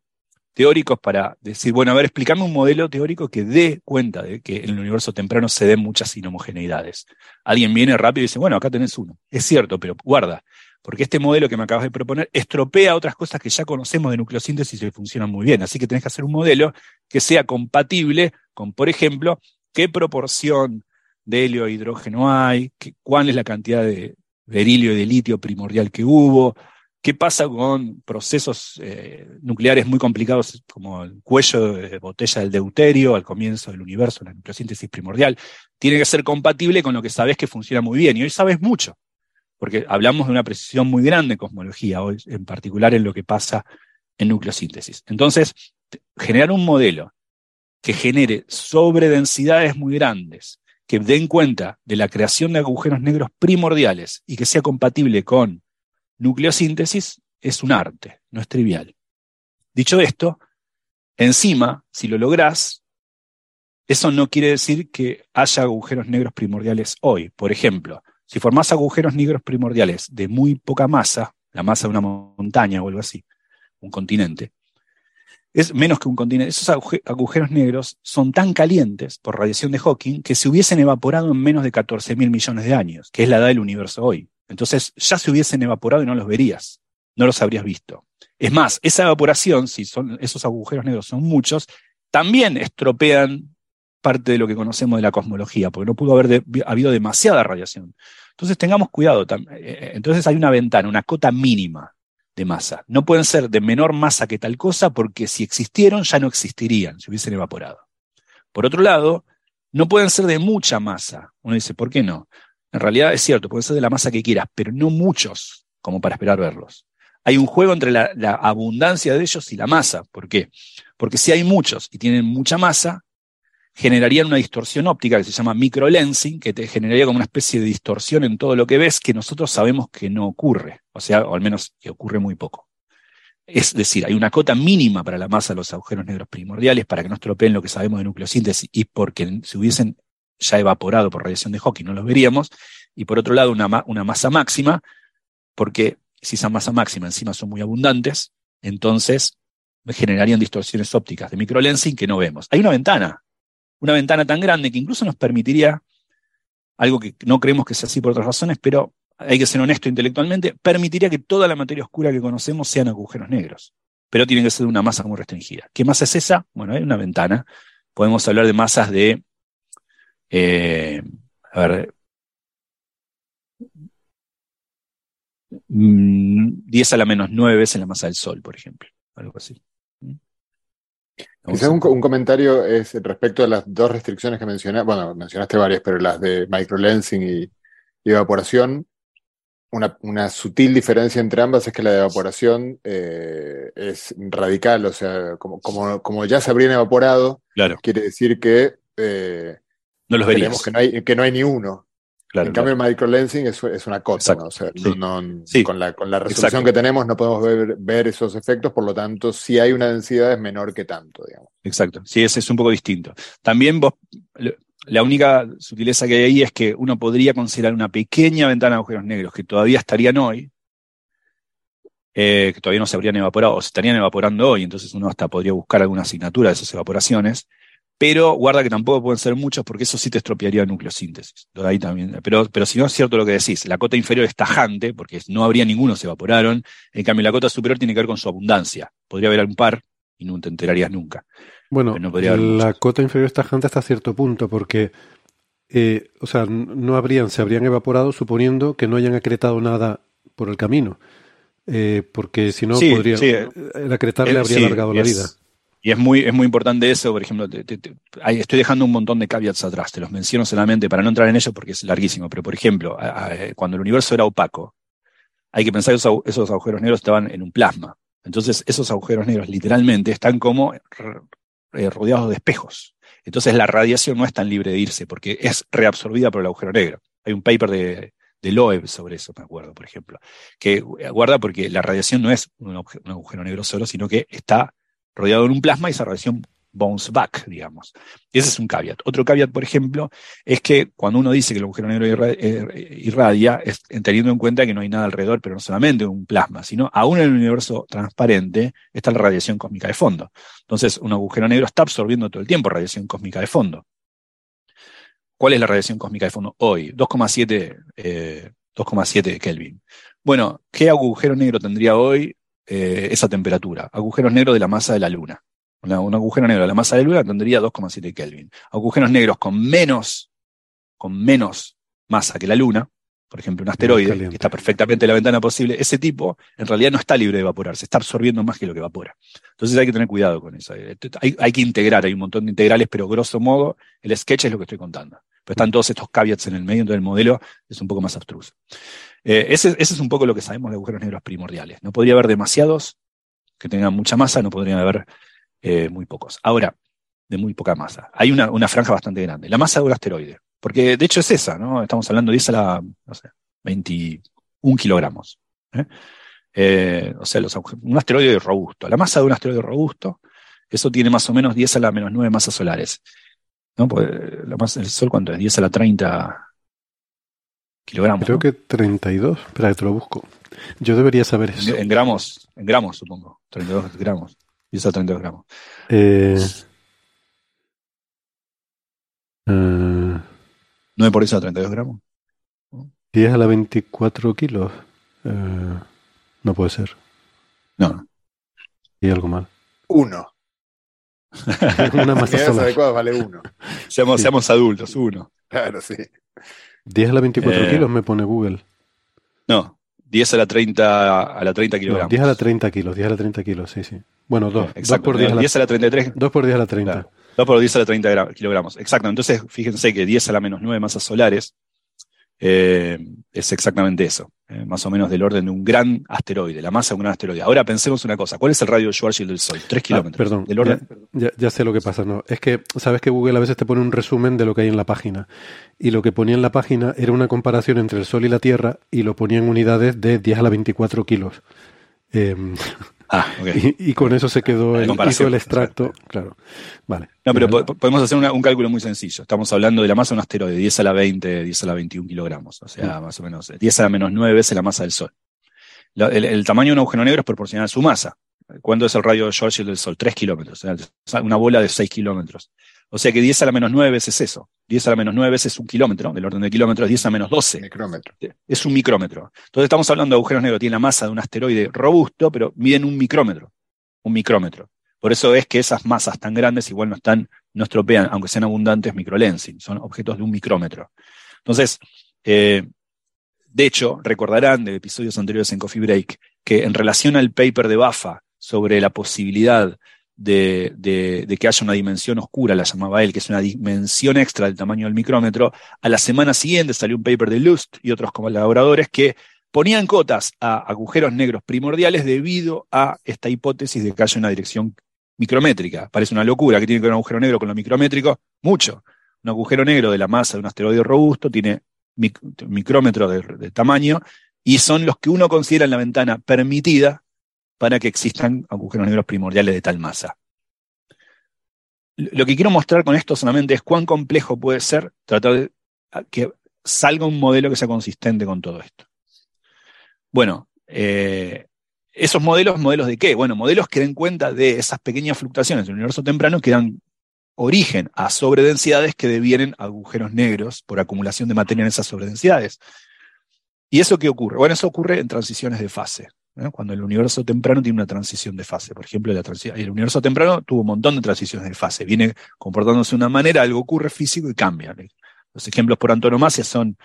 teóricos para decir, bueno, a ver, explícame un modelo teórico que dé cuenta de que en el universo temprano se den muchas inhomogeneidades. Alguien viene rápido y dice, bueno, acá tenés uno. Es cierto, pero guarda, porque este modelo que me acabas de proponer estropea otras cosas que ya conocemos de nucleosíntesis y funcionan muy bien. Así que tenés que hacer un modelo que sea compatible con, por ejemplo, qué proporción de helio e hidrógeno hay, cuál es la cantidad de berilio y de litio primordial que hubo, qué pasa con procesos eh, nucleares muy complicados como el cuello de botella del deuterio al comienzo del universo, la nucleosíntesis primordial. Tiene que ser compatible con lo que sabes que funciona muy bien. Y hoy sabes mucho porque hablamos de una precisión muy grande en cosmología hoy, en particular en lo que pasa en nucleosíntesis. Entonces, generar un modelo que genere sobredensidades muy grandes, que den cuenta de la creación de agujeros negros primordiales y que sea compatible con nucleosíntesis, es un arte, no es trivial. Dicho esto, encima, si lo lográs, Eso no quiere decir que haya agujeros negros primordiales hoy. Por ejemplo, si formás agujeros negros primordiales de muy poca masa, la masa de una montaña o algo así, un continente, es menos que un continente. Esos agujeros negros son tan calientes por radiación de Hawking que se hubiesen evaporado en menos de 14 mil millones de años, que es la edad del universo hoy. Entonces ya se hubiesen evaporado y no los verías, no los habrías visto. Es más, esa evaporación, si son, esos agujeros negros son muchos, también estropean parte de lo que conocemos de la cosmología, porque no pudo haber habido demasiada radiación. Entonces tengamos cuidado. Eh, eh, entonces hay una ventana, una cota mínima de masa. No pueden ser de menor masa que tal cosa porque si existieron ya no existirían, se hubiesen evaporado. Por otro lado, no pueden ser de mucha masa. Uno dice, ¿por qué no? En realidad es cierto, pueden ser de la masa que quieras, pero no muchos como para esperar verlos. Hay un juego entre la, la abundancia de ellos y la masa. ¿Por qué? Porque si hay muchos y tienen mucha masa, generarían una distorsión óptica que se llama microlensing, que te generaría como una especie de distorsión en todo lo que ves que nosotros sabemos que no ocurre, o sea, o al menos que ocurre muy poco. Es decir, hay una cota mínima para la masa de los agujeros negros primordiales para que no estropeen lo que sabemos de nucleosíntesis y porque si hubiesen ya evaporado por radiación de Hawking no los veríamos, y por otro lado una, una masa máxima, porque si esa masa máxima encima son muy abundantes, entonces generarían distorsiones ópticas de microlensing que no vemos. Hay una ventana una ventana tan grande que incluso nos permitiría, algo que no creemos que sea así por otras razones, pero hay que ser honesto intelectualmente, permitiría que toda la materia oscura que conocemos sean agujeros negros. Pero tiene que ser de una masa muy restringida. ¿Qué masa es esa? Bueno, hay una ventana. Podemos hablar de masas de, eh, a ver, 10 mm, a la menos 9 veces la masa del Sol, por ejemplo. Algo así. Quizás un, comentario es respecto a las dos restricciones que mencionaste, bueno, mencionaste varias, pero las de microlensing y, evaporación. Una, sutil diferencia entre ambas es que la de evaporación eh, es radical, o sea, como, como, ya se habrían evaporado, quiere decir que eh, no los veríamos. Que no, hay, que no hay ni uno en cambio, el microlensing es, es una cosa, ¿no? O sea, con, la, con la resolución que tenemos no podemos ver, esos efectos, por lo tanto, si hay una densidad es menor que tanto, digamos. Exacto, sí, ese es un poco distinto. También vos, la única sutileza que hay ahí es que uno podría considerar una pequeña ventana de agujeros negros que todavía estarían hoy, eh, que todavía no se habrían evaporado, o se estarían evaporando hoy, entonces uno hasta podría buscar alguna asignatura de esas evaporaciones, pero guarda que tampoco pueden ser muchos porque eso sí te estropearía nucleosíntesis. Ahí también. Pero, pero si no es cierto lo que decís, la cota inferior es tajante porque no habría ninguno, se evaporaron. En cambio, la cota superior tiene que ver con su abundancia. Podría haber un par y no te enterarías nunca. Bueno, la cota inferior es tajante hasta cierto punto porque, eh, o sea, no habrían, se habrían evaporado suponiendo que no hayan acretado nada por el camino. Eh, porque si no, podría, eh, el acretar le habría alargado la vida. Y es muy, es muy importante eso, por ejemplo, estoy dejando un montón de caveats atrás, te los menciono solamente para no entrar en ello porque es larguísimo, pero por ejemplo, cuando el universo era opaco, hay que pensar que esos, agujeros negros estaban en un plasma. Entonces, esos agujeros negros literalmente están como eh, rodeados de espejos. Entonces, la radiación no es tan libre de irse porque es reabsorbida por el agujero negro. Hay un paper de, de Loeb sobre eso, me acuerdo, por ejemplo, que guarda porque la radiación no es un, agujero negro solo, sino que está rodeado en un plasma y esa radiación bounce back, digamos. Ese es un caveat. Otro caveat, por ejemplo, es que cuando uno dice que el agujero negro eh, irradia, es teniendo en cuenta que no hay nada alrededor, pero no solamente un plasma, sino aún en el universo transparente está la radiación cósmica de fondo. Entonces, un agujero negro está absorbiendo todo el tiempo radiación cósmica de fondo. ¿Cuál es la radiación cósmica de fondo hoy? 2,7 eh, Kelvin. Bueno, ¿qué agujero negro tendría hoy eh, esa temperatura. Agujeros negros de la masa de la Luna. un agujero negro de la masa de la Luna tendría 2,7 Kelvin. Agujeros negros con menos, con menos masa que la Luna, por ejemplo, un asteroide, que está perfectamente en la ventana posible, ese tipo en realidad no está libre de evaporarse, está absorbiendo más que lo que evapora. Entonces hay que tener cuidado con eso. Hay, hay que integrar, hay un montón de integrales, pero grosso modo, el sketch es lo que estoy contando. Pero están todos estos caveats en el medio, entonces el modelo es un poco más abstruso. Eh, ese, es un poco lo que sabemos de agujeros negros primordiales. No podría haber demasiados que tengan mucha masa, no podrían haber eh, muy pocos. Ahora, de muy poca masa. Hay una, franja bastante grande. La masa de un asteroide. Porque de hecho es esa, ¿no? Estamos hablando de esa la, no sé, 21 kilogramos. ¿eh? o sea, un asteroide robusto. La masa de un asteroide robusto, eso tiene más o menos 10 a la menos 9 masas solares. ¿No? Pues la masa del Sol, ¿cuánto es? 10 a la 30 kilogramos. Creo ¿no? que 32. Espera, que te lo busco. Yo debería saber eso. En, en gramos, en gramos, supongo. 32 gramos. 10 a 32 gramos. Eh, eh, 9 por 10 a 32 gramos. 10 a la 24 kilos. Eh, no puede ser. No, no. Y algo mal. Uno. Una masa solar. adecuadas vale uno. Seamos, Sí. seamos adultos, uno. Claro, sí. 10 a la 24 Eh, kilos me pone Google. No, 10 a la 30, a la 30 No, kilogramos. 10 a la 30 kilos, 10 a la 30 kilos, sí, sí. Bueno, 2. 2 Exacto. por 10 a la, 10 a la 33, 2 por 10 a la 30. Claro. 2 por 10 a la 30 gra- kilogramos. Exacto. Entonces, fíjense que 10 a la menos 9 masas solares eh, es exactamente eso. eh, más o menos del orden de un gran asteroide, la masa de un gran asteroide. Ahora pensemos una cosa. ¿Cuál es el radio de Schwarzschild del Sol? 3 Ah, kilómetros. perdón, Del orden, ya, ya sé lo que pasa, no. Es que sabes que Google a veces te pone un resumen de lo que hay en la página. Y lo que ponía en la página era una comparación entre el Sol y la Tierra y lo ponía en unidades de 10 a la 24 kilos. Eh, Ah, ok. y, y con eso se quedó el, hizo el extracto. Claro. Vale. No, pero po- podemos hacer una- un cálculo muy sencillo. Estamos hablando de la masa de un asteroide, 10 a la 20, 10 a la 21 kilogramos. O sea, Mm. más o menos 10 a la menos 9 veces la masa del Sol. La- el, el tamaño de un agujero negro es proporcional a su masa. ¿Cuánto es el radio de Schwarzschild del Sol? 3 kilómetros. Una bola de 6 kilómetros. O sea que 10 a la menos 9 veces eso. 10 a la menos 9 veces un kilómetro, del orden de kilómetros, 10 a menos 12. Micrómetro. Es un micrómetro. Entonces estamos hablando de agujeros negros, tienen la masa de un asteroide robusto, pero miden un micrómetro. Un micrómetro. Por eso es que esas masas tan grandes igual no están, no estropean, aunque sean abundantes, microlensing. Son objetos de un micrómetro. Entonces, eh, de hecho, recordarán de episodios anteriores en Coffee Break que en relación al paper de Bafa sobre la posibilidad de, de- que haya una dimensión oscura, la llamaba él, que es una dimensión extra del tamaño del micrómetro, a la semana siguiente salió un paper de Lust y otros colaboradores que ponían cotas a agujeros negros primordiales debido a esta hipótesis de que haya una dirección micrométrica. Parece una locura que tiene que ver un agujero negro con lo micrométrico, mucho. Un agujero negro de la masa de un asteroide robusto tiene mic- micrómetros de, de tamaño y son los que uno considera en la ventana permitida para que existan agujeros negros primordiales de tal masa. Lo que quiero mostrar con esto solamente es cuán complejo puede ser tratar de que salga un modelo que sea consistente con todo esto. Bueno, eh, esos modelos, ¿modelos de qué? Bueno, modelos que den cuenta de esas pequeñas fluctuaciones del universo temprano que dan origen a sobredensidades que devienen agujeros negros por acumulación de materia en esas sobredensidades. ¿Y eso qué ocurre? Bueno, eso ocurre en transiciones de fase. Cuando el universo temprano tiene una transición de fase. Por ejemplo, la el universo temprano tuvo un montón de transiciones de fase. Viene comportándose de una manera, algo ocurre físico y cambia. Los ejemplos por antonomasia son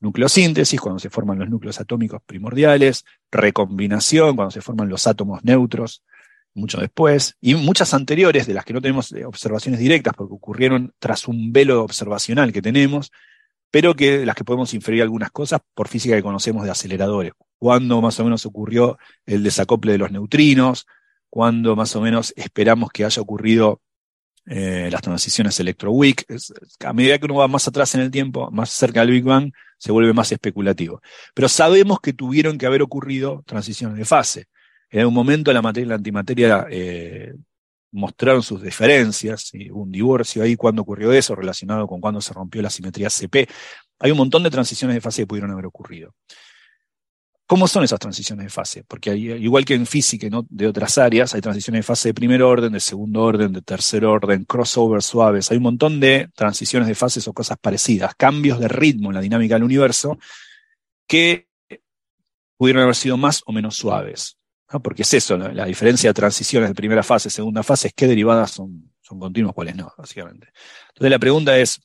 nucleosíntesis, cuando se forman los núcleos atómicos primordiales, recombinación, cuando se forman los átomos neutros, mucho después, y muchas anteriores de las que no tenemos eh, observaciones directas porque ocurrieron tras un velo observacional que tenemos, pero que las que podemos inferir algunas cosas por física que conocemos de aceleradores. Cuándo más o menos ocurrió el desacople de los neutrinos, cuándo más o menos esperamos que haya ocurrido eh, las transiciones electroweak. A medida que uno va más atrás en el tiempo, más cerca del Big Bang, se vuelve más especulativo. Pero sabemos que tuvieron que haber ocurrido transiciones de fase. En algún momento la materia y la antimateria eh, mostraron sus diferencias, y hubo un divorcio ahí cuando ocurrió eso, relacionado con cuando se rompió la simetría CP. Hay un montón de transiciones de fase que pudieron haber ocurrido. ¿Cómo son esas transiciones de fase? Porque hay- igual que en física y no de otras áreas, hay transiciones de fase de primer orden, de segundo orden, de tercer orden, crossover suaves. Hay un montón de transiciones de fases o cosas parecidas, cambios de ritmo en la dinámica del universo que pudieron haber sido más o menos suaves. ¿No? Porque es eso, la, diferencia de transiciones de primera fase, segunda fase, es qué derivadas son, son continuas, cuáles no, básicamente. Entonces la pregunta es,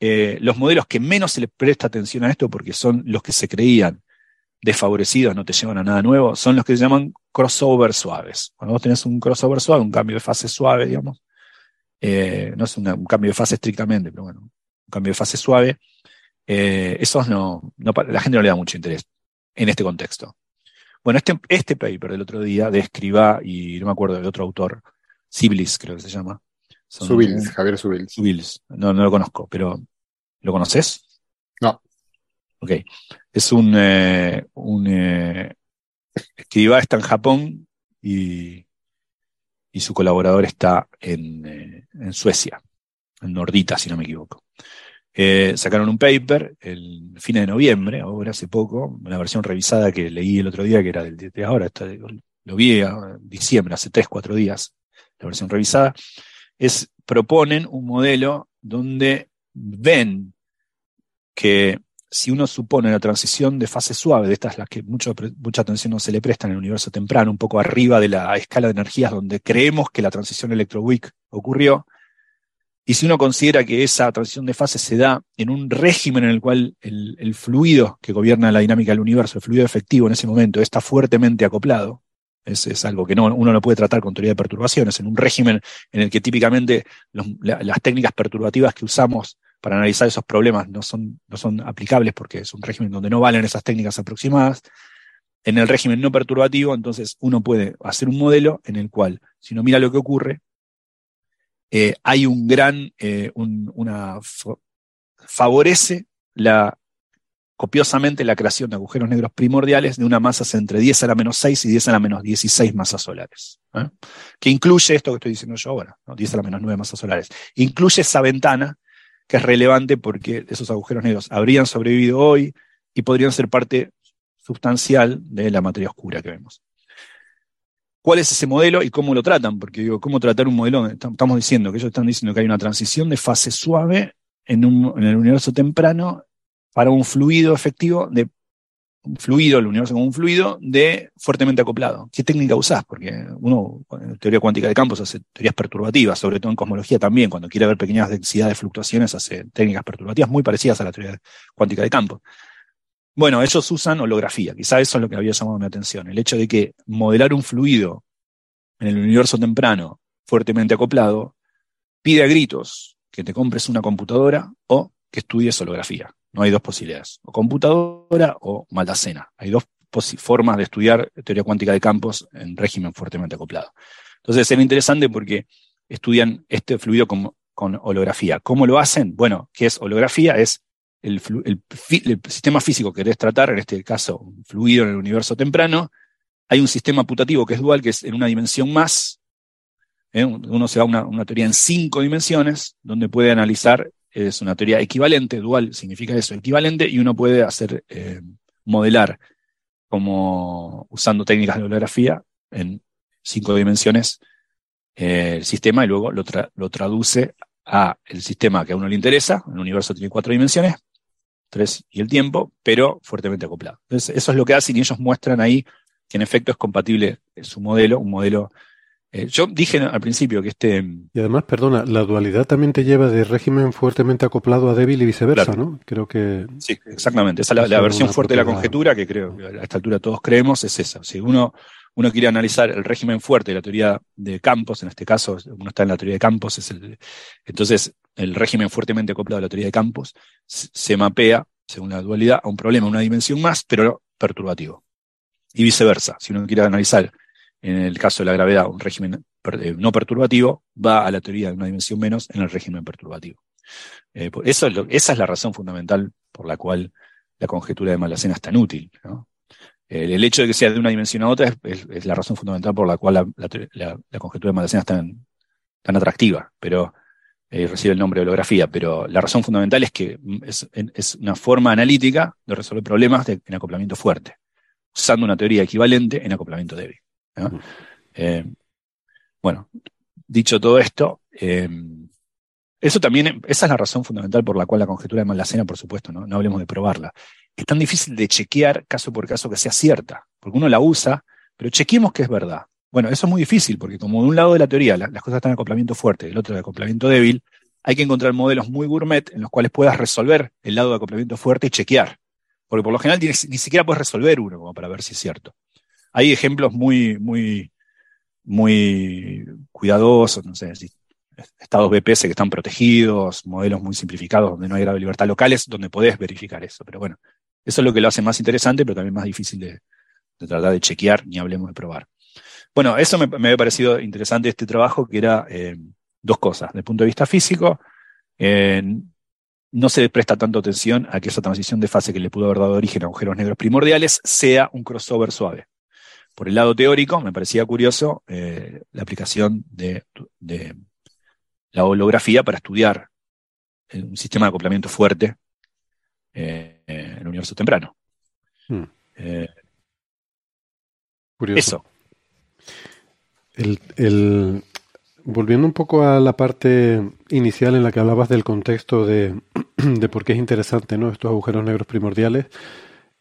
eh, los modelos que menos se les presta atención a esto, porque son los que se creían desfavorecidos, no te llevan a nada nuevo, son los que se llaman crossover suaves. Cuando vos tenés un crossover suave, un cambio de fase suave, digamos, eh, no es un cambio de fase estrictamente, pero bueno, un cambio de fase suave, eh, esos no, la gente no le da mucho interés en este contexto. Bueno, este, este paper del otro día de Escribá y no me acuerdo del otro autor, Siblis creo que se llama. Son- Subils, Javier Subils. Subils, no, no lo conozco, pero ¿lo conoces? No. Ok. Es un, eh, un eh, Escribá está en Japón y, y su colaborador está en, eh, en Suecia. en Nordita, si no me equivoco. Eh, sacaron un paper el fin de noviembre, ahora hace poco, una versión revisada que leí el otro día, que era del de ahora, lo vi en diciembre, hace tres, cuatro días, la versión revisada, es, proponen un modelo donde ven que si uno supone la transición de fase suave, de estas las que mucha atención no se le presta en el universo temprano, un poco arriba de la escala de energías donde creemos que la transición electroweak ocurrió, y si uno considera que esa transición de fase se da en un régimen en el cual el, fluido que gobierna la dinámica del universo, el fluido efectivo en ese momento, está fuertemente acoplado, es, es algo que no, uno no puede tratar con teoría de perturbaciones, en un régimen en el que típicamente las técnicas perturbativas que usamos para analizar esos problemas no son, no son aplicables porque es un régimen donde no valen esas técnicas aproximadas. En el régimen no perturbativo, entonces uno puede hacer un modelo en el cual, si uno mira lo que ocurre, eh, hay un gran, eh, una, favorece copiosamente la creación de agujeros negros primordiales de una masa entre 10 a la menos 6 y 10 a la menos 16 masas solares, ¿eh? que incluye esto que estoy diciendo yo ahora, 10 a la menos 9 masas solares, incluye esa ventana que es relevante porque esos agujeros negros habrían sobrevivido hoy y podrían ser parte sustancial de la materia oscura que vemos cuál es ese modelo y cómo lo tratan, porque digo, ¿cómo tratar un modelo? Estamos diciendo que ellos están diciendo que hay una transición de fase suave en, el universo temprano para un fluido efectivo de un fluido, el universo como un fluido, de fuertemente acoplado. ¿Qué técnica usás? Porque uno, en teoría cuántica de campos, hace teorías perturbativas, sobre todo en cosmología también, cuando quiere ver pequeñas densidades de fluctuaciones, hace técnicas perturbativas muy parecidas a la teoría cuántica de campos. Bueno, ellos usan holografía, quizá eso es lo que había llamado mi atención, el hecho de que modelar un fluido en el universo temprano fuertemente acoplado pide a gritos que te compres una computadora o que estudies holografía. No hay dos posibilidades, o computadora o maldacena. Hay dos formas de estudiar teoría cuántica de campos en régimen fuertemente acoplado. Entonces era interesante porque estudian este fluido con, con holografía. ¿Cómo lo hacen? Bueno, ¿qué es holografía? Es el, sistema físico que querés tratar, en este caso fluido en el universo temprano, hay un sistema putativo que es dual, que es en una dimensión más. ¿eh? Uno se va a una, teoría en cinco dimensiones, donde puede analizar, es una teoría equivalente, dual significa eso, equivalente, y uno puede hacer, eh, modelar como usando técnicas de holografía en cinco dimensiones eh, el sistema y luego lo, lo traduce a el sistema que a uno le interesa, el universo tiene cuatro dimensiones, tres y el tiempo, pero fuertemente acoplado. Entonces, eso es lo que hacen y ellos muestran ahí que en efecto es compatible su modelo, un modelo. Eh, yo dije al principio que este. Y además, perdona, la dualidad también te lleva de régimen fuertemente acoplado a débil y viceversa, ¿no? Creo que. Sí, exactamente. Esa es la, versión fuerte de la conjetura que creo que a esta altura todos creemos, es esa. Si uno uno quiere analizar el régimen fuerte de la teoría de campos, en este caso uno está en la teoría de campos, es el, entonces el régimen fuertemente acoplado a la teoría de campos se mapea, según la dualidad, a un problema, una dimensión más, pero perturbativo. Y viceversa, si uno quiere analizar en el caso de la gravedad un régimen eh, no perturbativo, va a la teoría de una dimensión menos en el régimen perturbativo. Eh, esa es la razón fundamental por la cual la conjetura de Malacena es tan útil. El, hecho de que sea de una dimensión a otra es, la razón fundamental por la cual la, conjetura de Malacena es tan, tan atractiva. Pero eh, recibe el nombre de holografía, pero la razón fundamental es que es, una forma analítica de resolver problemas de, en acoplamiento fuerte, usando una teoría equivalente en acoplamiento débil. Eh, bueno, dicho todo esto, eh, eso también, esa es la razón fundamental por la cual la conjetura de Malacena, por supuesto, ¿no? no hablemos de probarla, es tan difícil de chequear caso por caso que sea cierta, porque uno la usa, pero chequemos que es verdad. Bueno, eso es muy difícil porque como de un lado de la teoría las cosas están en acoplamiento fuerte, del otro de acoplamiento débil, hay que encontrar modelos muy gourmet en los cuales puedas resolver el lado de acoplamiento fuerte y chequear. Porque por lo general ni, siquiera puedes resolver uno como para ver si es cierto. Hay ejemplos muy, muy, muy cuidadosos, no sé, estados BPS que están protegidos, modelos muy simplificados donde no hay grado de libertad locales, donde podés verificar eso. Pero bueno, eso es lo que lo hace más interesante, pero también más difícil de, tratar de chequear, ni hablemos de probar. Bueno, eso me, me había parecido interesante este trabajo, que era eh, dos cosas. Desde el punto de vista físico, eh, no se presta tanto atención a que esa transición de fase que le pudo haber dado origen a agujeros negros primordiales sea un crossover suave. Por el lado teórico, me parecía curioso eh, la aplicación de, la holografía para estudiar un sistema de acoplamiento fuerte en el universo temprano. Hmm. Curioso. Eso. el, volviendo un poco a la parte inicial en la que hablabas del contexto de, de por qué es interesante ¿no? estos agujeros negros primordiales,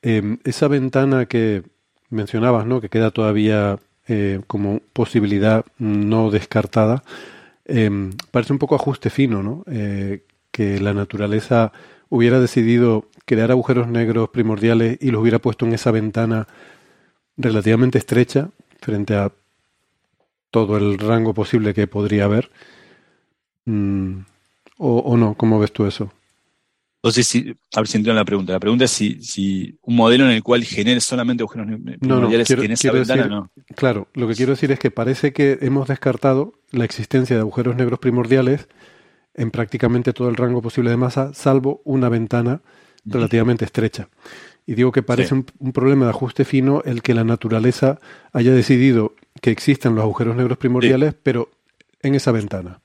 em, esa ventana que mencionabas, ¿no? que queda todavía eh, como posibilidad no descartada, em, parece un poco ajuste fino, ¿no? Eh, que la naturaleza hubiera decidido crear agujeros negros primordiales y los hubiera puesto en esa ventana relativamente estrecha frente a todo el rango posible que podría haber. Mm, o, no? ¿Cómo ves tú eso? Entonces, si, a ver si entiendo la pregunta. La pregunta es si, si un modelo en el cual genere solamente agujeros primordiales no, en esa ventana, no. Claro, lo que quiero decir es que parece que hemos descartado la existencia de agujeros negros primordiales en prácticamente todo el rango posible de masa, salvo una ventana relativamente estrecha. Y digo que parece un, problema de ajuste fino el que la naturaleza haya decidido que existan los agujeros negros primordiales, pero en esa ventana.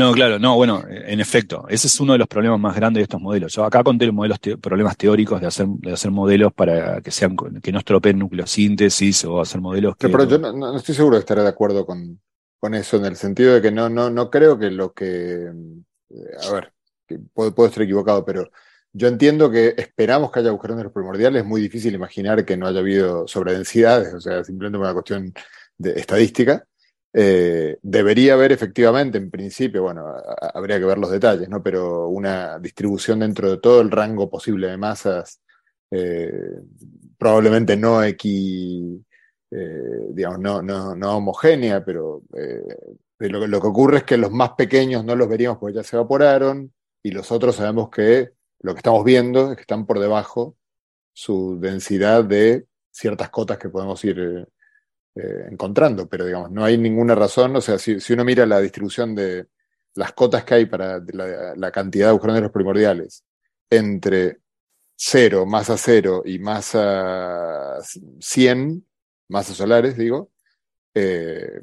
No, claro, no, bueno, en efecto, ese es uno de los problemas más grandes de estos modelos. Yo acá conté los modelos problemas teóricos de hacer, de hacer modelos para que sean que no estropeen nucleosíntesis o hacer modelos que. Pero, yo no, estoy seguro de estar de acuerdo con, con eso, en el sentido de que no, no, no creo que lo que. Eh, a ver, puedo, puedo estar equivocado, pero yo entiendo que esperamos que haya agujeros negros primordiales, es muy difícil imaginar que no haya habido sobredensidades, o sea, simplemente una cuestión de estadística. Eh, debería haber efectivamente, en principio, bueno, habría que ver los detalles, ¿no? Pero una distribución dentro de todo el rango posible de masas, eh, probablemente no equi, eh, digamos, no, no, no, homogénea, pero lo, lo, que ocurre es que los más pequeños no los veríamos porque ya se evaporaron, y los otros sabemos que lo que estamos viendo es que están por debajo su densidad de ciertas cotas que podemos ir eh, encontrando, pero digamos, no hay ninguna razón, o sea, si, uno mira la distribución de las cotas que hay para la, cantidad de agujeros negros primordiales entre 0, masa 0 y masa 100, masas solares, digo, eh,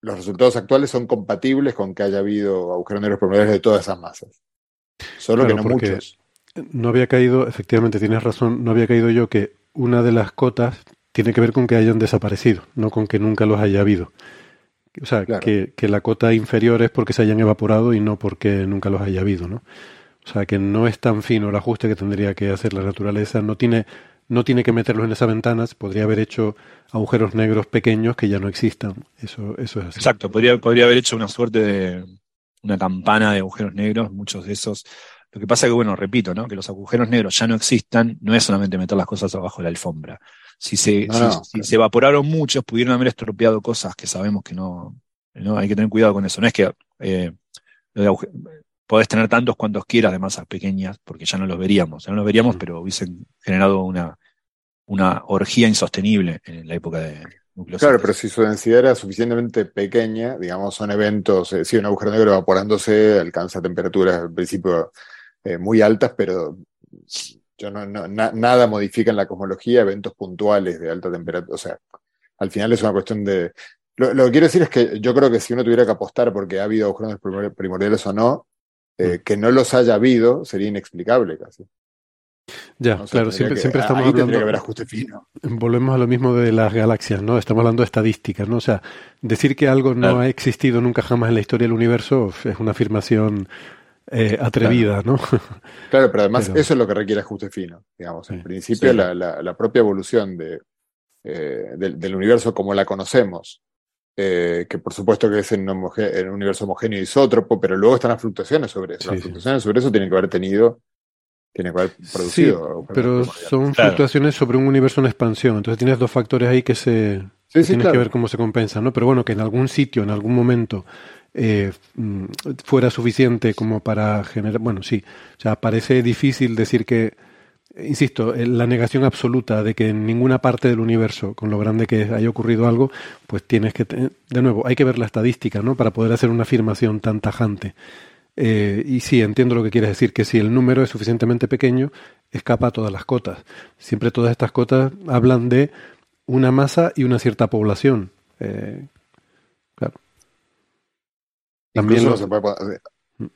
los resultados actuales son compatibles con que haya habido agujeros negros primordiales de todas esas masas. Solo que no muchos. No había caído, efectivamente, tienes razón, no había caído yo que una de las cotas tiene que ver con que hayan desaparecido, no con que nunca los haya habido. O sea, que, la cota inferior es porque se hayan evaporado y no porque nunca los haya habido, ¿no? O sea, que no es tan fino el ajuste que tendría que hacer la naturaleza. No tiene, no tiene que meterlos en esas ventanas. Podría haber hecho agujeros negros pequeños que ya no existan. Eso, eso es así. Exacto. Podría, podría haber hecho una suerte de una campana de agujeros negros. Muchos de esos lo que pasa que, bueno, repito, ¿no? Que los agujeros negros ya no existan, no es solamente meter las cosas abajo de la alfombra. Si se, si, se evaporaron muchos, pudieron haber estropeado cosas que sabemos que no, no hay que tener cuidado con eso. No es que eh, podés tener tantos cuantos quieras de masas pequeñas, porque ya no los veríamos, ya no los veríamos, pero hubiesen generado una, una orgía insostenible en la época de, Claro, pero si su densidad era suficientemente pequeña, digamos, son eventos, eh, si un agujero negro evaporándose alcanza temperaturas al principio eh, muy altas, pero yo no, nada modifica en la cosmología eventos puntuales de alta temperatura. O sea, al final es una cuestión de. Lo, que quiero decir es que yo creo que si uno tuviera que apostar porque ha habido agujeros primordiales o no, eh, mm. que no los haya habido sería inexplicable casi. Ya, claro, siempre, siempre estamos hablando. fino. Volvemos a lo mismo de las galaxias, ¿no? Estamos hablando de estadísticas, ¿no? O sea, decir que algo no ha existido nunca jamás en la historia del universo es una afirmación eh, atrevida, ¿no? Claro, pero además eso es lo que requiere ajuste fino, digamos. En principio la, la, propia evolución de, eh, del, universo como la conocemos, eh, que por supuesto que es en un, universo homogéneo y isótropo, pero luego están las fluctuaciones sobre eso. las fluctuaciones sobre eso tienen que haber tenido, tienen que haber producido. pero son fluctuaciones sobre un universo en expansión, entonces tienes dos factores ahí que se... tienes que ver cómo se compensan, ¿no? Pero bueno, que en algún sitio, en algún momento, eh, mm, fuera suficiente como para generar. Bueno, sí, o sea, parece difícil decir que, insisto, la negación absoluta de que en ninguna parte del universo, con lo grande que haya ocurrido algo, pues tienes que, de nuevo, hay que ver la estadística, ¿no? Para poder hacer una afirmación tan tajante. Eh, y sí, entiendo lo que quieres decir, que si el número es suficientemente pequeño, escapa a todas las cotas. Siempre todas estas cotas hablan de una masa y una cierta población. Eh, también se puede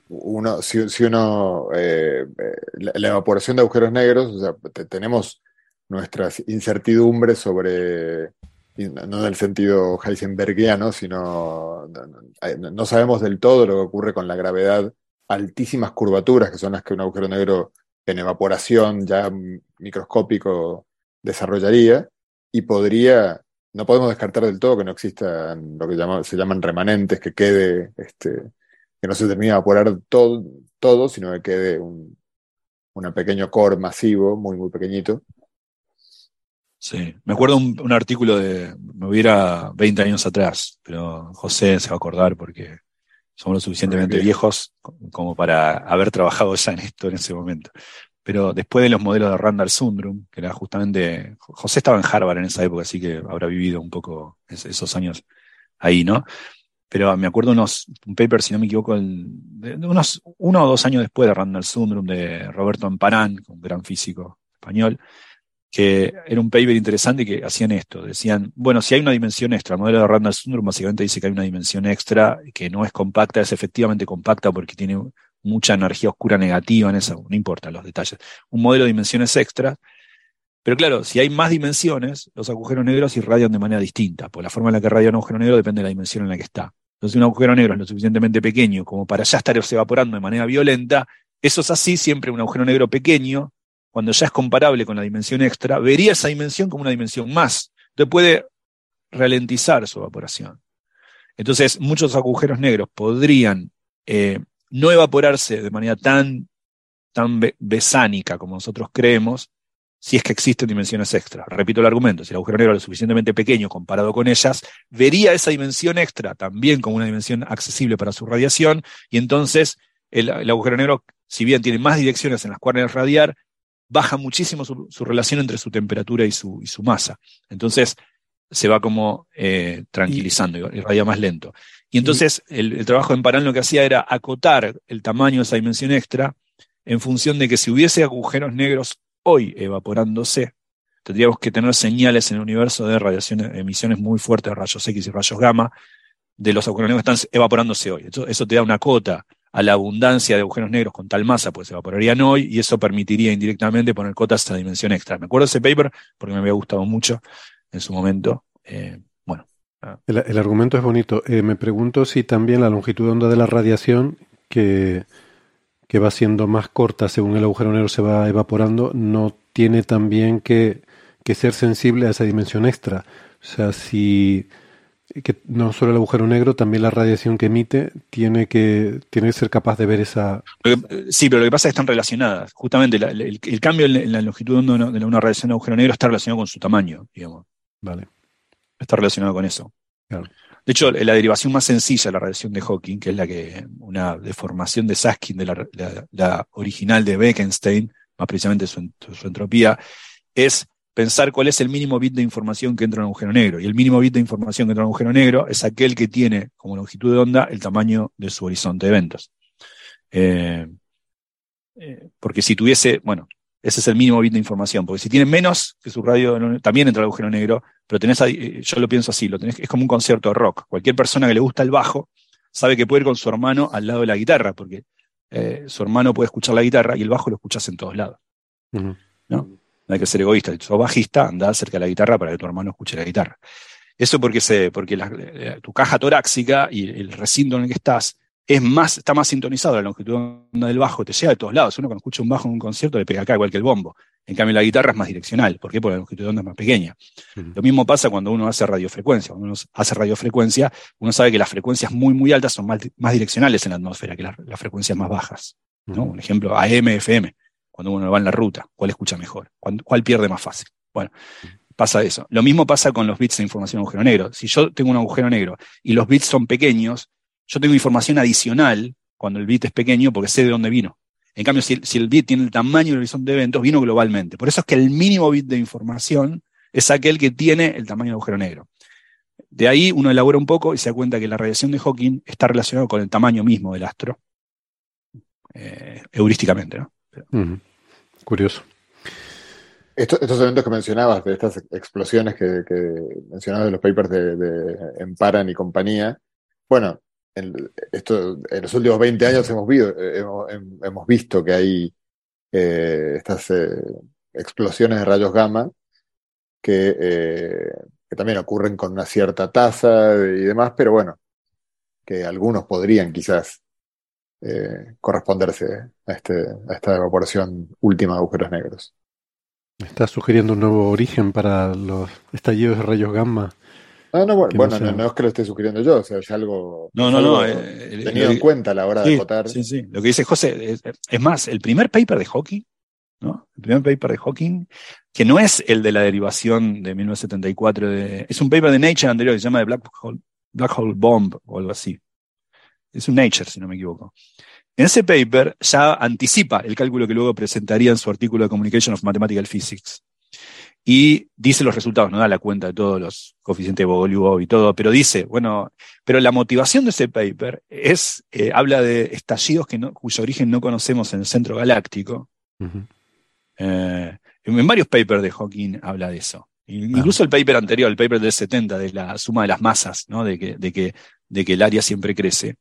uno, si, si uno, eh, la, la, evaporación de agujeros negros, o sea, tenemos nuestras incertidumbres sobre, no en el sentido heisenbergiano, sino no, no sabemos del todo lo que ocurre con la gravedad, altísimas curvaturas, que son las que un agujero negro en evaporación ya microscópico desarrollaría, y podría, no podemos descartar del todo que no existan lo que se llaman remanentes, que quede, este, que no se termine de evaporar todo, todo sino que quede un, un pequeño core masivo, muy, muy pequeñito, Sí, me acuerdo un, un, artículo de, me hubiera 20 años atrás, pero José se va a acordar porque somos lo suficientemente viejos como para haber trabajado ya en esto en ese momento. Pero después de los modelos de Randall Sundrum, que era justamente, José estaba en Harvard en esa época, así que habrá vivido un poco esos años ahí, ¿no? Pero me acuerdo unos, un paper, si no me equivoco, de unos uno o dos años después de Randall Sundrum, de Roberto Amparán, un gran físico español, que era un paper interesante que hacían esto. Decían, bueno, si hay una dimensión extra, el modelo de Randall Sundrum básicamente dice que hay una dimensión extra que no es compacta, es efectivamente compacta porque tiene mucha energía oscura negativa en eso, no importa los detalles. Un modelo de dimensiones extra. Pero claro, si hay más dimensiones, los agujeros negros irradian de manera distinta, porque la forma en la que irradia un agujero negro depende de la dimensión en la que está. Entonces, un agujero negro es lo suficientemente pequeño como para ya estarse evaporando de manera violenta. Eso es así, siempre un agujero negro pequeño cuando ya es comparable con la dimensión extra, vería esa dimensión como una dimensión más. Entonces puede ralentizar su evaporación. Entonces, muchos agujeros negros podrían eh, no evaporarse de manera tan, tan besánica como nosotros creemos, si es que existen dimensiones extra. Repito el argumento, si el agujero negro es lo suficientemente pequeño comparado con ellas, vería esa dimensión extra también como una dimensión accesible para su radiación, y entonces el, agujero negro, si bien tiene más direcciones en las cuales radiar, baja muchísimo su, relación entre su temperatura y su, y masa. Entonces se va como eh, tranquilizando y, radia más lento. Y entonces el, trabajo en Parán lo que hacía era acotar el tamaño de esa dimensión extra en función de que si hubiese agujeros negros hoy evaporándose, tendríamos que tener señales en el universo de radiaciones, emisiones muy fuertes de rayos X y rayos gamma de los agujeros negros que están evaporándose hoy. Eso, eso te da una cota a la abundancia de agujeros negros con tal masa, pues se evaporarían hoy y eso permitiría indirectamente poner cotas a dimensión extra. Me acuerdo de ese paper porque me había gustado mucho en su momento. Eh. Ah. El, argumento es bonito. Eh, me pregunto si también la longitud de onda de la radiación, que, que va siendo más corta según el agujero negro se va evaporando, no tiene también que, que ser sensible a esa dimensión extra. O sea, si que no solo el agujero negro, también la radiación que emite tiene que, tiene que ser capaz de ver esa... Sí, pero lo que pasa es que están relacionadas. Justamente el, cambio en la longitud de una, de una radiación de agujero negro está relacionado con su tamaño, digamos. Vale. Está relacionado con eso. De hecho, la derivación más sencilla de la radiación de Hawking, que es la que una deformación de Saskin de la, original de Bekenstein, más precisamente su, su entropía, es pensar cuál es el mínimo bit de información que entra en un agujero negro. Y el mínimo bit de información que entra en un agujero negro es aquel que tiene como longitud de onda el tamaño de su horizonte de eventos. Eh, eh, porque si tuviese, bueno, ese es el mínimo bit de información, porque si tiene menos que su radio, también entra el agujero negro, pero tenés, eh, yo lo pienso así, lo tenés, es como un concierto de rock. Cualquier persona que le gusta el bajo sabe que puede ir con su hermano al lado de la guitarra, porque su hermano puede escuchar la guitarra y el bajo lo escuchas en todos lados. ¿no? no hay que ser egoísta. Si sos bajista, anda cerca de la guitarra para que tu hermano escuche la guitarra. Eso porque, se, porque eh, tu caja torácica y el recinto en el que estás es más, está más sintonizado. La longitud del bajo te llega de todos lados. Uno cuando escucha un bajo en un concierto le pega acá igual que el bombo. En cambio, la guitarra es más direccional. ¿Por qué? Porque la longitud de onda es más pequeña. Lo mismo pasa cuando uno hace radiofrecuencia. Cuando uno hace radiofrecuencia, uno sabe que las frecuencias muy, muy altas son más, direccionales en la atmósfera que las, frecuencias más bajas. ¿no? Un ejemplo, AM, FM cuando uno va en la ruta, cuál escucha mejor, cuál, pierde más fácil. Bueno, pasa eso. Lo mismo pasa con los bits de información agujero negro. Si yo tengo un agujero negro y los bits son pequeños, yo tengo información adicional cuando el bit es pequeño porque sé de dónde vino. En cambio, si, el bit tiene el tamaño del horizonte de eventos, vino globalmente. Por eso es que el mínimo bit de información es aquel que tiene el tamaño del agujero negro. De ahí uno elabora un poco y se da cuenta que la radiación de Hawking está relacionada con el tamaño mismo del astro, eh, heurísticamente. ¿no? Curioso. estos eventos que mencionabas, de estas explosiones que, mencionabas de los papers de, de Emparan y compañía, bueno, esto, en los últimos 20 años hemos, hemos, visto que hay eh, estas eh, explosiones de rayos gamma que, también ocurren con una cierta tasa y demás, pero bueno, que algunos podrían quizás eh, corresponderse a, este, a esta evaporación última de agujeros negros. Estás sugiriendo un nuevo origen para los estallidos de rayos gamma. Ah, no, bueno, no, es que lo esté sugiriendo yo, o sea, es algo, no, no, no, eh, tenido en cuenta a la hora de votar. Sí, sí, lo que dice José, es, es, más, el primer paper de Hawking, ¿no? El primer paper de Hawking, que no es el de la derivación de 1974, de, es un paper de Nature anterior que se llama de Black Hole, Black Hole Bomb o algo así. Es un Nature, si no me equivoco. En ese paper ya anticipa el cálculo que luego presentaría en su artículo de Communication of Mathematical Physics. Y dice los resultados, no da la cuenta de todos los coeficientes de Bogoliubov y todo, pero dice, bueno, pero la motivación de ese paper es, eh, habla de estallidos que no, cuyo origen no conocemos en el centro galáctico. Eh, en varios papers de Hawking habla de eso. Incluso el paper anterior, el paper del 70, de la suma de las masas, ¿no? de, que, de, que, de que el área siempre crece.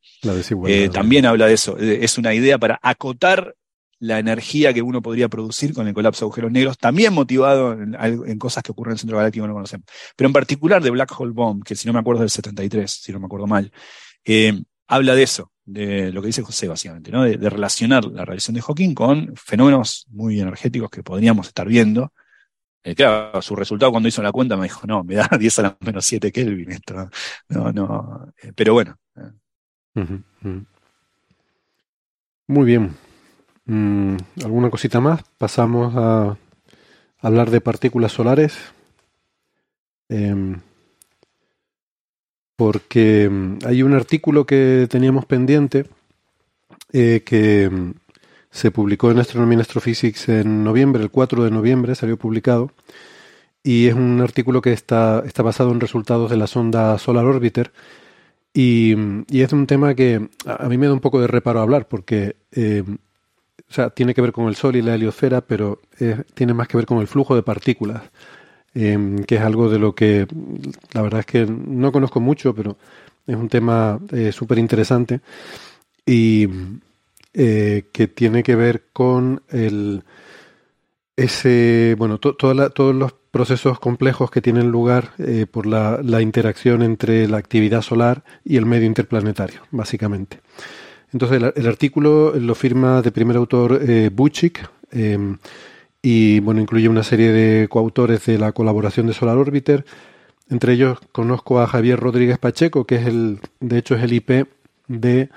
Eh, también habla de eso. Es una idea para acotar la energía que uno podría producir con el colapso de agujeros negros, también motivado en, cosas que ocurren en el centro galáctico que no conocemos. Pero en particular de Black Hole Bomb, que si no me acuerdo es del 73, si no me acuerdo mal, eh, habla de eso, de lo que dice José básicamente, ¿no? de, relacionar la radiación de Hawking con fenómenos muy energéticos que podríamos estar viendo eh, claro, su resultado cuando hizo la cuenta me dijo, no, me da 10 a la menos 7 Kelvin esto. No, no, eh, pero bueno. Muy bien. Mm, ¿Alguna cosita más? Pasamos a hablar de partículas solares. Em, porque mm, hay un artículo que teníamos pendiente eh, que mm, se publicó en Astronomy and Astrophysics en noviembre, el 4 de noviembre salió publicado, y es un artículo que está, está basado en resultados de la sonda Solar Orbiter, y, es un tema que a mí me da un poco de reparo hablar, porque eh, o sea, tiene que ver con el Sol y la heliosfera, pero tiene más que ver con el flujo de partículas, eh, que es algo de lo que la verdad es que no conozco mucho, pero es un tema eh, súper interesante. Y, eh, que tiene que ver con el ese bueno todos los procesos complejos que tienen lugar eh, por la, interacción entre la actividad solar y el medio interplanetario básicamente entonces el, artículo lo firma de primer autor eh, Buchik em, y bueno incluye una serie de coautores de la colaboración de Solar Orbiter. Entre ellos conozco a Javier Rodríguez Pacheco que es el de hecho es el IP de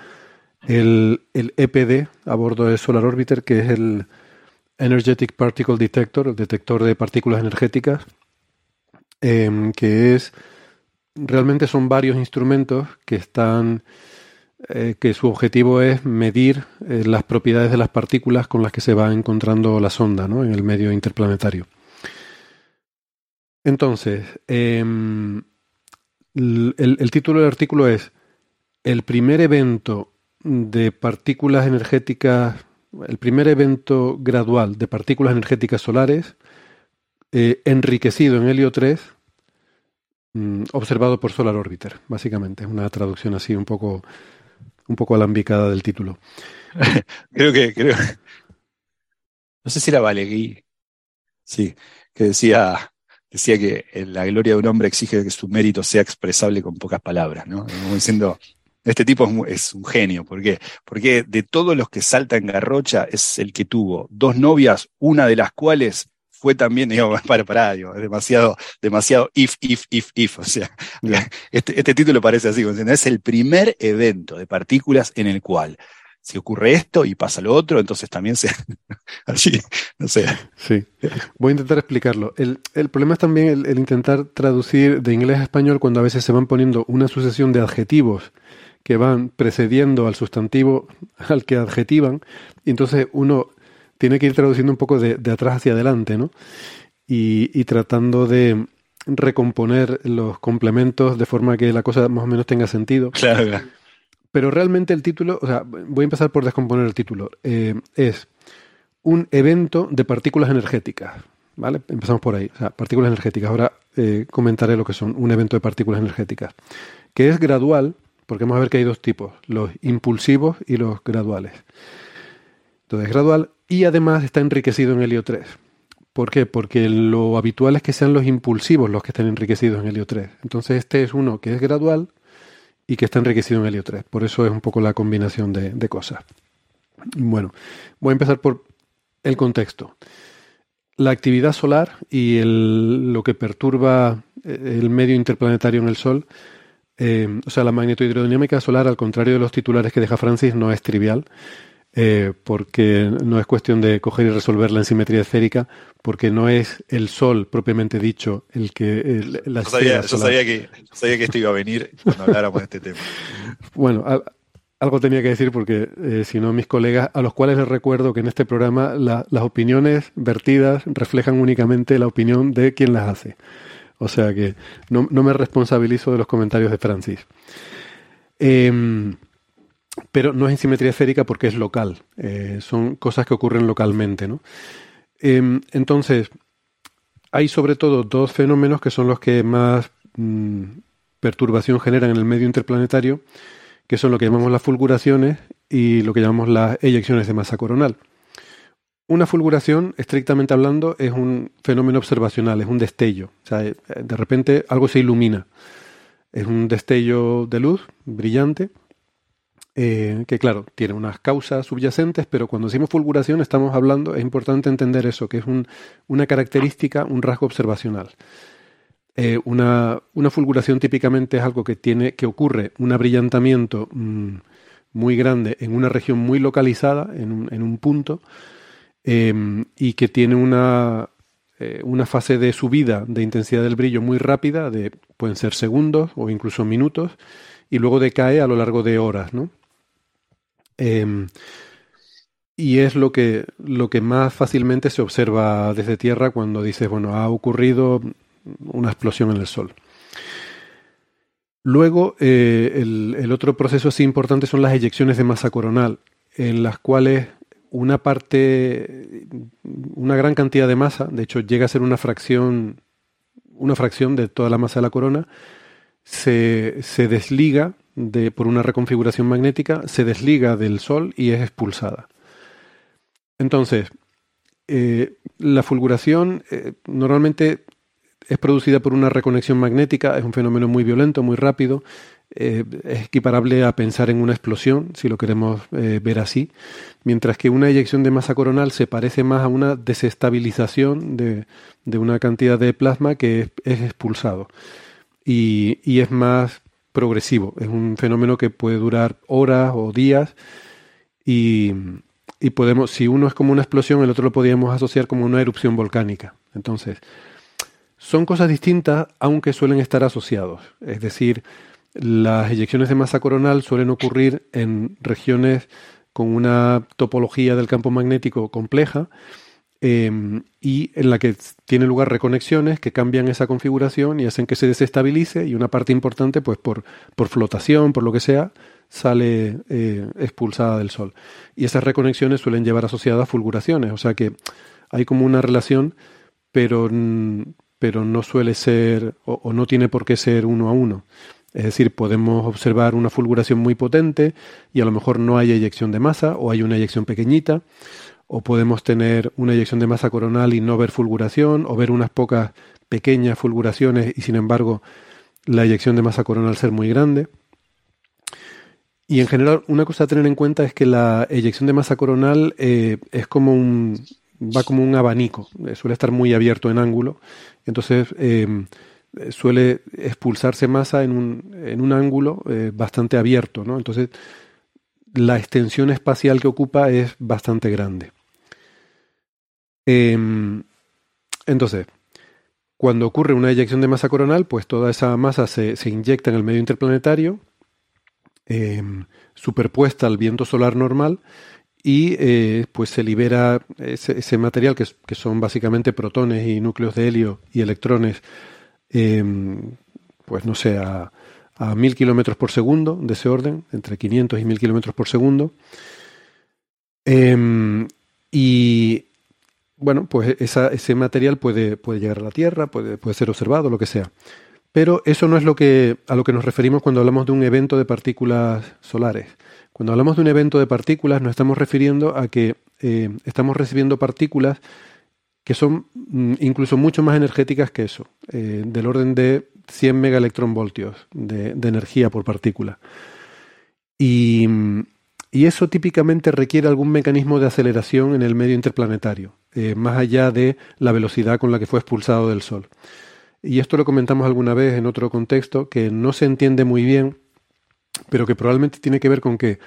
el, EPD a bordo de Solar Orbiter, que es el Energetic Particle Detector, el detector de partículas energéticas, em, que es realmente son varios instrumentos que están eh, que su objetivo es medir eh, las propiedades de las partículas con las que se va encontrando la sonda ¿no? en el medio interplanetario. Entonces, em, el título del artículo es El primer evento de partículas energéticas, el primer evento gradual de partículas energéticas solares eh, enriquecido en helio 3, mm, observado por Solar Orbiter, básicamente. Una traducción así un poco, un poco alambicada del título. creo que, creo. No sé si era Valegui, sí, que decía, decía que la gloria de un hombre exige que su mérito sea expresable con pocas palabras, ¿no? Diciendo, este tipo es, un genio. ¿Por qué? Porque de todos los que salta en Garrocha es el que tuvo dos novias, una de las cuales fue también, digo, para, para, digo, es demasiado, demasiado if, if, if, if. O sea, este, este, título parece así, es el primer evento de partículas en el cual si ocurre esto y pasa lo otro, entonces también se. así, no sé. Sí. Voy a intentar explicarlo. El, el problema es también el, el, intentar traducir de inglés a español cuando a veces se van poniendo una sucesión de adjetivos que van precediendo al sustantivo al que adjetivan, y entonces uno tiene que ir traduciendo un poco de, atrás hacia adelante, ¿no? Y, tratando de recomponer los complementos de forma que la cosa más o menos tenga sentido. Claro. Pero realmente el título, o sea, voy a empezar por descomponer el título. Eh, es un evento de partículas energéticas. ¿Vale? Empezamos por ahí. O sea, partículas energéticas. Ahora eh, comentaré lo que son un evento de partículas energéticas. Que es gradual, porque vamos a ver que hay dos tipos, los impulsivos y los graduales. Entonces, gradual y además está enriquecido en helio 3. ¿Por qué? Porque lo habitual es que sean los impulsivos los que estén enriquecidos en helio 3. Entonces, este es uno que es gradual y que está enriquecido en helio 3. Por eso es un poco la combinación de, cosas. Bueno, voy a empezar por el contexto. La actividad solar y lo que perturba eh, el medio interplanetario en el Sol, eh, o sea, la magnetohidrodinámica solar, al contrario de los titulares que deja Francis, no es trivial. Eh, porque no es cuestión de coger y resolverla en simetría esférica, porque no es el Sol propiamente dicho el que el, la yo, sabía, yo sabía, que, sabía que esto iba a venir cuando habláramos de este tema. Bueno, a, algo tenía que decir porque eh, si no mis colegas, a los cuales les recuerdo que en este programa la, las opiniones vertidas reflejan únicamente la opinión de quien las hace. O sea que no, no me responsabilizo de los comentarios de Francis. Eh, pero no es en simetría esférica porque es local. Eh, son cosas que ocurren localmente. ¿no? Eh, entonces, hay sobre todo dos fenómenos que son los que más mmm, perturbación generan en el medio interplanetario, que son lo que llamamos las fulguraciones y lo que llamamos las eyecciones de masa coronal. Una fulguración, estrictamente hablando, es un fenómeno observacional, es un destello. O sea, de repente algo se ilumina. Es un destello de luz brillante eh, que claro, tiene unas causas subyacentes, pero cuando decimos fulguración estamos hablando, es importante entender eso, que es un, una característica, un rasgo observacional. Eh, una, una, fulguración típicamente es algo que tiene, que ocurre, un abrillantamiento mmm, muy grande en una región muy localizada, en un, punto, eh, y que tiene una, eh, una fase de subida de intensidad del brillo muy rápida, de, pueden ser segundos o incluso minutos, y luego decae a lo largo de horas, ¿no? Eh, y es lo que, lo que más fácilmente se observa desde Tierra cuando dices, bueno, ha ocurrido una explosión en el Sol. Luego, eh, el, el, otro proceso así importante son las eyecciones de masa coronal, en las cuales una parte, una gran cantidad de masa, de hecho llega a ser una fracción, una fracción de toda la masa de la corona, se, se desliga de, por una reconfiguración magnética, se desliga del Sol y es expulsada. Entonces, eh, la fulguración eh, normalmente es producida por una reconexión magnética, es un fenómeno muy violento, muy rápido, eh, es equiparable a pensar en una explosión, si lo queremos ver así, mientras que una eyección de masa coronal se parece más a una desestabilización de, de una cantidad de plasma que es, es expulsado y, y es más progresivo. Es un fenómeno que puede durar horas o días y, y, podemos, si uno es como una explosión, el otro lo podríamos asociar como una erupción volcánica. Entonces, son cosas distintas, aunque suelen estar asociados. Es decir, las eyecciones de masa coronal suelen ocurrir en regiones con una topología del campo magnético compleja eh, y en la que tiene lugar reconexiones que cambian esa configuración y hacen que se desestabilice y una parte importante, pues por, por flotación, por lo que sea, sale eh, expulsada del Sol. Y esas reconexiones suelen llevar asociadas fulguraciones, o sea que hay como una relación, pero, pero no suele ser o, o no tiene por qué ser uno a uno. Es decir, podemos observar una fulguración muy potente y a lo mejor no hay eyección de masa o hay una eyección pequeñita o podemos tener una eyección de masa coronal y no ver fulguración, o ver unas pocas pequeñas fulguraciones y sin embargo la eyección de masa coronal ser muy grande. Y en general, una cosa a tener en cuenta es que la eyección de masa coronal eh, es como un. va como un abanico, eh, suele estar muy abierto en ángulo, entonces eh, suele expulsarse masa en un, en un ángulo bastante abierto, ¿no? Entonces, la extensión espacial que ocupa es bastante grande. Eh, entonces, cuando ocurre una eyección de masa coronal, pues toda esa masa se, inyecta en el medio interplanetario, eh, superpuesta al viento solar normal, y eh, pues se libera ese, material que, son básicamente protones y núcleos de helio y electrones, eh, pues no sé, a, a mil kilómetros por segundo de ese orden, entre 500 y 1000 kilómetros por segundo. Y bueno, pues esa, ese material puede, puede llegar a la Tierra, puede, puede ser observado, lo que sea. Pero eso no es lo que, a lo que nos referimos cuando hablamos de un evento de partículas solares. Cuando hablamos de un evento de partículas nos estamos refiriendo a que eh, estamos recibiendo partículas que son mm, incluso mucho más energéticas que eso, eh, del orden de 100 megaelectronvoltios de, de energía por partícula. Y, y, eso típicamente requiere algún mecanismo de aceleración en el medio interplanetario, eh, más allá de la velocidad con la que fue expulsado del Sol. Y esto lo comentamos alguna vez en otro contexto, que no se entiende muy bien, pero que probablemente tiene que ver con que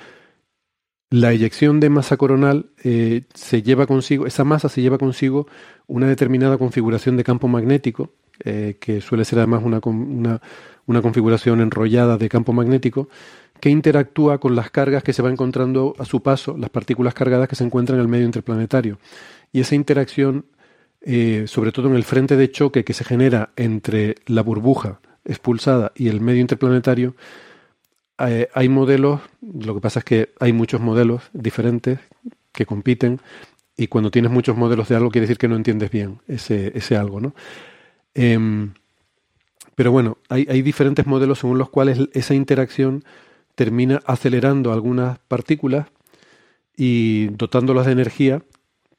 la eyección de masa coronal eh, se lleva consigo, esa masa se lleva consigo una determinada configuración de campo magnético, eh, que suele ser además una, una, una, configuración enrollada de campo magnético, que interactúa con las cargas que se va encontrando a su paso, las partículas cargadas que se encuentran en el medio interplanetario. Y esa interacción, eh, sobre todo en el frente de choque que se genera entre la burbuja expulsada y el medio interplanetario, eh, hay modelos, lo que pasa es que hay muchos modelos diferentes que compiten y cuando tienes muchos modelos de algo quiere decir que no entiendes bien ese, ese algo, ¿no? Eh, pero bueno, hay, diferentes modelos según los cuales esa interacción termina acelerando algunas partículas y dotándolas de energía,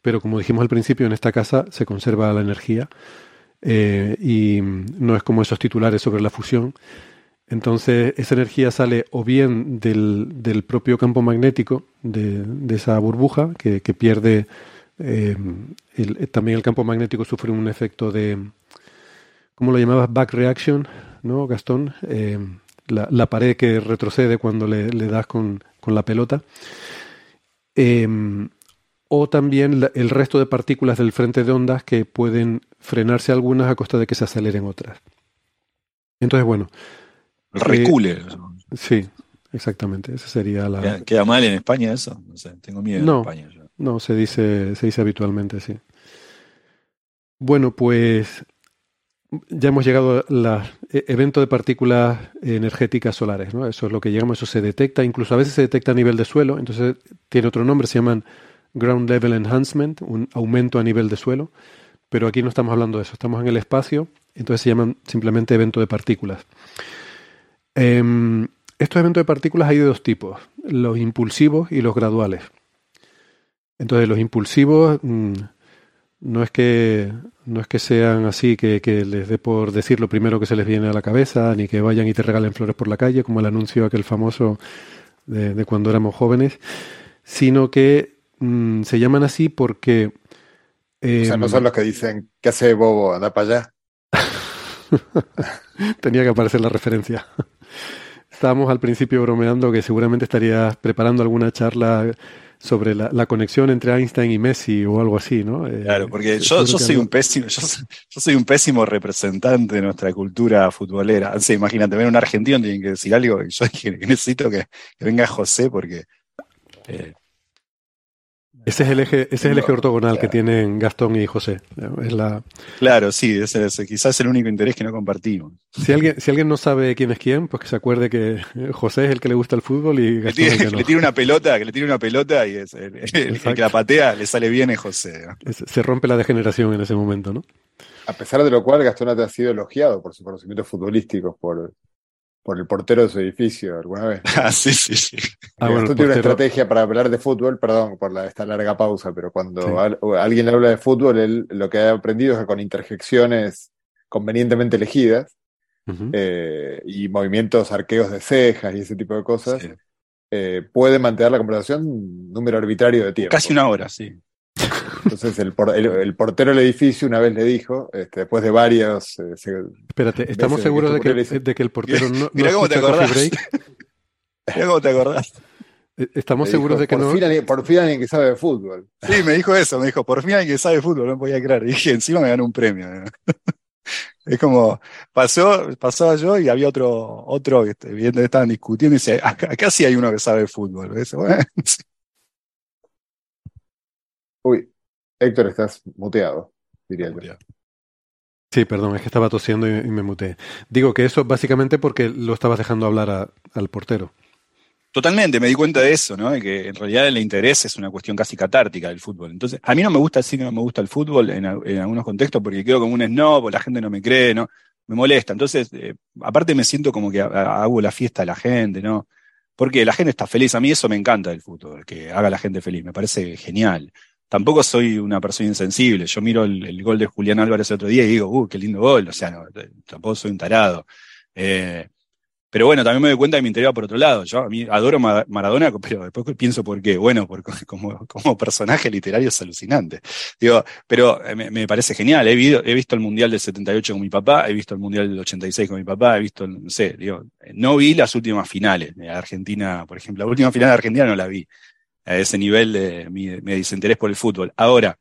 pero como dijimos al principio, en esta casa se conserva la energía eh, y no es como esos titulares sobre la fusión, entonces, esa energía sale o bien del, del propio campo magnético de, esa burbuja, que, que pierde. Eh, el, también el campo magnético sufre un efecto de. ¿Cómo lo llamabas? Back reaction, ¿no, Gastón? Eh, la, la, pared que retrocede cuando le, le das con, con, la pelota. Eh, o también la, el resto de partículas del frente de ondas que pueden frenarse algunas a costa de que se aceleren otras. Entonces, bueno, recule. Eh, sí, exactamente. Esa sería la. ¿Queda, ¿Queda, mal en España eso? No sé, tengo miedo no, en España. Yo. No, se dice, se dice habitualmente, sí. Bueno, pues ya hemos llegado al e, evento de partículas energéticas solares, ¿no? Eso es lo que llegamos, eso se detecta, incluso a veces se detecta a nivel de suelo, entonces tiene otro nombre, se llaman Ground Level Enhancement, un aumento a nivel de suelo, pero aquí no estamos hablando de eso, estamos en el espacio, entonces se llaman simplemente evento de partículas. Eh, estos eventos de partículas hay de dos tipos, los impulsivos y los graduales. Entonces, los impulsivos mmm, no es que no es que sean así que, que, les dé por decir lo primero que se les viene a la cabeza, ni que vayan y te regalen flores por la calle, como el anuncio aquel famoso de, de cuando éramos jóvenes, sino que mmm, se llaman así porque eh, o sea, no son los que dicen, ¿qué hace Bobo? Anda para allá. Tenía que aparecer la referencia. Estábamos al principio bromeando que seguramente estarías preparando alguna charla sobre la, la, conexión entre Einstein y Messi o algo así, ¿no? Eh, claro, porque yo, yo soy un pésimo, yo, yo, soy un pésimo representante de nuestra cultura futbolera. Sea, imagínate, ver un argentino tiene que decir algo y yo necesito que, que venga José porque eh, ese es el eje, ese es el eje ortogonal claro. que tienen Gastón y José. Es la... Claro, sí, ese es quizás el único interés que no compartimos. Si alguien, si alguien no sabe quién es quién, pues que se acuerde que José es el que le gusta el fútbol y Gastón le tira, el que no. le tira una pelota, que le tira una pelota y es el, el, el que la patea le sale bien es José. ¿no? Se rompe la degeneración en ese momento, ¿no? A pesar de lo cual, Gastón ha sido elogiado por sus conocimientos futbolísticos, por, por el portero de su edificio alguna vez. Ah, sí, sí, sí. Ah, bueno, tiene una estrategia para hablar de fútbol, perdón por la, esta larga pausa, pero cuando sí. al, alguien le habla de fútbol, él lo que ha aprendido es que con interjecciones convenientemente elegidas uh -huh. eh, y movimientos arqueos de cejas y ese tipo de cosas, sí. eh, puede mantener la conversación un número arbitrario de tiempo. Casi una hora, sí. Entonces el, por, el, el, portero del edificio una vez le dijo, este, después de varios... Eh, se, Espérate, ¿estamos seguros de que, de, que, de que, el portero no... Mira no cómo te acordás. Mira cómo te acordás. Estamos seguros de que por no... Fin alguien, por fin alguien que sabe de fútbol. Sí, me dijo eso, me dijo, por fin alguien que sabe de fútbol, no podía creer. Y dije, encima me ganó un premio. Es como, pasó, pasaba yo y había otro, otro que viendo estaban discutiendo y dice, acá, acá sí hay uno que sabe de fútbol. Dice, bueno, sí. Uy, Héctor, estás muteado, diría yo. Sí, perdón, es que estaba tosiendo y, y, me muteé. Digo que eso básicamente porque lo estabas dejando hablar a, al portero. Totalmente, me di cuenta de eso, ¿no? De que en realidad el interés es una cuestión casi catártica del fútbol. Entonces, a mí no me gusta decir que no me gusta el fútbol en, en algunos contextos porque quedo como un snob o la gente no me cree, ¿no? me molesta. Entonces, eh, aparte me siento como que hago la fiesta a la gente, ¿no? Porque la gente está feliz. A mí eso me encanta del fútbol, que haga a la gente feliz. Me parece genial. Tampoco soy una persona insensible. Yo miro el, gol de Julián Álvarez el otro día y digo, uh, qué lindo gol. O sea, no, tampoco soy un tarado. Eh, pero bueno, también me doy cuenta que me interesa por otro lado. Yo a mí adoro Maradona, pero después pienso por qué. Bueno, porque como, personaje literario es alucinante. Digo, pero eh, me, parece genial. He, he, visto el Mundial del 78 con mi papá, he visto el Mundial del 86 con mi papá, he visto, no sé, digo, no vi las últimas finales de Argentina, por ejemplo. La última final de Argentina no la vi. A ese nivel de mi, desinterés por el fútbol. Ahora,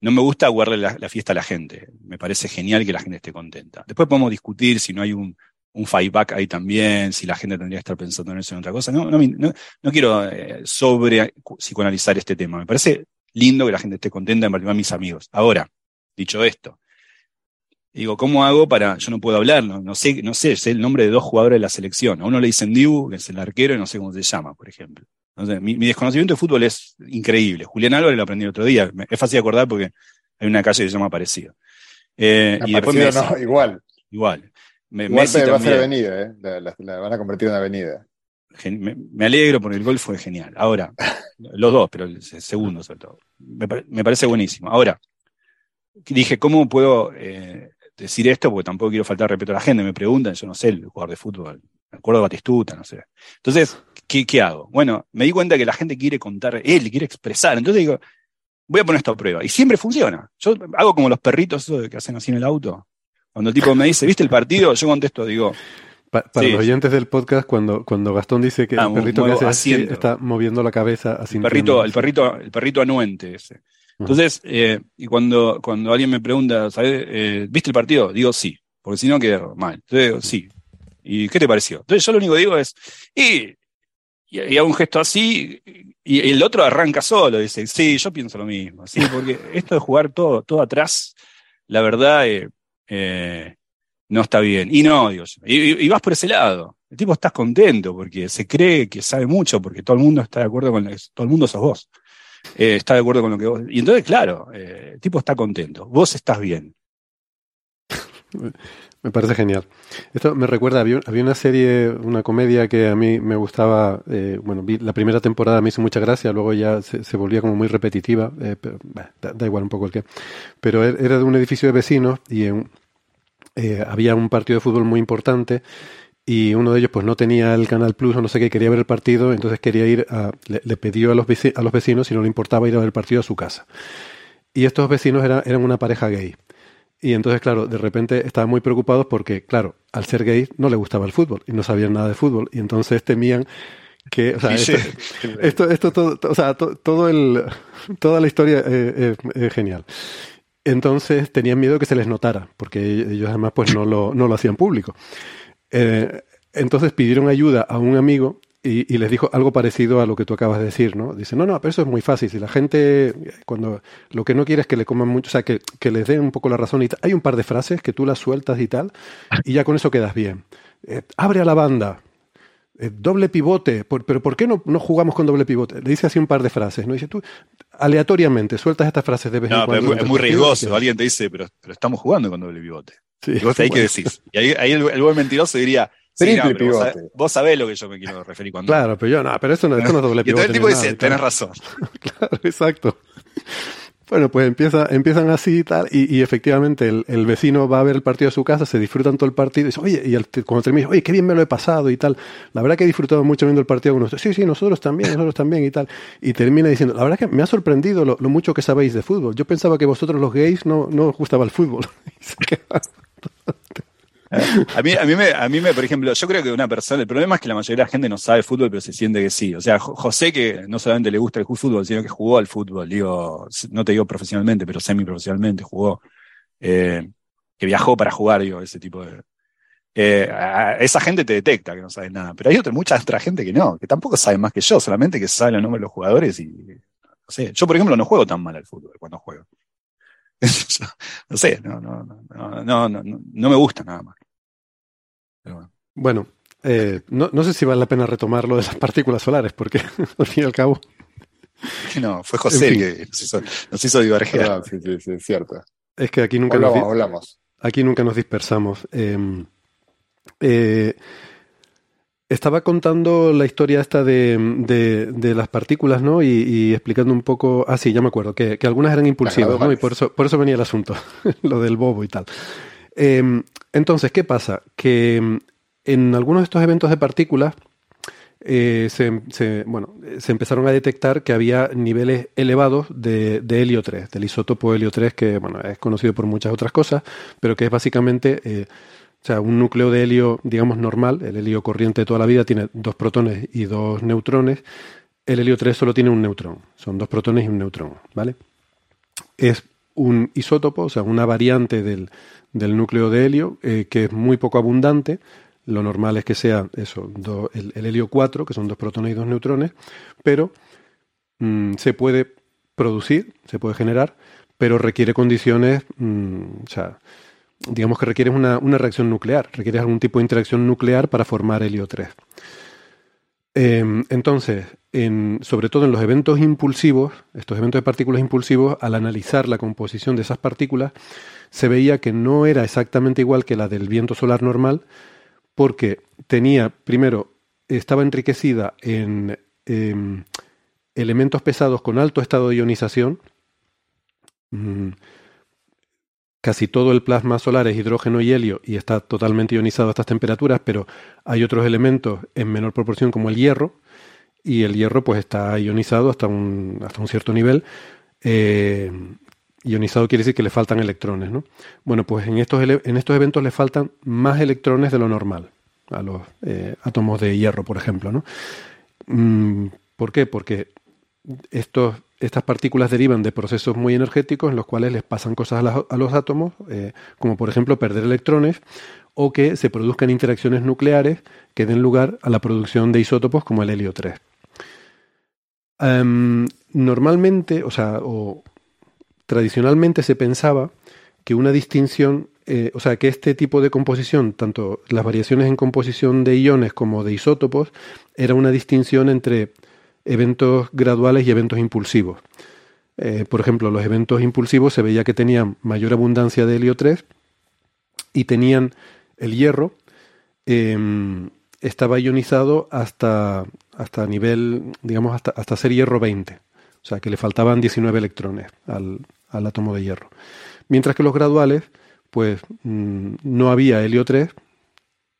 no me gusta guardarle la, fiesta a la gente. Me parece genial que la gente esté contenta. Después podemos discutir si no hay un, un fightback ahí también, si la gente tendría que estar pensando en eso en otra cosa. No, no, no, quiero eh, sobre psicoanalizar este tema. Me parece lindo que la gente esté contenta, en particular mis amigos. Ahora, dicho esto, digo, ¿cómo hago para.? Yo no puedo hablar, no, sé, no sé, sé el nombre de dos jugadores de la selección. A uno le dicen Dibu, que es el arquero, y no sé cómo se llama, por ejemplo. Mi, desconocimiento de fútbol es increíble. Julián Álvarez lo aprendí el otro día. Es fácil de acordar porque hay una calle que se llama Parecido. Eh, y después me no, igual. Igual. Me, va a ser avenida, ¿eh? La, van a convertir en avenida. Me, alegro porque el gol fue genial. Ahora, los dos, pero el segundo sobre todo. Me, parece buenísimo. Ahora, dije, ¿cómo puedo eh, decir esto? Porque tampoco quiero faltar respeto a la gente. Me preguntan, yo no sé, el jugador de fútbol, me acuerdo de Batistuta, no sé. Entonces, ¿qué, ¿qué hago? Bueno, me di cuenta que la gente quiere contar, él quiere expresar. Entonces digo, voy a poner esto a prueba. Y siempre funciona. Yo hago como los perritos que hacen así en el auto. Cuando el tipo me dice, ¿viste el partido? Yo contesto, digo. para los oyentes del podcast, cuando, cuando Gastón dice que ah, el perrito que hace está moviendo la cabeza así. El perrito, el perrito, el perrito anuente ese. Entonces, eh, y cuando, cuando alguien me pregunta, ¿sabes? Eh, ¿Viste el partido? Digo sí, porque si no queda mal. Entonces digo sí. ¿Y qué te pareció? Entonces yo lo único que digo es, y, y, hago un gesto así, y, el otro arranca solo, dice, sí, yo pienso lo mismo, sí, porque esto de jugar todo, todo atrás, la verdad, eh, eh, no está bien. Y no, Dios, y, vas por ese lado. El tipo estás contento porque se cree que sabe mucho, porque todo el mundo está de acuerdo con lo que, todo el mundo sos vos. Eh, está de acuerdo con lo que vos. Y entonces, claro, eh, el tipo está contento. Vos estás bien. Me parece genial. Esto me recuerda, había, una serie, una comedia que a mí me gustaba, bueno, la primera temporada me hizo mucha gracia, luego ya se, volvía como muy repetitiva, pero, da, igual un poco el que. Pero er, era de un edificio de vecinos y eh, había un partido de fútbol muy importante y uno de ellos pues no tenía el Canal Plus o no sé qué, quería ver el partido, entonces quería ir a, le, pidió a los, a los vecinos si no le importaba ir a ver el partido a su casa. Y estos vecinos eran una pareja gay. Y entonces, claro, de repente estaban muy preocupados porque, claro, al ser gay no le gustaba el fútbol y no sabían nada de fútbol. Y entonces temían que, o sea, esto, esto, todo, o sea, todo el, toda la historia es genial. Entonces tenían miedo que se les notara, porque ellos además pues no lo, no lo hacían público. Eh, entonces pidieron ayuda a un amigo y, les dijo algo parecido a lo que tú acabas de decir, ¿no? Dice, no, no, pero eso es muy fácil. Si la gente, cuando lo que no quiere es que le coman mucho, o sea, que, que les den un poco la razón y tal. Hay un par de frases que tú las sueltas y tal, y ya con eso quedas bien. Eh, abre a la banda, eh, doble pivote, pero ¿por qué no, no, jugamos con doble pivote? Le dice así un par de frases, ¿no? Dice tú, aleatoriamente, sueltas estas frases de vez en cuando. es muy riesgoso, alguien te dice, pero, pero, estamos jugando con doble pivote. Sí, y vos ahí que decís. Y ahí, el, buen mentiroso diría, Triple pivote. Vos, sabés, lo que yo me quiero referir cuando. Claro, pero yo no, pero esto no, esto no es doble pivote. Y el tipo dice, tenés razón. claro, exacto. Bueno, pues empieza, empiezan así y tal, y, efectivamente el, vecino va a ver el partido de su casa, se disfrutan todo el partido, y dice, oye, y cuando termina, oye, qué bien me lo he pasado y tal. La verdad que he disfrutado mucho viendo el partido con. Sí, sí, nosotros también, nosotros también y tal. Y termina diciendo, la verdad que me ha sorprendido lo, mucho que sabéis de fútbol. Yo pensaba que vosotros los gays no, no os gustaba el fútbol. A mí, a, mí me, a mí me, por ejemplo, yo creo que una persona, el problema es que la mayoría de la gente no sabe fútbol, pero se siente que sí. O sea, José que no solamente le gusta el fútbol, sino que jugó al fútbol, digo, no te digo profesionalmente, pero semi-profesionalmente jugó, eh, que viajó para jugar, digo, ese tipo de... Eh, esa gente te detecta que no sabes nada, pero hay otra, mucha otra gente que no, que tampoco sabe más que yo, solamente que sabe el nombre de los jugadores y, no sé, yo por ejemplo no juego tan mal al fútbol cuando juego. no sé, no, no, no, no, no, no me gusta nada más. Bueno, eh, no, no, sé si vale la pena retomar lo de las partículas solares, porque al fin y al cabo. No, fue José el que nos hizo, nos hizo diverger. sí, sí, sí, es cierto. Es que aquí nunca hablamos, hablamos. aquí nunca nos dispersamos. Em, eh, estaba contando la historia esta de, las partículas, ¿no? Y, explicando un poco. Ah, sí, ya me acuerdo, que, algunas eran impulsivas, ¿no? Y por eso, por eso venía el asunto, lo del bobo y tal. Em, entonces, ¿qué pasa? Que em, en algunos de estos eventos de partículas eh, se, bueno, se empezaron a detectar que había niveles elevados de, helio 3, del isótopo helio 3, que bueno, es conocido por muchas otras cosas, pero que es básicamente eh, o sea, un núcleo de helio, digamos, normal, el helio corriente de toda la vida tiene dos protones y dos neutrones. El helio 3 solo tiene un neutrón, son dos protones y un neutrón, ¿vale? Es un isótopo, o sea, una variante del, núcleo de helio eh, que es muy poco abundante, lo normal es que sea eso, el, helio 4, que son dos protones y dos neutrones, pero mm, se puede producir, se puede generar, pero requiere condiciones, mm, o sea, digamos que requiere una, reacción nuclear, requiere algún tipo de interacción nuclear para formar helio 3. Em, entonces, sobre todo en los eventos impulsivos, estos eventos de partículas impulsivos, al analizar la composición de esas partículas, se veía que no era exactamente igual que la del viento solar normal, porque tenía, primero, estaba enriquecida en em, elementos pesados con alto estado de ionización. Mm, casi todo el plasma solar es hidrógeno y helio y está totalmente ionizado a estas temperaturas, pero hay otros elementos en menor proporción como el hierro, y el hierro pues está ionizado hasta un, hasta un cierto nivel. Eh, Ionizado quiere decir que le faltan electrones, ¿no? Bueno, pues en estos, en estos eventos le faltan más electrones de lo normal a los eh, átomos de hierro, por ejemplo, ¿no? Mm, ¿Por qué? Porque estos, estas partículas derivan de procesos muy energéticos en los cuales les pasan cosas a, los átomos, eh, como por ejemplo perder electrones o que se produzcan interacciones nucleares que den lugar a la producción de isótopos como el helio 3. Em, normalmente, o sea, o, tradicionalmente se pensaba que una distinción, eh, o sea, que este tipo de composición, tanto las variaciones en composición de iones como de isótopos, era una distinción entre eventos graduales y eventos impulsivos. Eh, por ejemplo, los eventos impulsivos se veía que tenían mayor abundancia de helio 3 y tenían el hierro, em, estaba ionizado hasta, hasta nivel, digamos, hasta, hasta ser hierro 20. O sea, que le faltaban 19 electrones al, al átomo de hierro. Mientras que los graduales, pues mm, no había helio 3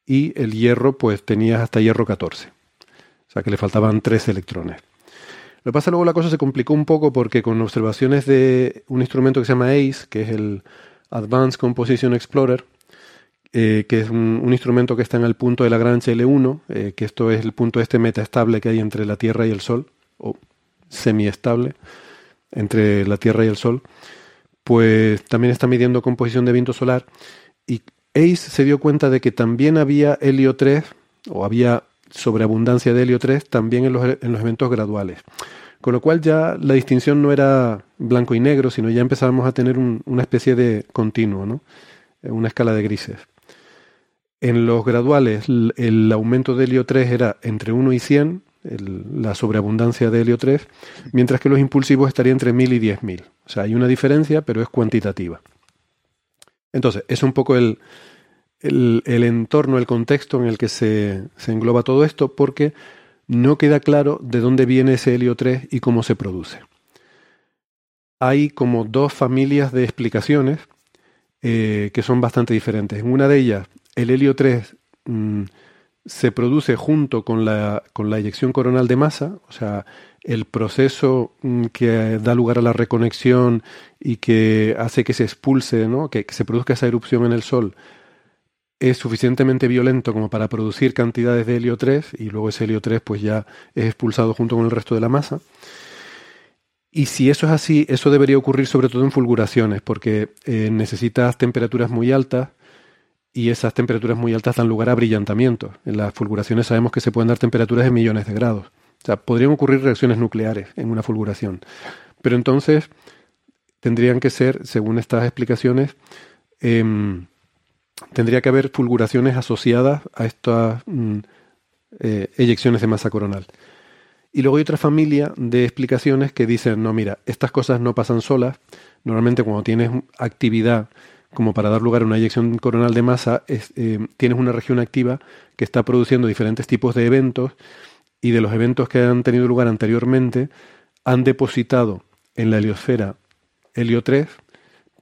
y el hierro, pues tenía hasta hierro 14. O sea que le faltaban 3 electrones. Lo que pasa luego la cosa se complicó un poco porque con observaciones de un instrumento que se llama ACE, que es el Advanced Composition Explorer, eh, que es un, instrumento que está en el punto de Lagrange L1, eh, que esto es el punto este metaestable que hay entre la Tierra y el Sol, o semiestable entre la Tierra y el Sol, pues también está midiendo composición de viento solar y ACE se dio cuenta de que también había helio 3 o había sobreabundancia de helio 3 también en los, en los eventos graduales. Con lo cual ya la distinción no era blanco y negro, sino ya empezábamos a tener una especie de continuo, ¿no? una escala de grises. En los graduales el aumento de helio 3 era entre 1 y 100, la sobreabundancia de helio 3, mientras que los impulsivos estarían entre 1000 y 10000. O sea, hay una diferencia, pero es cuantitativa. Entonces, es un poco el, el, entorno, el contexto en el que se, se, engloba todo esto, porque no queda claro de dónde viene ese helio 3 y cómo se produce. Hay como dos familias de explicaciones eh, que son bastante diferentes. En una de ellas, el helio 3 se produce junto con la, con la eyección coronal de masa, o sea, el proceso mm, que da lugar a la reconexión y que hace que se expulse, ¿no? que, se produzca esa erupción en el Sol, es suficientemente violento como para producir cantidades de helio 3 y luego ese helio 3 pues ya es expulsado junto con el resto de la masa. Y si eso es así, eso debería ocurrir sobre todo en fulguraciones, porque eh, necesitas temperaturas muy altas y esas temperaturas muy altas dan lugar a brillantamiento. En las fulguraciones sabemos que se pueden dar temperaturas de millones de grados. O sea, podrían ocurrir reacciones nucleares en una fulguración. Pero entonces tendrían que ser, según estas explicaciones, em, tendría que haber fulguraciones asociadas a estas mm, eh, eyecciones de masa coronal. Y luego hay otra familia de explicaciones que dicen, no, mira, estas cosas no pasan solas. Normalmente cuando tienes actividad como para dar lugar a una eyección coronal de masa, eh, tienes una región activa que está produciendo diferentes tipos de eventos y de los eventos que han tenido lugar anteriormente han depositado en la heliosfera helio 3,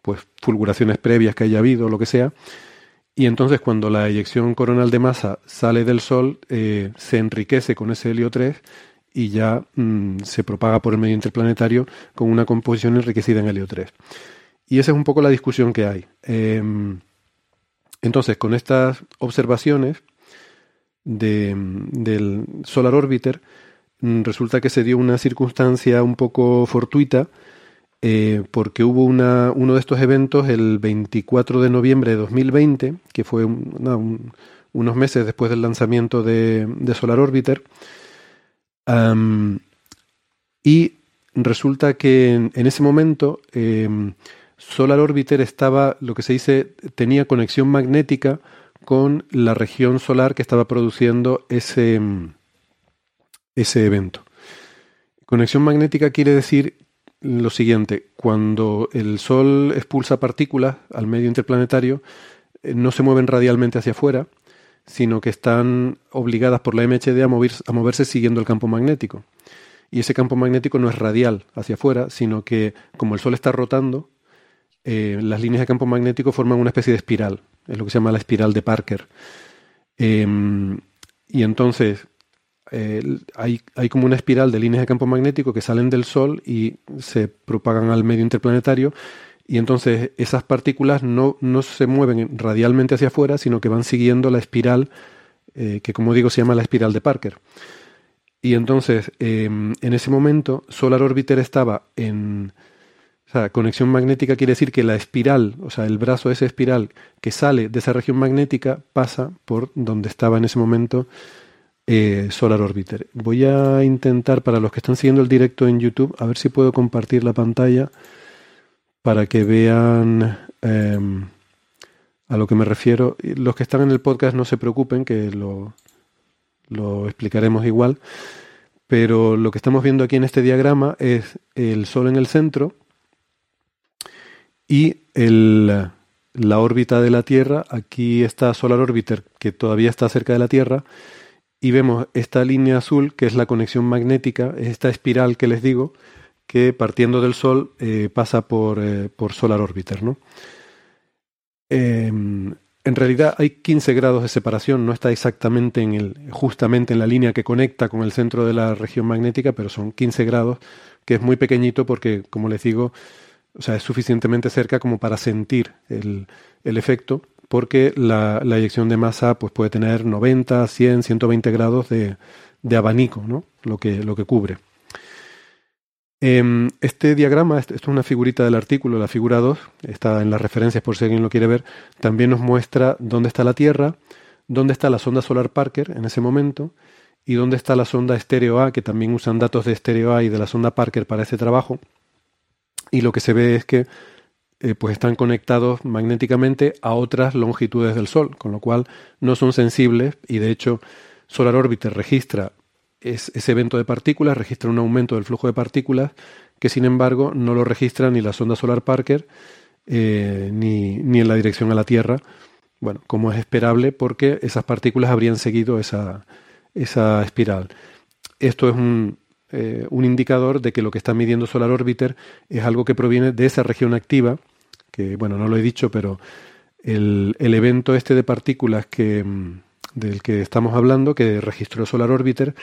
pues fulguraciones previas que haya habido, lo que sea, y entonces cuando la eyección coronal de masa sale del Sol, eh, se enriquece con ese helio 3 y ya mm, se propaga por el medio interplanetario con una composición enriquecida en helio 3. Y esa es un poco la discusión que hay. Em, entonces, con estas observaciones del Solar Orbiter, mm, resulta que se dio una circunstancia un poco fortuita, eh, porque hubo una, uno de estos eventos el 24 de noviembre de 2020, que fue unos meses después del lanzamiento de, Solar Orbiter, y resulta que en, ese momento em, Solar Orbiter estaba, lo que se dice, tenía conexión magnética con la región solar que estaba produciendo ese, em, ese evento. Conexión magnética quiere decir lo siguiente, cuando el Sol expulsa partículas al medio interplanetario, eh, no se mueven radialmente hacia afuera, sino que están obligadas por la MHD a, a moverse siguiendo el campo magnético. Y ese campo magnético no es radial hacia afuera, sino que como el Sol está rotando, eh, las líneas de campo magnético forman una especie de espiral, es lo que se llama la espiral de Parker. Em, y entonces, hay, hay, como una espiral de líneas de campo magnético que salen del Sol y se propagan al medio interplanetario. Y entonces esas partículas no, no se mueven radialmente hacia afuera, sino que van siguiendo la espiral, eh, que como digo se llama la espiral de Parker. Y entonces, em, en ese momento, Solar Orbiter estaba en... O sea, conexión magnética quiere decir que la espiral, o sea, el brazo de esa espiral que sale de esa región magnética pasa por donde estaba en ese momento eh, Solar Orbiter. Voy a intentar, para los que están siguiendo el directo en YouTube, a ver si puedo compartir la pantalla para que vean em, a lo que me refiero. Los que están en el podcast no se preocupen, que lo, lo explicaremos igual. Pero lo que estamos viendo aquí en este diagrama es el Sol en el centro y la órbita de la Tierra. Aquí está Solar Orbiter, que todavía está cerca de la Tierra y vemos esta línea azul que es la conexión magnética, es esta espiral que les digo, que partiendo del Sol eh, pasa por, eh, por, Solar Orbiter. ¿no? Em, en realidad hay 15 grados de separación, no está exactamente en el, justamente en la línea que conecta con el centro de la región magnética, pero son 15 grados, que es muy pequeñito porque, como les digo, o sea, es suficientemente cerca como para sentir el, el efecto, porque la, la, eyección de masa pues, puede tener 90, 100, 120 grados de, de abanico, ¿no? lo, que, lo que cubre. Em, este diagrama, esto es una figurita del artículo, la figura 2, está en las referencias por si alguien lo quiere ver, también nos muestra dónde está la Tierra, dónde está la sonda solar Parker en ese momento y dónde está la sonda estéreo A, que también usan datos de estéreo A y de la sonda Parker para ese trabajo. Y lo que se ve es que eh, pues están conectados magnéticamente a otras longitudes del Sol, con lo cual no son sensibles y de hecho Solar Orbiter registra ese evento de partículas, registra un aumento del flujo de partículas que sin embargo no lo registra ni la sonda Solar Parker eh, ni, ni, en la dirección a la Tierra, bueno, como es esperable porque esas partículas habrían seguido esa, esa espiral. Esto es un, eh, un indicador de que lo que está midiendo Solar Orbiter es algo que proviene de esa región activa que bueno, no lo he dicho, pero el, evento este de partículas que, mm, del que estamos hablando, que registró Solar Orbiter,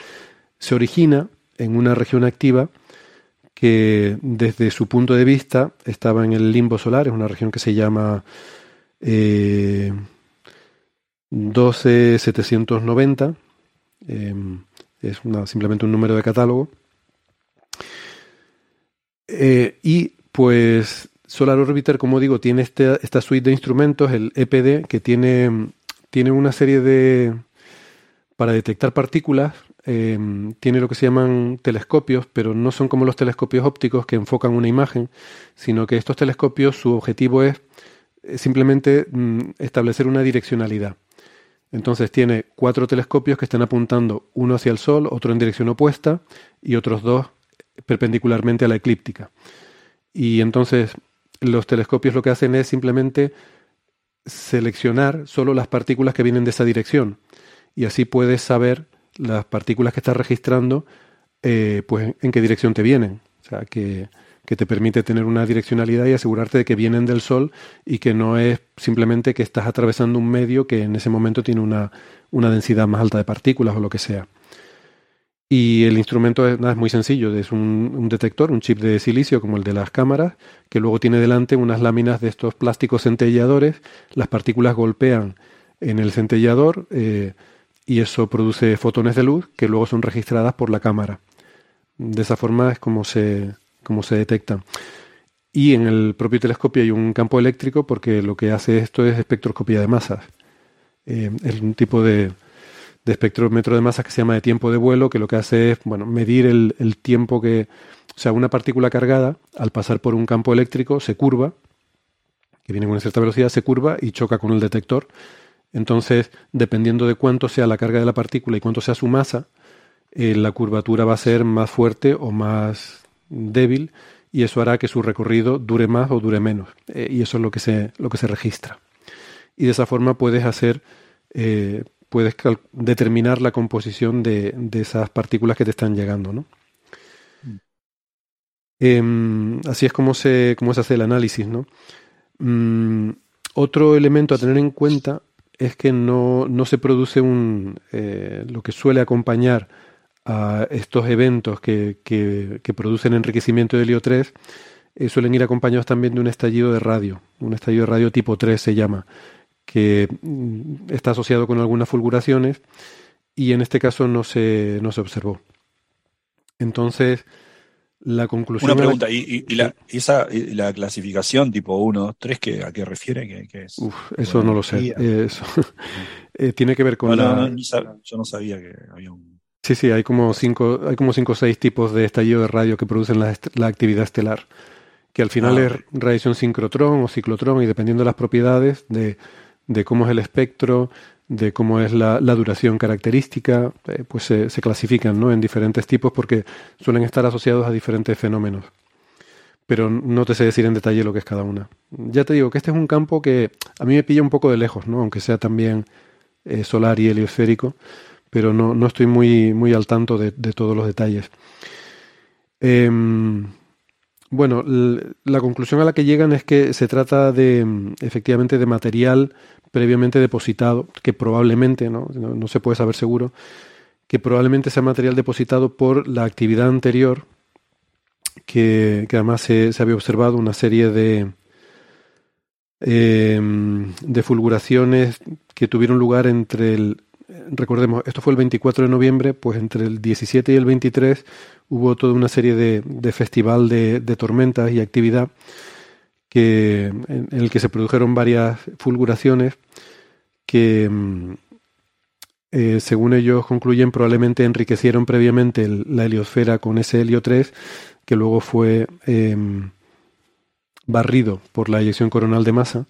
se origina en una región activa que desde su punto de vista estaba en el limbo solar, es una región que se llama eh, 12790, em, es simplemente un número de catálogo. Eh, y pues Solar Orbiter, como digo, tiene este, esta suite de instrumentos, el EPD, que tiene, tiene una serie de... para detectar partículas, em, tiene lo que se llaman telescopios, pero no son como los telescopios ópticos que enfocan una imagen, sino que estos telescopios su objetivo es eh, simplemente mm, establecer una direccionalidad. Entonces tiene cuatro telescopios que están apuntando uno hacia el Sol, otro en dirección opuesta y otros dos perpendicularmente a la eclíptica. Y entonces los telescopios lo que hacen es simplemente seleccionar solo las partículas que vienen de esa dirección. Y así puedes saber las partículas que estás registrando, eh, pues en qué dirección te vienen. O sea, que, que te permite tener una direccionalidad y asegurarte de que vienen del Sol y que no es simplemente que estás atravesando un medio que en ese momento tiene una, una densidad más alta de partículas o lo que sea. Y el instrumento es, nada, es muy sencillo, es un, un, detector, un chip de silicio como el de las cámaras, que luego tiene delante unas láminas de estos plásticos centelladores, las partículas golpean en el centellador eh, y eso produce fotones de luz que luego son registradas por la cámara. De esa forma es como se, como se detectan. Y en el propio telescopio hay un campo eléctrico porque lo que hace esto es espectroscopía de masas. Eh, es un tipo de, de espectrómetro de masas que se llama de tiempo de vuelo, que lo que hace es bueno, medir el, el, tiempo que, o sea, una partícula cargada, al pasar por un campo eléctrico, se curva, que viene con una cierta velocidad, se curva y choca con el detector. Entonces, dependiendo de cuánto sea la carga de la partícula y cuánto sea su masa, eh, la curvatura va a ser más fuerte o más débil y eso hará que su recorrido dure más o dure menos. Eh, y eso es lo que se, lo que se registra. Y de esa forma puedes hacer eh, puedes determinar la composición de, de, esas partículas que te están llegando, ¿no? Mm. Eh, así es como se, como se hace el análisis, ¿no? Mm, otro elemento a tener en cuenta es que no, no se produce un eh, lo que suele acompañar a estos eventos que, que, que producen enriquecimiento de helio 3 eh, suelen ir acompañados también de un estallido de radio, un estallido de radio tipo 3 se llama, que mm, está asociado con algunas fulguraciones y en este caso no se, no se observó. Entonces, la conclusión... Una pregunta, ¿y, y, la, esa, y la clasificación tipo 1, 2, 3, ¿qué, ¿a qué refiere? ¿Qué, qué es? Uf, eso no lo sé. Eso, eh, tiene que ver con no, la... No, no, yo no sabía que había un... Sí, sí, hay como cinco, hay como cinco o seis tipos de estallido de radio que producen la, la actividad estelar, que al final ah, es radiación sincrotrón o ciclotrón y dependiendo de las propiedades de de cómo es el espectro, de cómo es la, la duración característica, eh, pues se, se, clasifican ¿no? en diferentes tipos porque suelen estar asociados a diferentes fenómenos. Pero no te sé decir en detalle lo que es cada una. Ya te digo que este es un campo que a mí me pilla un poco de lejos, ¿no? aunque sea también eh, solar y heliosférico, pero no, no estoy muy, muy al tanto de, de todos los detalles. Eh, bueno, la conclusión a la que llegan es que se trata de efectivamente de material previamente depositado, que probablemente, ¿no? No, se puede saber seguro, que probablemente sea material depositado por la actividad anterior, que, que además se, se, había observado una serie de, eh, de fulguraciones que tuvieron lugar entre el, recordemos, esto fue el 24 de noviembre, pues entre el 17 y el 23 hubo toda una serie de, festival de, tormentas y actividad que, en, el que se produjeron varias fulguraciones que, mm, eh, según ellos concluyen, probablemente enriquecieron previamente la heliosfera con ese helio 3, que luego fue eh, barrido por la eyección coronal de masa.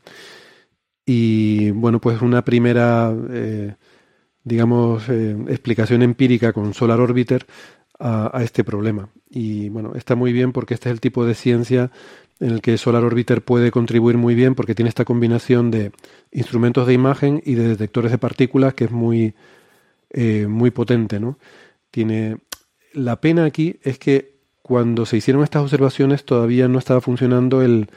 Y bueno, pues una primera, eh, digamos, eh, explicación empírica con Solar Orbiter a, este problema. Y bueno, está muy bien porque este es el tipo de ciencia en el que Solar Orbiter puede contribuir muy bien porque tiene esta combinación de instrumentos de imagen y de detectores de partículas que es muy, eh, muy potente. ¿no? Tiene... La pena aquí es que cuando se hicieron estas observaciones todavía no estaba funcionando el,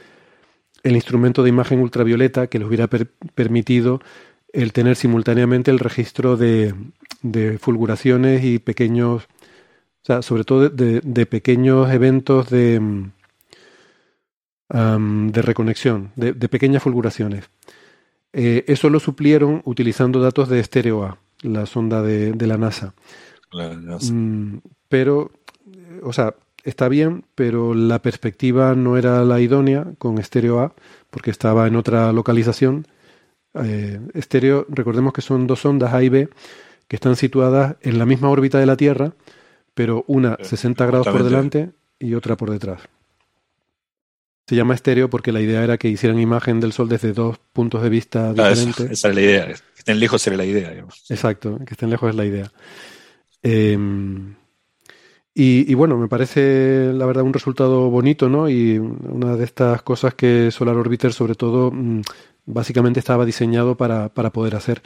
el instrumento de imagen ultravioleta que les hubiera per permitido el tener simultáneamente el registro de, de fulguraciones y pequeños o sea, sobre todo de, de pequeños eventos de, um, de reconexión, de, de, pequeñas fulguraciones. Eh, eso lo suplieron utilizando datos de Estéreo A, la sonda de, la NASA. La NASA. Mm, pero, o sea, está bien, pero la perspectiva no era la idónea con Estéreo A, porque estaba en otra localización. Eh, estéreo, recordemos que son dos ondas A y B que están situadas en la misma órbita de la Tierra, pero una 60 grados por delante y otra por detrás. Se llama estéreo porque la idea era que hicieran imagen del Sol desde dos puntos de vista ah, diferentes. Esa es la idea. Que estén lejos era la idea. Digamos. Exacto, que estén lejos es la idea. Eh, y, y, bueno, me parece la verdad un resultado bonito, ¿no? Y una de estas cosas que Solar Orbiter sobre todo mmm, básicamente estaba diseñado para, para poder hacer.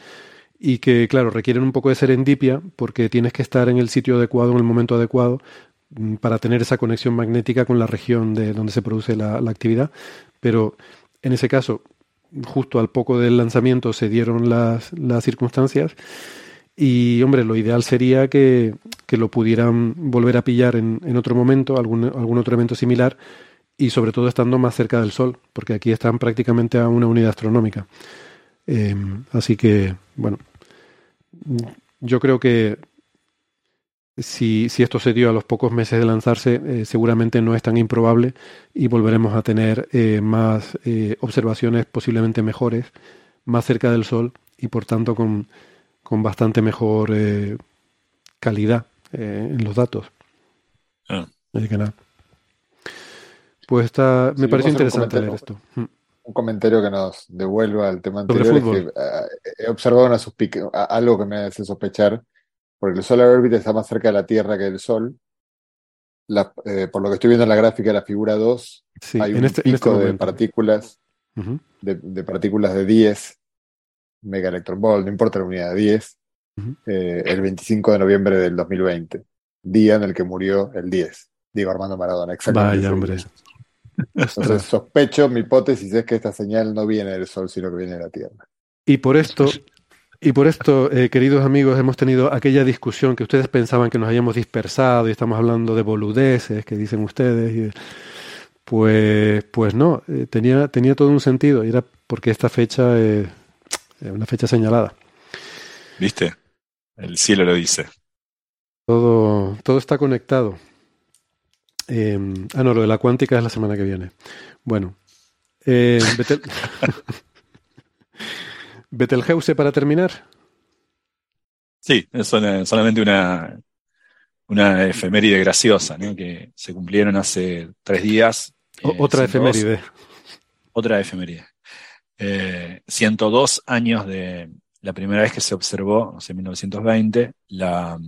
Y que, claro, requieren un poco de serendipia porque tienes que estar en el sitio adecuado, en el momento adecuado, mm, para tener esa conexión magnética con la región de donde se produce la, actividad. Pero en ese caso, justo al poco del lanzamiento se dieron las, las circunstancias y, hombre, lo ideal sería que, que lo pudieran volver a pillar en, en otro momento, algún, algún otro evento similar, y sobre todo estando más cerca del Sol, porque aquí están prácticamente a una unidad astronómica. Eh, así que, bueno, yo creo que si, si, esto se dio a los pocos meses de lanzarse, eh, seguramente no es tan improbable y volveremos a tener eh, más eh, observaciones posiblemente mejores, más cerca del Sol y por tanto con, con bastante mejor calidad en los datos. Ah. Así que nada. Pues está, me Sí, un interesante leer esto. Mm. Un comentario que nos devuelva al tema anterior es que eh, he observado una suspic- algo que me hace sospechar, porque el Solar Orbit está más cerca de la Tierra que del Sol. La- eh, por lo que estoy viendo en la gráfica de la figura 2, Sí, hay un este, este pico de partículas, de, de partículas de 10 megaelectronvolt, no importa la unidad, 10, Ujú. eh, el 25 de noviembre del 2020, día en el que murió el 10, Diego Armando Maradona, exactamente. Vaya, hombre. Entonces sospecho, mi hipótesis es que esta señal no viene del Sol, sino que viene de la Tierra. Y por esto, y por esto, eh, queridos amigos, hemos tenido aquella discusión que ustedes pensaban que nos habíamos dispersado y estamos hablando de boludeces que dicen ustedes. y de- pues, pues no, eh, tenía, tenía todo un sentido y era porque esta fecha es es una fecha señalada. ¿Viste? El cielo lo dice. Todo, todo está conectado. Eh, ah, no, lo de la cuántica es la semana que viene. Bueno, eh, Betel... Betelgeuse para terminar. Sí, es sola- solamente una, una efeméride graciosa, ¿no? Que se cumplieron hace tres días. O- eh, otra 102 efeméride. Otra efeméride. Eh, 102 años de la primera vez que se observó, no sé, 1920, la,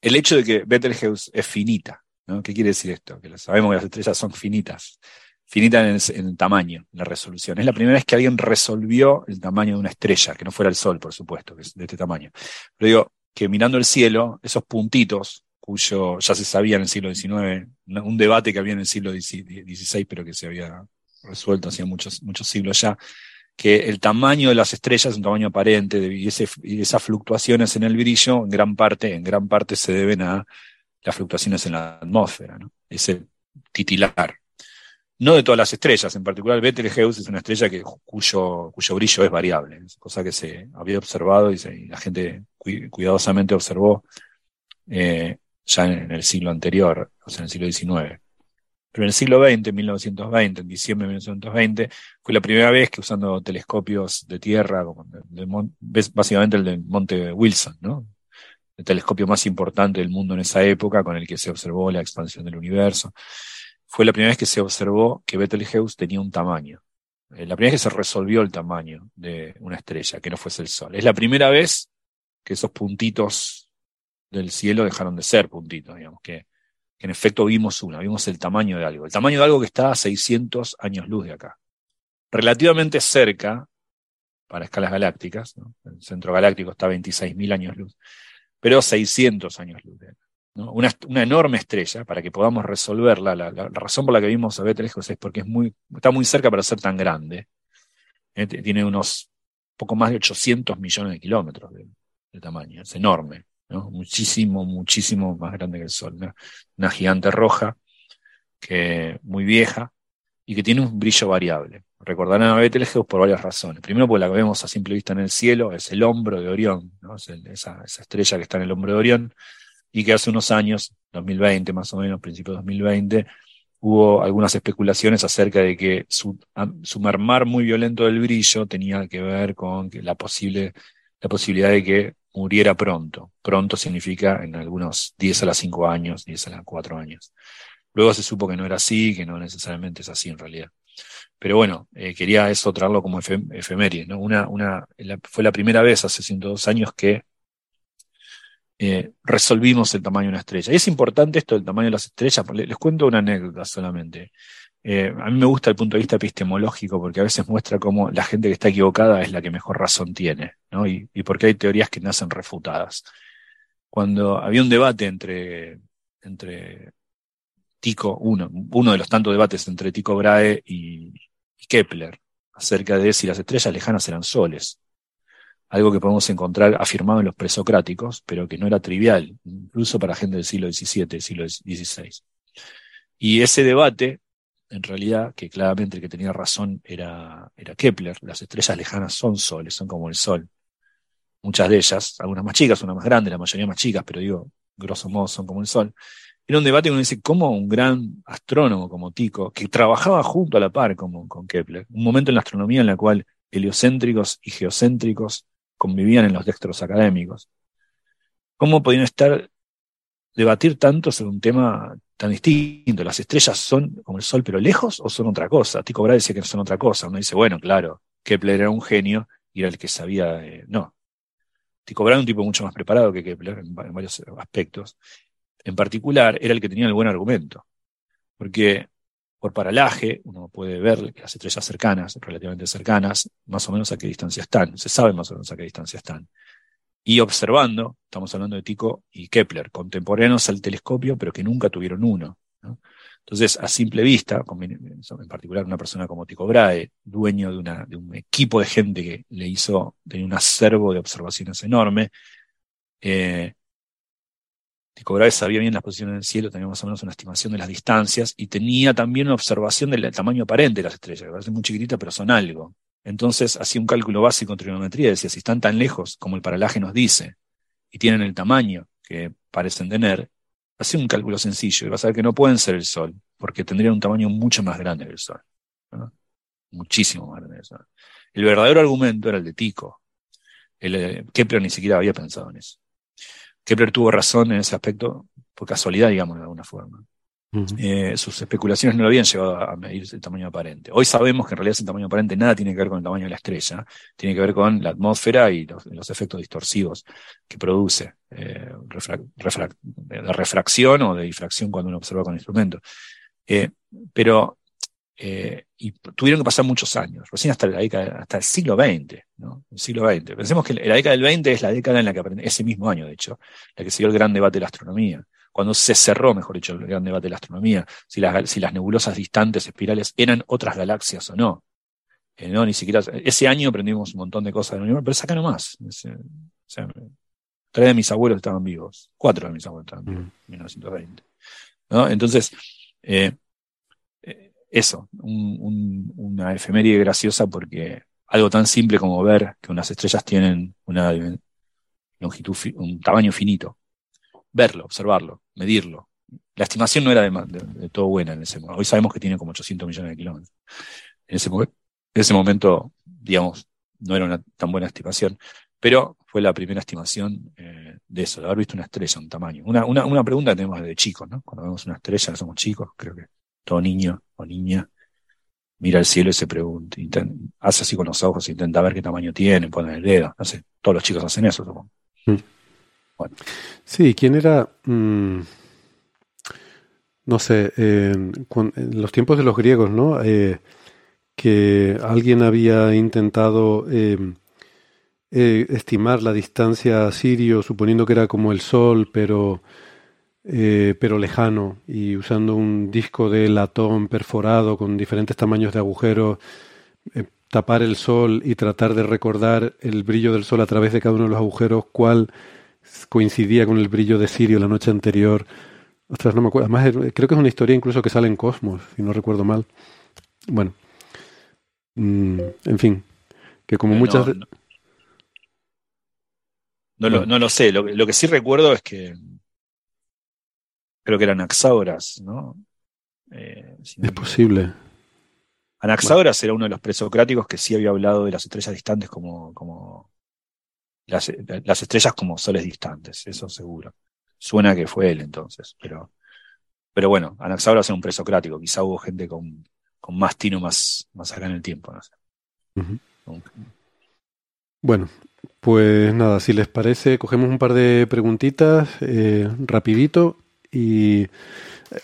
el hecho de que Betelgeuse es finita. ¿No? ¿Qué quiere decir esto? Que sabemos que las estrellas son finitas. Finitas en el, tamaño, en la resolución. Es la primera vez que alguien resolvió el tamaño de una estrella, que no fuera el Sol, por supuesto, que es de este tamaño. Pero digo, que mirando el cielo, esos puntitos, cuyo ya se sabía en el siglo XIX, un debate que había en el siglo XVI, pero que se había resuelto hacía muchos, muchos siglos ya, que el tamaño de las estrellas es un tamaño aparente y, y esas fluctuaciones en el brillo en gran parte, en gran parte se deben a las fluctuaciones en la atmósfera, ¿no? Ese titilar. No de todas las estrellas, en particular Betelgeuse es una estrella que, cuyo, cuyo brillo es variable, cosa que se había observado y, se- la gente cui- cuidadosamente observó eh, ya en, el siglo anterior, o sea, en el siglo XIX. Pero en el siglo XX, en 1920, en diciembre de 1920, fue la primera vez que usando telescopios de tierra, como de básicamente el del Monte Wilson, ¿no? El telescopio más importante del mundo en esa época, con el que se observó la expansión del universo. Fue la primera vez que se observó que Betelgeuse tenía un tamaño. Eh, La primera vez que se resolvió el tamaño de una estrella, que no fuese el Sol. Es la primera vez que esos puntitos del cielo dejaron de ser puntitos, digamos, que, en efecto vimos una, vimos el tamaño de algo. El tamaño de algo que está a 600 años luz de acá. Relativamente cerca, para escalas galácticas, ¿no? el centro galáctico está a 26.000 años luz, pero 600 años luz. Una, una enorme estrella, para que podamos resolverla, la, razón por la que vimos a Betelgeuse es porque es muy, está muy cerca para ser tan grande. Eh, tiene unos poco más de 800 millones de kilómetros de, tamaño, es enorme. ¿no? Muchísimo, muchísimo más grande que el Sol. Una gigante roja, que, muy vieja, y que tiene un brillo variable. Recordarán a Betelgeuse por varias razones. Primero, porque la que vemos a simple vista en el cielo es el hombro de Orión, esa, estrella que está en el hombro de Orión, y que hace unos años, 2020 más o menos, principios de 2020, hubo algunas especulaciones acerca de que su, su mermar muy violento del brillo tenía que ver con la, posible, la posibilidad de que muriera pronto. Pronto significa en algunos 10 a las 5 años, 10 a las 4 años. Luego se supo que no era así, que no necesariamente es así en realidad. Pero bueno, eh, quería eso traerlo como efe- efeméride, ¿no? Una, una, fue la primera vez hace 102 años que eh, resolvimos el tamaño de una estrella. Y es importante esto del tamaño de las estrellas, le- les cuento una anécdota solamente. eh, a mí me gusta el punto de vista epistemológico porque a veces muestra cómo la gente que está equivocada es la que mejor razón tiene, ¿no? Y, y porque hay teorías que nacen refutadas. Cuando había un debate entre, entre Tico, uno, de los tantos debates entre Tico Brahe y, Kepler, acerca de si las estrellas lejanas eran soles. Algo que podemos encontrar afirmado en los presocráticos, pero que no era trivial, incluso para gente del siglo XVII, siglo XVI. Y ese debate, en realidad, que claramente el que tenía razón era, era Kepler, las estrellas lejanas son soles, son como el sol. Muchas de ellas, algunas más chicas, unas más grandes, la mayoría más chicas, pero digo, grosso modo son como el sol. Era un debate que uno dice, ¿cómo un gran astrónomo como Tico, que trabajaba junto a la par con Kepler, un momento en la astronomía en la cual heliocéntricos y geocéntricos convivían en los dextros académicos, ¿cómo podían estar, debatir tanto sobre un tema tan distinto? ¿Las estrellas son como el Sol pero lejos o son otra cosa? Tico Brahe decía que son otra cosa. Uno dice, bueno, claro, Kepler era un genio y era el que sabía, eh, no. Tycho Brahe un tipo mucho más preparado que Kepler en varios aspectos en particular era el que tenía el buen argumento. Porque por paralaje uno puede ver las estrellas cercanas, relativamente cercanas, más o menos a qué distancia están. Se sabe más o menos a qué distancia están. Y observando, estamos hablando de Tycho y Kepler, contemporáneos al telescopio, pero que nunca tuvieron uno. ¿no? Entonces, a simple vista, en particular una persona como Tycho Brahe, dueño de un equipo de gente que le hizo, tenía un acervo de observaciones enorme, eh, Tycho Brahe sabía bien las posiciones del cielo, tenía más o menos una estimación de las distancias y tenía también una observación del tamaño aparente de las estrellas, que parece muy chiquititas, pero son algo. Entonces hacía un cálculo básico en trigonometría, decía, si están tan lejos como el paralaje nos dice, y tienen el tamaño que parecen tener, hacía un cálculo sencillo y vas a ver que no pueden ser el Sol, porque tendrían un tamaño mucho más grande que el Sol. Muchísimo más grande que el Sol. El verdadero argumento era el de Tycho. El, eh, Kepler ni siquiera había pensado en eso. Kepler tuvo razón en ese aspecto, por casualidad, digamos, de alguna forma. Uh -huh. eh, sus especulaciones no lo habían llevado a medir el tamaño aparente. Hoy sabemos que en realidad ese tamaño aparente nada tiene que ver con el tamaño de la estrella, tiene que ver con la atmósfera y los, los efectos distorsivos que produce eh, de refracción o de difracción cuando uno observa con el instrumento. Eh, pero eh, y tuvieron que pasar muchos años, recién hasta, la década, hasta el siglo XX, ¿no? El siglo XX. Pensemos que la década del 20 es la década en la que aprendí, ese mismo año, de hecho, la que siguió el gran debate de la astronomía. Cuando se cerró, mejor dicho, el gran debate de la astronomía, si las, si las nebulosas distantes espirales eran otras galaxias o no. Eh, no, ni siquiera. Ese año aprendimos un montón de cosas del universo, pero saca nomás. Ese, o sea, tres de mis abuelos estaban vivos, cuatro de mis abuelos estaban vivos, en 1920. ¿no? Entonces, eh, eso, un, un, una efeméride graciosa porque algo tan simple como ver que unas estrellas tienen una longitud, un tamaño finito, verlo, observarlo, medirlo. La estimación no era de, de, de todo buena en ese momento. Hoy sabemos que tiene como 800 millones de kilómetros. En ese, en ese momento, digamos, no era una tan buena estimación, pero fue la primera estimación eh, de eso, de haber visto una estrella, un tamaño. Una, una, una pregunta que tenemos desde chicos, ¿no? Cuando vemos una estrella, somos chicos, creo que todo niño o niña mira al cielo y se pregunta, intenta, hace así con los ojos, intenta ver qué tamaño tiene, pone el dedo, no sé, todos los chicos hacen eso, supongo. Mm. Bueno. Sí, ¿quién era? Mm, no sé, eh, en los tiempos de los griegos, ¿no? Eh, que alguien había intentado eh, estimar la distancia a Sirio, suponiendo que era como el Sol, pero eh, pero lejano y usando un disco de latón perforado con diferentes tamaños de agujeros, eh, tapar el sol y tratar de recordar el brillo del sol a través de cada uno de los agujeros, cuál coincidía con el brillo de Sirio la noche anterior. Ostras, no me acuerdo. Además, creo que es una historia incluso que sale en Cosmos, si no recuerdo mal. Bueno, mm, en fin, que como no, muchas... No, no, lo, no lo sé, lo, lo que sí recuerdo es que creo que eran Anaxágoras, ¿no? Eh, si no es posible. Anaxágoras bueno. era uno de los presocráticos que sí había hablado de las estrellas distantes como, como las, las, estrellas como soles distantes, eso seguro. Suena que fue él entonces, pero, pero bueno, Anaxágoras era un presocrático, quizá hubo gente con, con más tino más, más acá en el tiempo, no sé. Uh -huh. Bueno, pues nada, si les parece, cogemos un par de preguntitas eh, rapidito y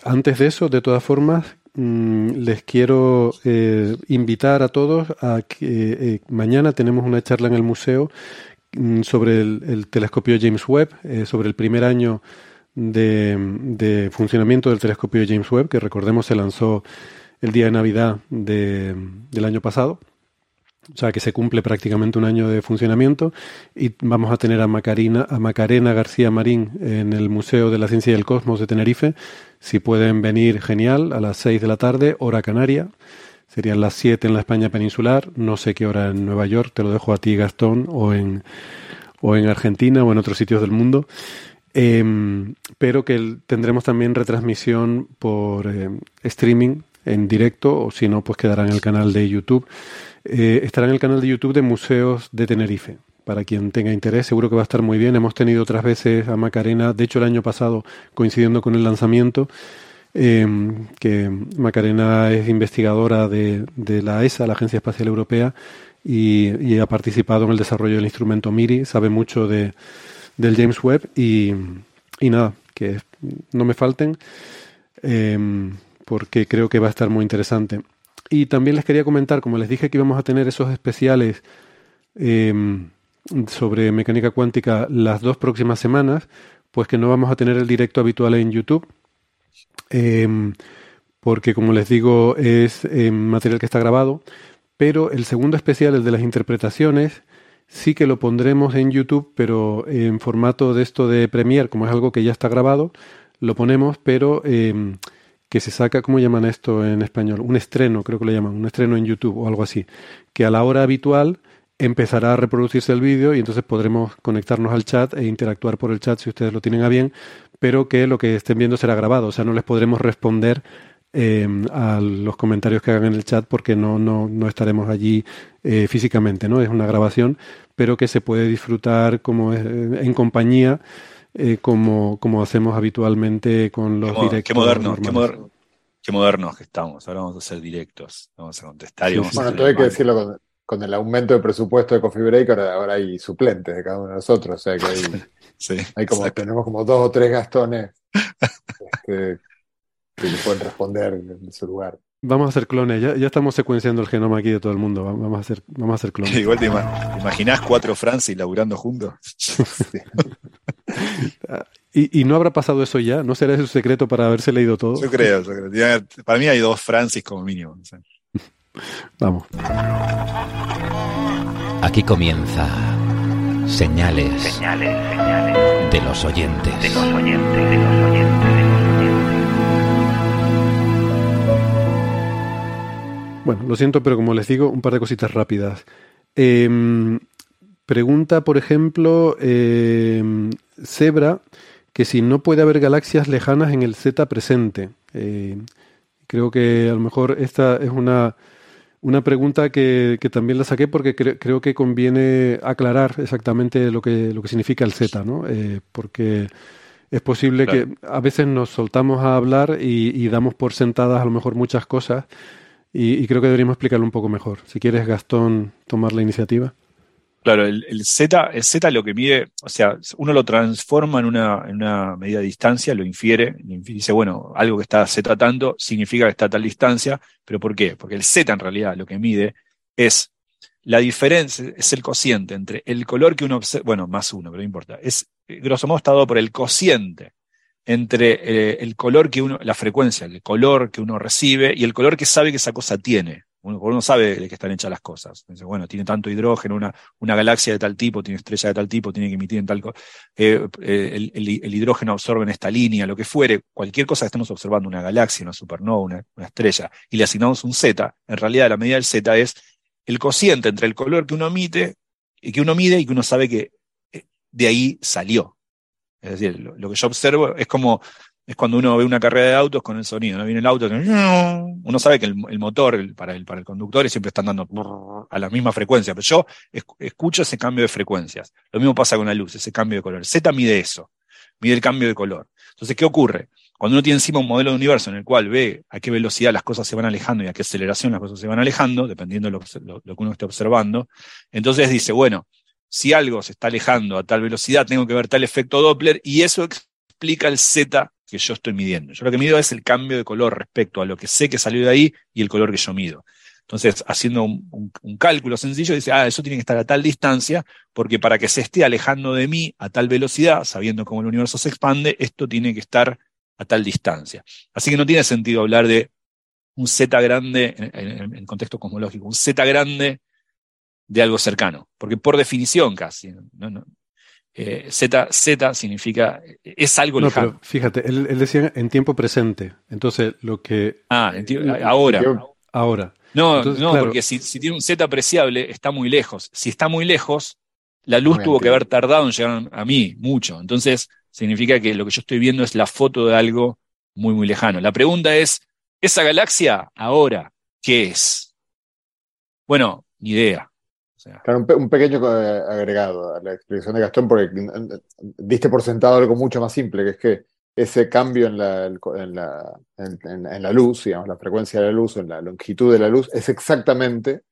antes de eso, de todas formas, mm, les quiero eh, invitar a todos a que eh, mañana tenemos una charla en el museo mm, sobre el, telescopio James Webb, eh, sobre el primer año de, funcionamiento del telescopio James Webb, que recordemos se lanzó el día de Navidad del año pasado. O sea que se cumple prácticamente un año de funcionamiento y vamos a tener a, Macarena, a Macarena García Marín en el Museo de la Ciencia y el Cosmos de Tenerife. Si pueden venir, genial, a las 6 de la tarde, hora canaria. Serían las 7 en la España peninsular. No sé qué hora en Nueva York, te lo dejo a ti, Gastón, o en, o en Argentina o en otros sitios del mundo. Em, pero que tendremos también retransmisión por em, streaming en directo o si no, pues quedará en el canal de YouTube. Eh, estará en el canal de YouTube de Museos de Tenerife. Para quien tenga interés, seguro que va a estar muy bien. Hemos tenido otras veces a Macarena, de hecho el año pasado, coincidiendo con el lanzamiento, em, que Macarena es investigadora de, la ESA, la Agencia Espacial Europea, y, ha participado en el desarrollo del instrumento MIRI, sabe mucho de, del James Webb y, nada, que no me falten, em, porque creo que va a estar muy interesante. Y también les quería comentar, como les dije que íbamos a tener esos especiales em, sobre mecánica cuántica las dos próximas semanas, pues que no vamos a tener el directo habitual en YouTube, em, porque como les digo es em, material que está grabado, pero el segundo especial, el de las interpretaciones, sí que lo pondremos en YouTube, pero en formato de esto de Premiere, como es algo que ya está grabado, lo ponemos, pero que se saca, ¿cómo llaman esto en español? Un estreno, creo que lo llaman, un estreno en YouTube o algo así, que a la hora habitual empezará a reproducirse el vídeo y entonces podremos conectarnos al chat e interactuar por el chat si ustedes lo tienen a bien, pero que lo que estén viendo será grabado, o sea, no les podremos responder em, a los comentarios que hagan en el chat porque no, no, no estaremos allí eh, físicamente, ¿no? Es una grabación, pero que se puede disfrutar como eh, en compañía eh, como, como hacemos habitualmente con los directos. Qué moderno, qué, modernos que estamos. Ahora vamos a hacer directos, vamos a contestar. Y vamos bueno, hay que decirlo con, el aumento de presupuesto de Coffee Break, ahora, hay suplentes de cada uno de nosotros. O sea que hay, hay como, tenemos como dos o tres gastones este, que pueden responder en su lugar. Vamos a hacer clones, ya, ya, estamos secuenciando el genoma aquí de todo el mundo. Vamos a hacer, vamos a hacer clones. Igual te, imaginas cuatro Francis laburando juntos. ¿Y, no habrá pasado eso ya? ¿No será ese su secreto para haberse leído todo? Yo creo, yo creo. Para mí hay dos Francis como mínimo. Vamos. Aquí comienza señales, señales, señales de los oyentes. De los oyentes, de los oyentes. Bueno, lo siento, pero como les digo, un par de cositas rápidas. Em, pregunta, por ejemplo, eh, Zebra, que si no puede haber galaxias lejanas en el Z presente. Eh, creo que a lo mejor esta es una, una pregunta que, también la saqué porque creo que conviene aclarar exactamente lo que, lo que significa el Z, ¿no? Eh, porque es posible que a veces nos soltamos a hablar y, y, damos por sentadas a lo mejor muchas cosas y, creo que deberíamos explicarlo un poco mejor. Si quieres, Gastón, tomar la iniciativa. Claro, el, Z, el Z lo que mide, o sea, uno lo transforma en una, medida de distancia, lo infiere, dice, bueno, algo que está Z tanto significa que está a tal distancia, pero ¿por qué? Porque el Z en realidad lo que mide es la diferencia, es el cociente entre el color que uno observa, bueno, más uno, pero no importa, es, grosso modo, está dado por el cociente entre eh, el color que uno, la frecuencia, el color que uno recibe y el color que sabe que esa cosa tiene. Uno, uno sabe de qué están hechas las cosas. Bueno, tiene tanto hidrógeno, una, galaxia de tal tipo, tiene estrella de tal tipo, tiene que emitir en tal cosa. Eh, eh, el, el, hidrógeno absorbe en esta línea, lo que fuere, cualquier cosa que estemos observando, una galaxia, una supernova, una, una estrella, y le asignamos un Z, en realidad la medida del Z es el cociente entre el color que uno emite y que uno mide y que uno sabe que de ahí salió. Es decir, lo, que yo observo es como, es cuando uno ve una carrera de autos con el sonido, ¿no? Viene el auto, uno sabe que el, motor para, el, para el conductor siempre está andando a la misma frecuencia, pero yo escucho ese cambio de frecuencias. Lo mismo pasa con la luz, ese cambio de color. Z mide eso, mide el cambio de color. Entonces, ¿qué ocurre? Cuando uno tiene encima un modelo de universo en el cual ve a qué velocidad las cosas se van alejando y a qué aceleración las cosas se van alejando, dependiendo de lo, lo que uno esté observando, entonces dice, bueno, si algo se está alejando a tal velocidad, tengo que ver tal efecto Doppler y eso explica el Z que yo estoy midiendo. Yo lo que mido es el cambio de color respecto a lo que sé que salió de ahí y el color que yo mido. Entonces, haciendo un, cálculo sencillo, dice, ah, eso tiene que estar a tal distancia, porque para que se esté alejando de mí a tal velocidad, sabiendo cómo el universo se expande, esto tiene que estar a tal distancia. Así que no tiene sentido hablar de un Z grande en, en contexto cosmológico, un Z grande de algo cercano, porque por definición casi, eh, Z, Z significa, es algo no, lejano. Pero fíjate, él, decía en tiempo presente, entonces lo que... Ah, ahora. Ahora. No, no, porque si, tiene un Z apreciable, está muy lejos. Si está muy lejos, la luz tuvo que haber tardado en llegar a mí, mucho. Entonces, significa que lo que yo estoy viendo es la foto de algo muy, muy lejano. La pregunta es, ¿esa galaxia ahora qué es? Bueno, ni idea un, pequeño eh, agregado a la explicación de Gastón, porque diste por sentado algo mucho más simple, que es que ese cambio en la, en la, en, la luz, digamos, la frecuencia de la luz, en la longitud de la luz, es exactamente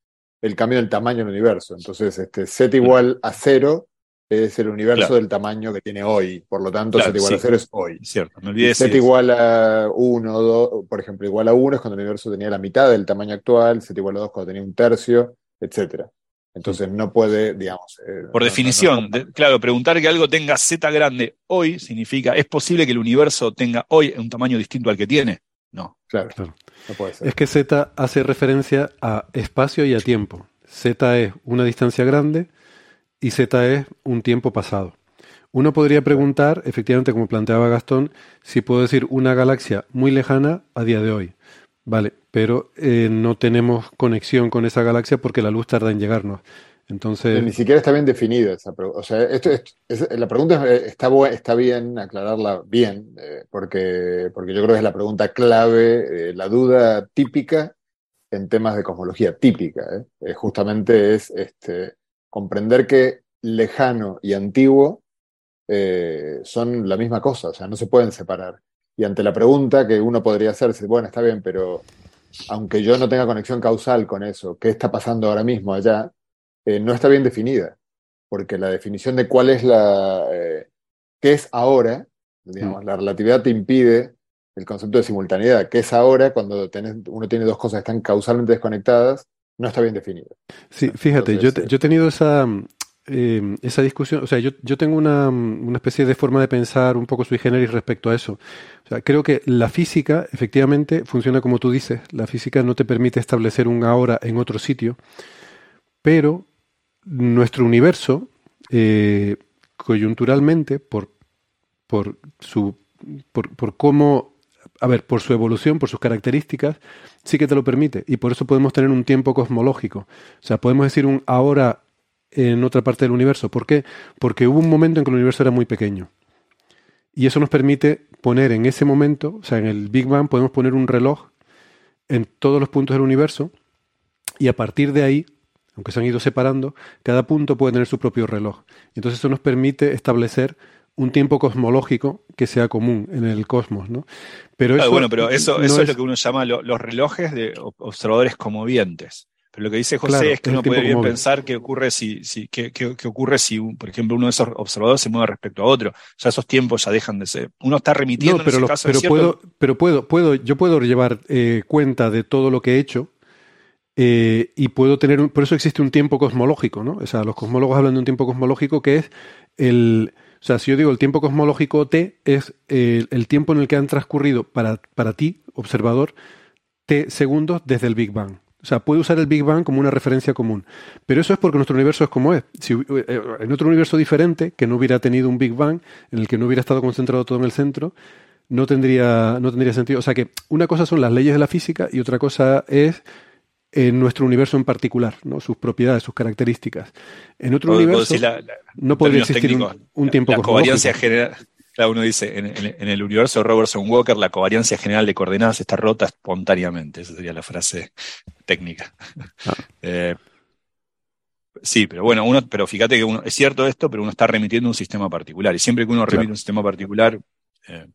el cambio del tamaño del universo. Entonces, este, Z igual a cero es el universo del tamaño que tiene hoy. Por lo tanto, Z igual a cero es hoy. Cierto. Z igual a 1, 2, por ejemplo, igual a 1 es cuando el universo tenía la mitad del tamaño actual, Z igual a 2 cuando tenía un tercio, etcétera. Entonces no puede, digamos. Eh, Por definición, claro, preguntar que algo tenga Z grande hoy significa, ¿es posible que el universo tenga hoy un tamaño distinto al que tiene? No. Claro, no puede ser. Es que Z hace referencia a espacio y a tiempo. Z es una distancia grande y Z es un tiempo pasado. Uno podría preguntar, efectivamente, como planteaba Gastón, si puedo decir una galaxia muy lejana a día de hoy. Vale, pero eh, no tenemos conexión con esa galaxia porque la luz tarda en llegarnos. Entonces... ni siquiera está bien definida esa pregunta. O sea, esto, la pregunta eh, está, está bien aclararla bien, eh, porque, porque yo creo que es la pregunta clave, la duda típica en temas de cosmología típica. justamente es este, comprender que lejano y antiguo son la misma cosa, o sea, no se pueden separar. Y ante la pregunta que uno podría hacerse, bueno, está bien, pero aunque yo no tenga conexión causal con eso, ¿qué está pasando ahora mismo allá? Eh, no está bien definida, porque la definición de cuál es la, eh, qué es ahora, digamos, mm. la relatividad te impide el concepto de simultaneidad, qué es ahora cuando uno tiene dos cosas que están causalmente desconectadas, no está bien definido. Sí, fíjate, yo, yo he tenido esa, eh, esa discusión, o sea, yo, yo tengo una, una, especie de forma de pensar un poco sui generis respecto a eso. Creo que la física efectivamente funciona como tú dices. La física no te permite establecer un ahora en otro sitio, pero nuestro universo, eh, coyunturalmente, por, por, su, por, por cómo a ver, por su evolución, por sus características, sí que te lo permite. Y por eso podemos tener un tiempo cosmológico. O sea, podemos decir un ahora en otra parte del universo. ¿Por qué? Porque hubo un momento en que el universo era muy pequeño. Y eso nos permite poner en ese momento, o sea, en el Big Bang podemos poner un reloj en todos los puntos del universo y a partir de ahí, aunque se han ido separando, cada punto puede tener su propio reloj. Entonces eso nos permite establecer un tiempo cosmológico que sea común en el cosmos, ¿no? Pero eso bueno, pero eso, eso es, lo que uno llama los relojes de observadores comovientes. Pero lo que dice José es que uno puede bien pensar qué ocurre si, si qué, ocurre si, por ejemplo, uno de esos observadores se mueve respecto a otro. Ya esos tiempos ya dejan de ser. Uno está remitiendo pero en ese caso pero puedo, pero puedo, puedo, yo puedo llevar eh, cuenta de todo lo que he hecho eh, y puedo tener por eso existe un tiempo cosmológico, ¿no? O sea, los cosmólogos hablan de un tiempo cosmológico que es el o sea, si yo digo el tiempo cosmológico T es el, el tiempo en el que han transcurrido para, para ti, observador, T segundos desde el Big Bang. O sea, puede usar el Big Bang como una referencia común. Pero eso es porque nuestro universo es como es. Si, eh, en otro universo diferente, que no hubiera tenido un Big Bang, en el que no hubiera estado concentrado todo en el centro, no tendría, no tendría sentido. O sea que una cosa son las leyes de la física y otra cosa es en eh, nuestro universo en particular, ¿no? sus propiedades, sus características. En otro universo no podría existir un, tiempo la covariancia Claro, uno dice, en, el universo de Robertson Walker, la covariancia general de coordenadas está rota espontáneamente. Esa sería la frase técnica. Ah. Eh, sí, pero bueno, uno, pero fíjate que uno, es cierto esto, pero uno está remitiendo un sistema particular. Y siempre que uno remite un sistema particular. Eh,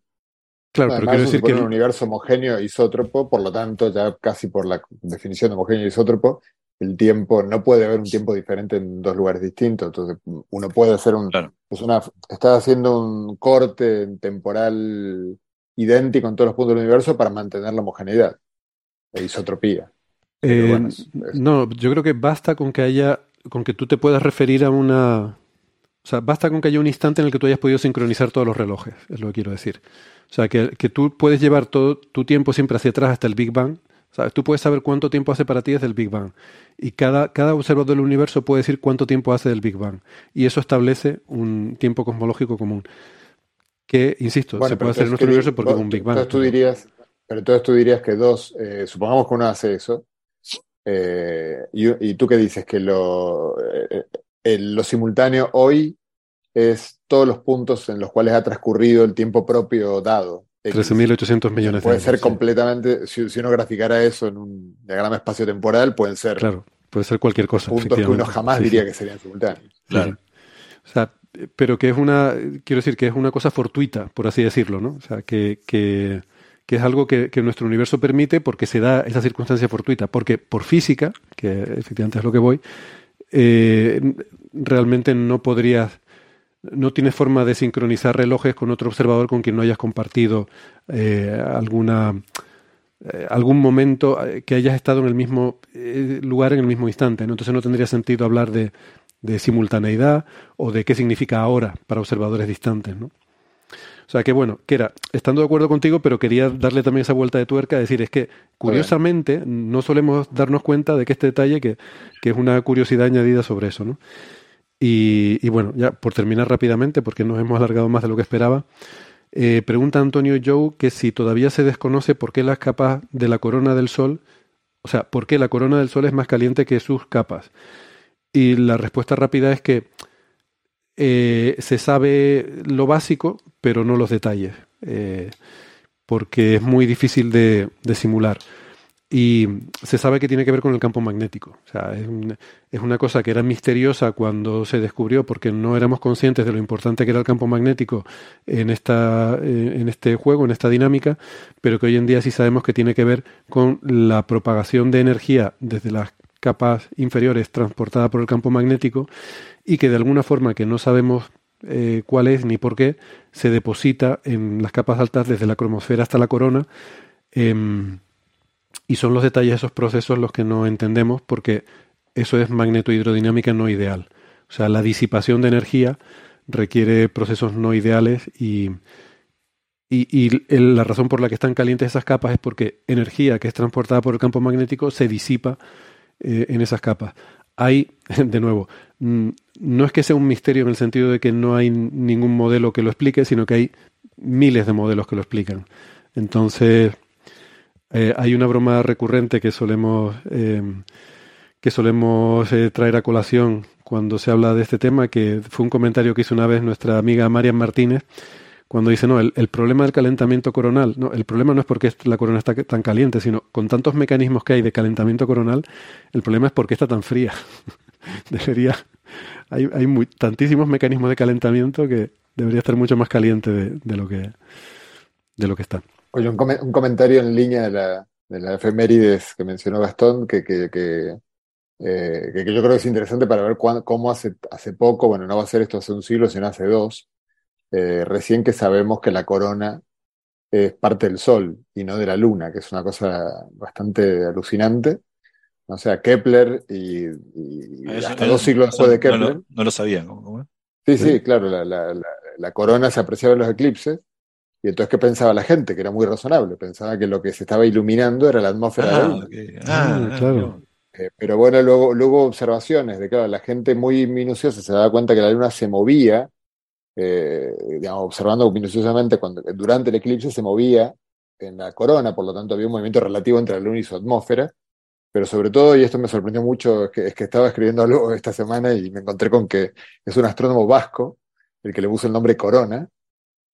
claro, pero quiero decir que. un universo homogéneo isótropo, por lo tanto, ya casi por la definición de homogéneo isótropo, el tiempo, no puede haber un tiempo diferente en dos lugares distintos. Entonces, uno puede hacer un. Es una, está haciendo un corte temporal idéntico en todos los puntos del universo para mantener la homogeneidad e isotropía. Eh, no, yo creo que basta con que haya, con que tú te puedas referir a una, o sea, basta con que haya un instante en el que tú hayas podido sincronizar todos los relojes, es lo que quiero decir. O sea, que, que tú puedes llevar todo tu tiempo siempre hacia atrás hasta el Big Bang. ¿Sabes? Tú puedes saber cuánto tiempo hace para ti desde el Big Bang. Y cada, cada observador del universo puede decir cuánto tiempo hace del Big Bang. Y eso establece un tiempo cosmológico común. Que, insisto, se puede hacer en nuestro universo porque es un Big Bang. Entonces tú dirías, pero entonces tú dirías que dos, eh, supongamos que uno hace eso, eh, y, tú qué dices, que lo, eh, lo simultáneo hoy es todos los puntos en los cuales ha transcurrido el tiempo propio dado. 13.800 millones de Puede ser completamente, si, uno graficara eso en un diagrama espacio-temporal, pueden ser. Claro, puede ser cualquier cosa. Puntos que uno jamás diría que serían simultáneos. Claro. O sea, pero que es una, quiero decir, que es una cosa fortuita, por así decirlo, ¿no? O sea, que, que, que es algo que, que, nuestro universo permite porque se da esa circunstancia fortuita. Porque por física, que efectivamente es lo que voy, eh, realmente no podrías no tienes forma de sincronizar relojes con otro observador con quien no hayas compartido eh, alguna eh, algún momento eh, que hayas estado en el mismo lugar en el mismo instante. Entonces no tendría sentido hablar de, de, simultaneidad o de qué significa ahora para observadores distantes. ¿no? O sea que bueno, que era, estando de acuerdo contigo, pero quería darle también esa vuelta de tuerca, decir, es que curiosamente no solemos darnos cuenta de que este detalle, que, que es una curiosidad añadida sobre eso, ¿no? Y, bueno, ya por terminar rápidamente, porque nos hemos alargado más de lo que esperaba, eh, pregunta Antonio Joe que si todavía se desconoce por qué las capas de la corona del Sol, o sea, por qué la corona del Sol es más caliente que sus capas. Y la respuesta rápida es que eh, se sabe lo básico, pero no los detalles, eh, porque es muy difícil de, de simular y se sabe que tiene que ver con el campo magnético. O sea, es, una cosa que era misteriosa cuando se descubrió porque no éramos conscientes de lo importante que era el campo magnético en, esta, eh, en este juego, en esta dinámica, pero que hoy en día sí sabemos que tiene que ver con la propagación de energía desde las capas inferiores transportada por el campo magnético y que de alguna forma que no sabemos eh, cuál es ni por qué se deposita en las capas altas desde la cromosfera hasta la corona. Em, y son los detalles de esos procesos los que no entendemos porque eso es magnetohidrodinámica no ideal. O sea, la disipación de energía requiere procesos no ideales y, y, la razón por la que están calientes esas capas es porque energía que es transportada por el campo magnético se disipa eh, en esas capas. Hay, de nuevo, mm, no es que sea un misterio en el sentido de que no hay ningún modelo que lo explique, sino que hay miles de modelos que lo explican. Entonces, eh, hay una broma recurrente que solemos, eh, que solemos eh, traer a colación cuando se habla de este tema, que fue un comentario que hizo una vez nuestra amiga Marian Martínez, cuando dice, no, el, problema del calentamiento coronal, no, el problema no es porque la corona está tan caliente, sino con tantos mecanismos que hay de calentamiento coronal, el problema es porque está tan fría. debería, hay, hay tantísimos mecanismos de calentamiento que debería estar mucho más caliente de, lo, que, de lo que está. Oye, un, comentario en línea de la, de la efemérides que mencionó Gastón, que, que, que, eh, que, yo creo que es interesante para ver cómo hace, hace poco, bueno, no va a ser esto hace un siglo, sino hace dos, eh, recién que sabemos que la corona es parte del Sol y no de la Luna, que es una cosa bastante alucinante. O sea, Kepler y, hasta dos siglos después de Kepler. No, lo sabía, ¿no? Sí, sí, claro, la, la, la, corona se apreciaba en los eclipses y entonces, ¿qué pensaba la gente? Que era muy razonable. Pensaba que lo que se estaba iluminando era la atmósfera de la Luna. Ah, ah, claro. Eh, pero bueno, luego, luego observaciones de que la gente muy minuciosa se daba cuenta que la Luna se movía, eh, digamos, observando minuciosamente cuando, durante el eclipse se movía en la corona, por lo tanto había un movimiento relativo entre la Luna y su atmósfera. Pero sobre todo, y esto me sorprendió mucho, es que, es que estaba escribiendo algo esta semana y me encontré con que es un astrónomo vasco, el que le puso el nombre Corona,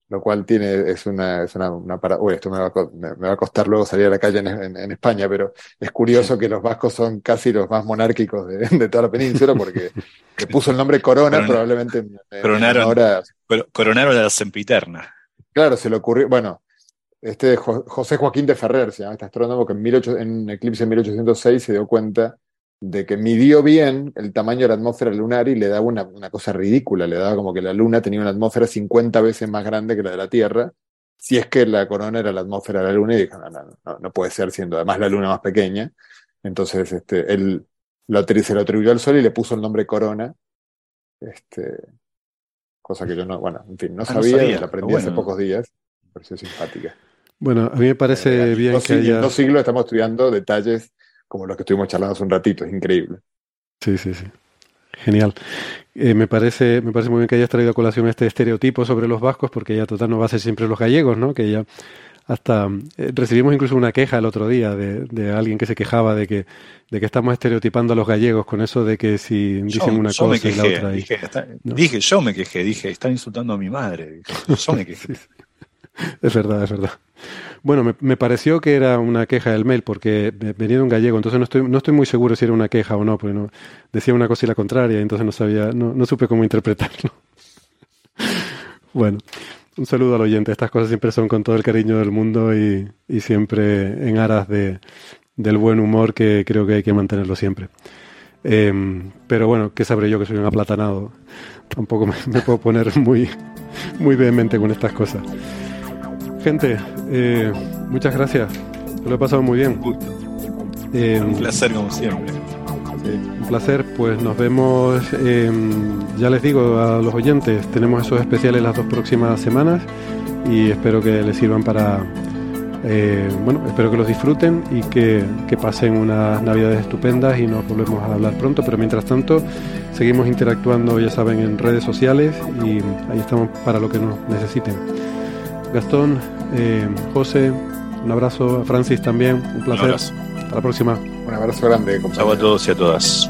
lo cual tiene, es una, es una, una para, uy, esto me va, a, me, va, a, costar luego salir a la calle en, en, España, pero es curioso que los vascos son casi los más monárquicos de, de toda la península, porque que puso el nombre Corona, probablemente coronaron, ahora, coronaron a la sempiterna. Claro, se le ocurrió, bueno, este José Joaquín de Ferrer, se llama este astrónomo que en, 18, en Eclipse en 1806 se dio cuenta de que midió bien el tamaño de la atmósfera lunar y le daba una, una, cosa ridícula, le daba como que la luna tenía una atmósfera 50 veces más grande que la de la Tierra, si es que la corona era la atmósfera de la luna y dijo, no, no, no, no puede ser siendo además la luna más pequeña. Entonces, este, él lo, se lo atribuyó al sol y le puso el nombre corona. Este, cosa que yo no, bueno, en fin, no, ah, sabía, la aprendí hace pocos días. Me pareció simpática. Bueno, a mí me parece eh, bien que haya... En dos siglos estamos estudiando detalles como los que estuvimos charlando hace un ratito, es increíble. Sí, sí, sí. Genial. Eh, me, parece, me parece muy bien que hayas traído a colación este estereotipo sobre los vascos, porque ya total no va a ser siempre los gallegos, ¿no? Que ya hasta eh, recibimos incluso una queja el otro día de, de, alguien que se quejaba de que, de que estamos estereotipando a los gallegos con eso de que si dicen una cosa y la otra. Dije, dije, yo me quejé, dije, están insultando a mi madre. Yo me quejé. Es verdad, es verdad. Bueno, me, me, pareció que era una queja del mail porque venía de un gallego, entonces no estoy, no estoy muy seguro si era una queja o no, porque no, decía una cosa y la contraria, entonces no sabía, no, no supe cómo interpretarlo. bueno, un saludo al oyente. Estas cosas siempre son con todo el cariño del mundo y, y siempre en aras de, del buen humor que creo que hay que mantenerlo siempre. Eh, pero bueno, ¿qué sabré yo que soy un aplatanado? Tampoco me, me puedo poner muy, muy vehemente con estas cosas gente. Eh, muchas gracias. Lo he pasado muy bien. Eh, un placer como siempre. un placer. Pues nos vemos, eh, ya les digo a los oyentes, tenemos esos especiales las dos próximas semanas y espero que les sirvan para, bueno, espero que los disfruten y que, que pasen unas navidades estupendas y nos volvemos a hablar pronto. Pero mientras tanto, seguimos interactuando, ya saben, en redes sociales y ahí estamos para lo que nos necesiten. Gastón, eh, José, un abrazo a Francis también, un placer. Hasta la próxima. Un abrazo grande. A todos y a todas.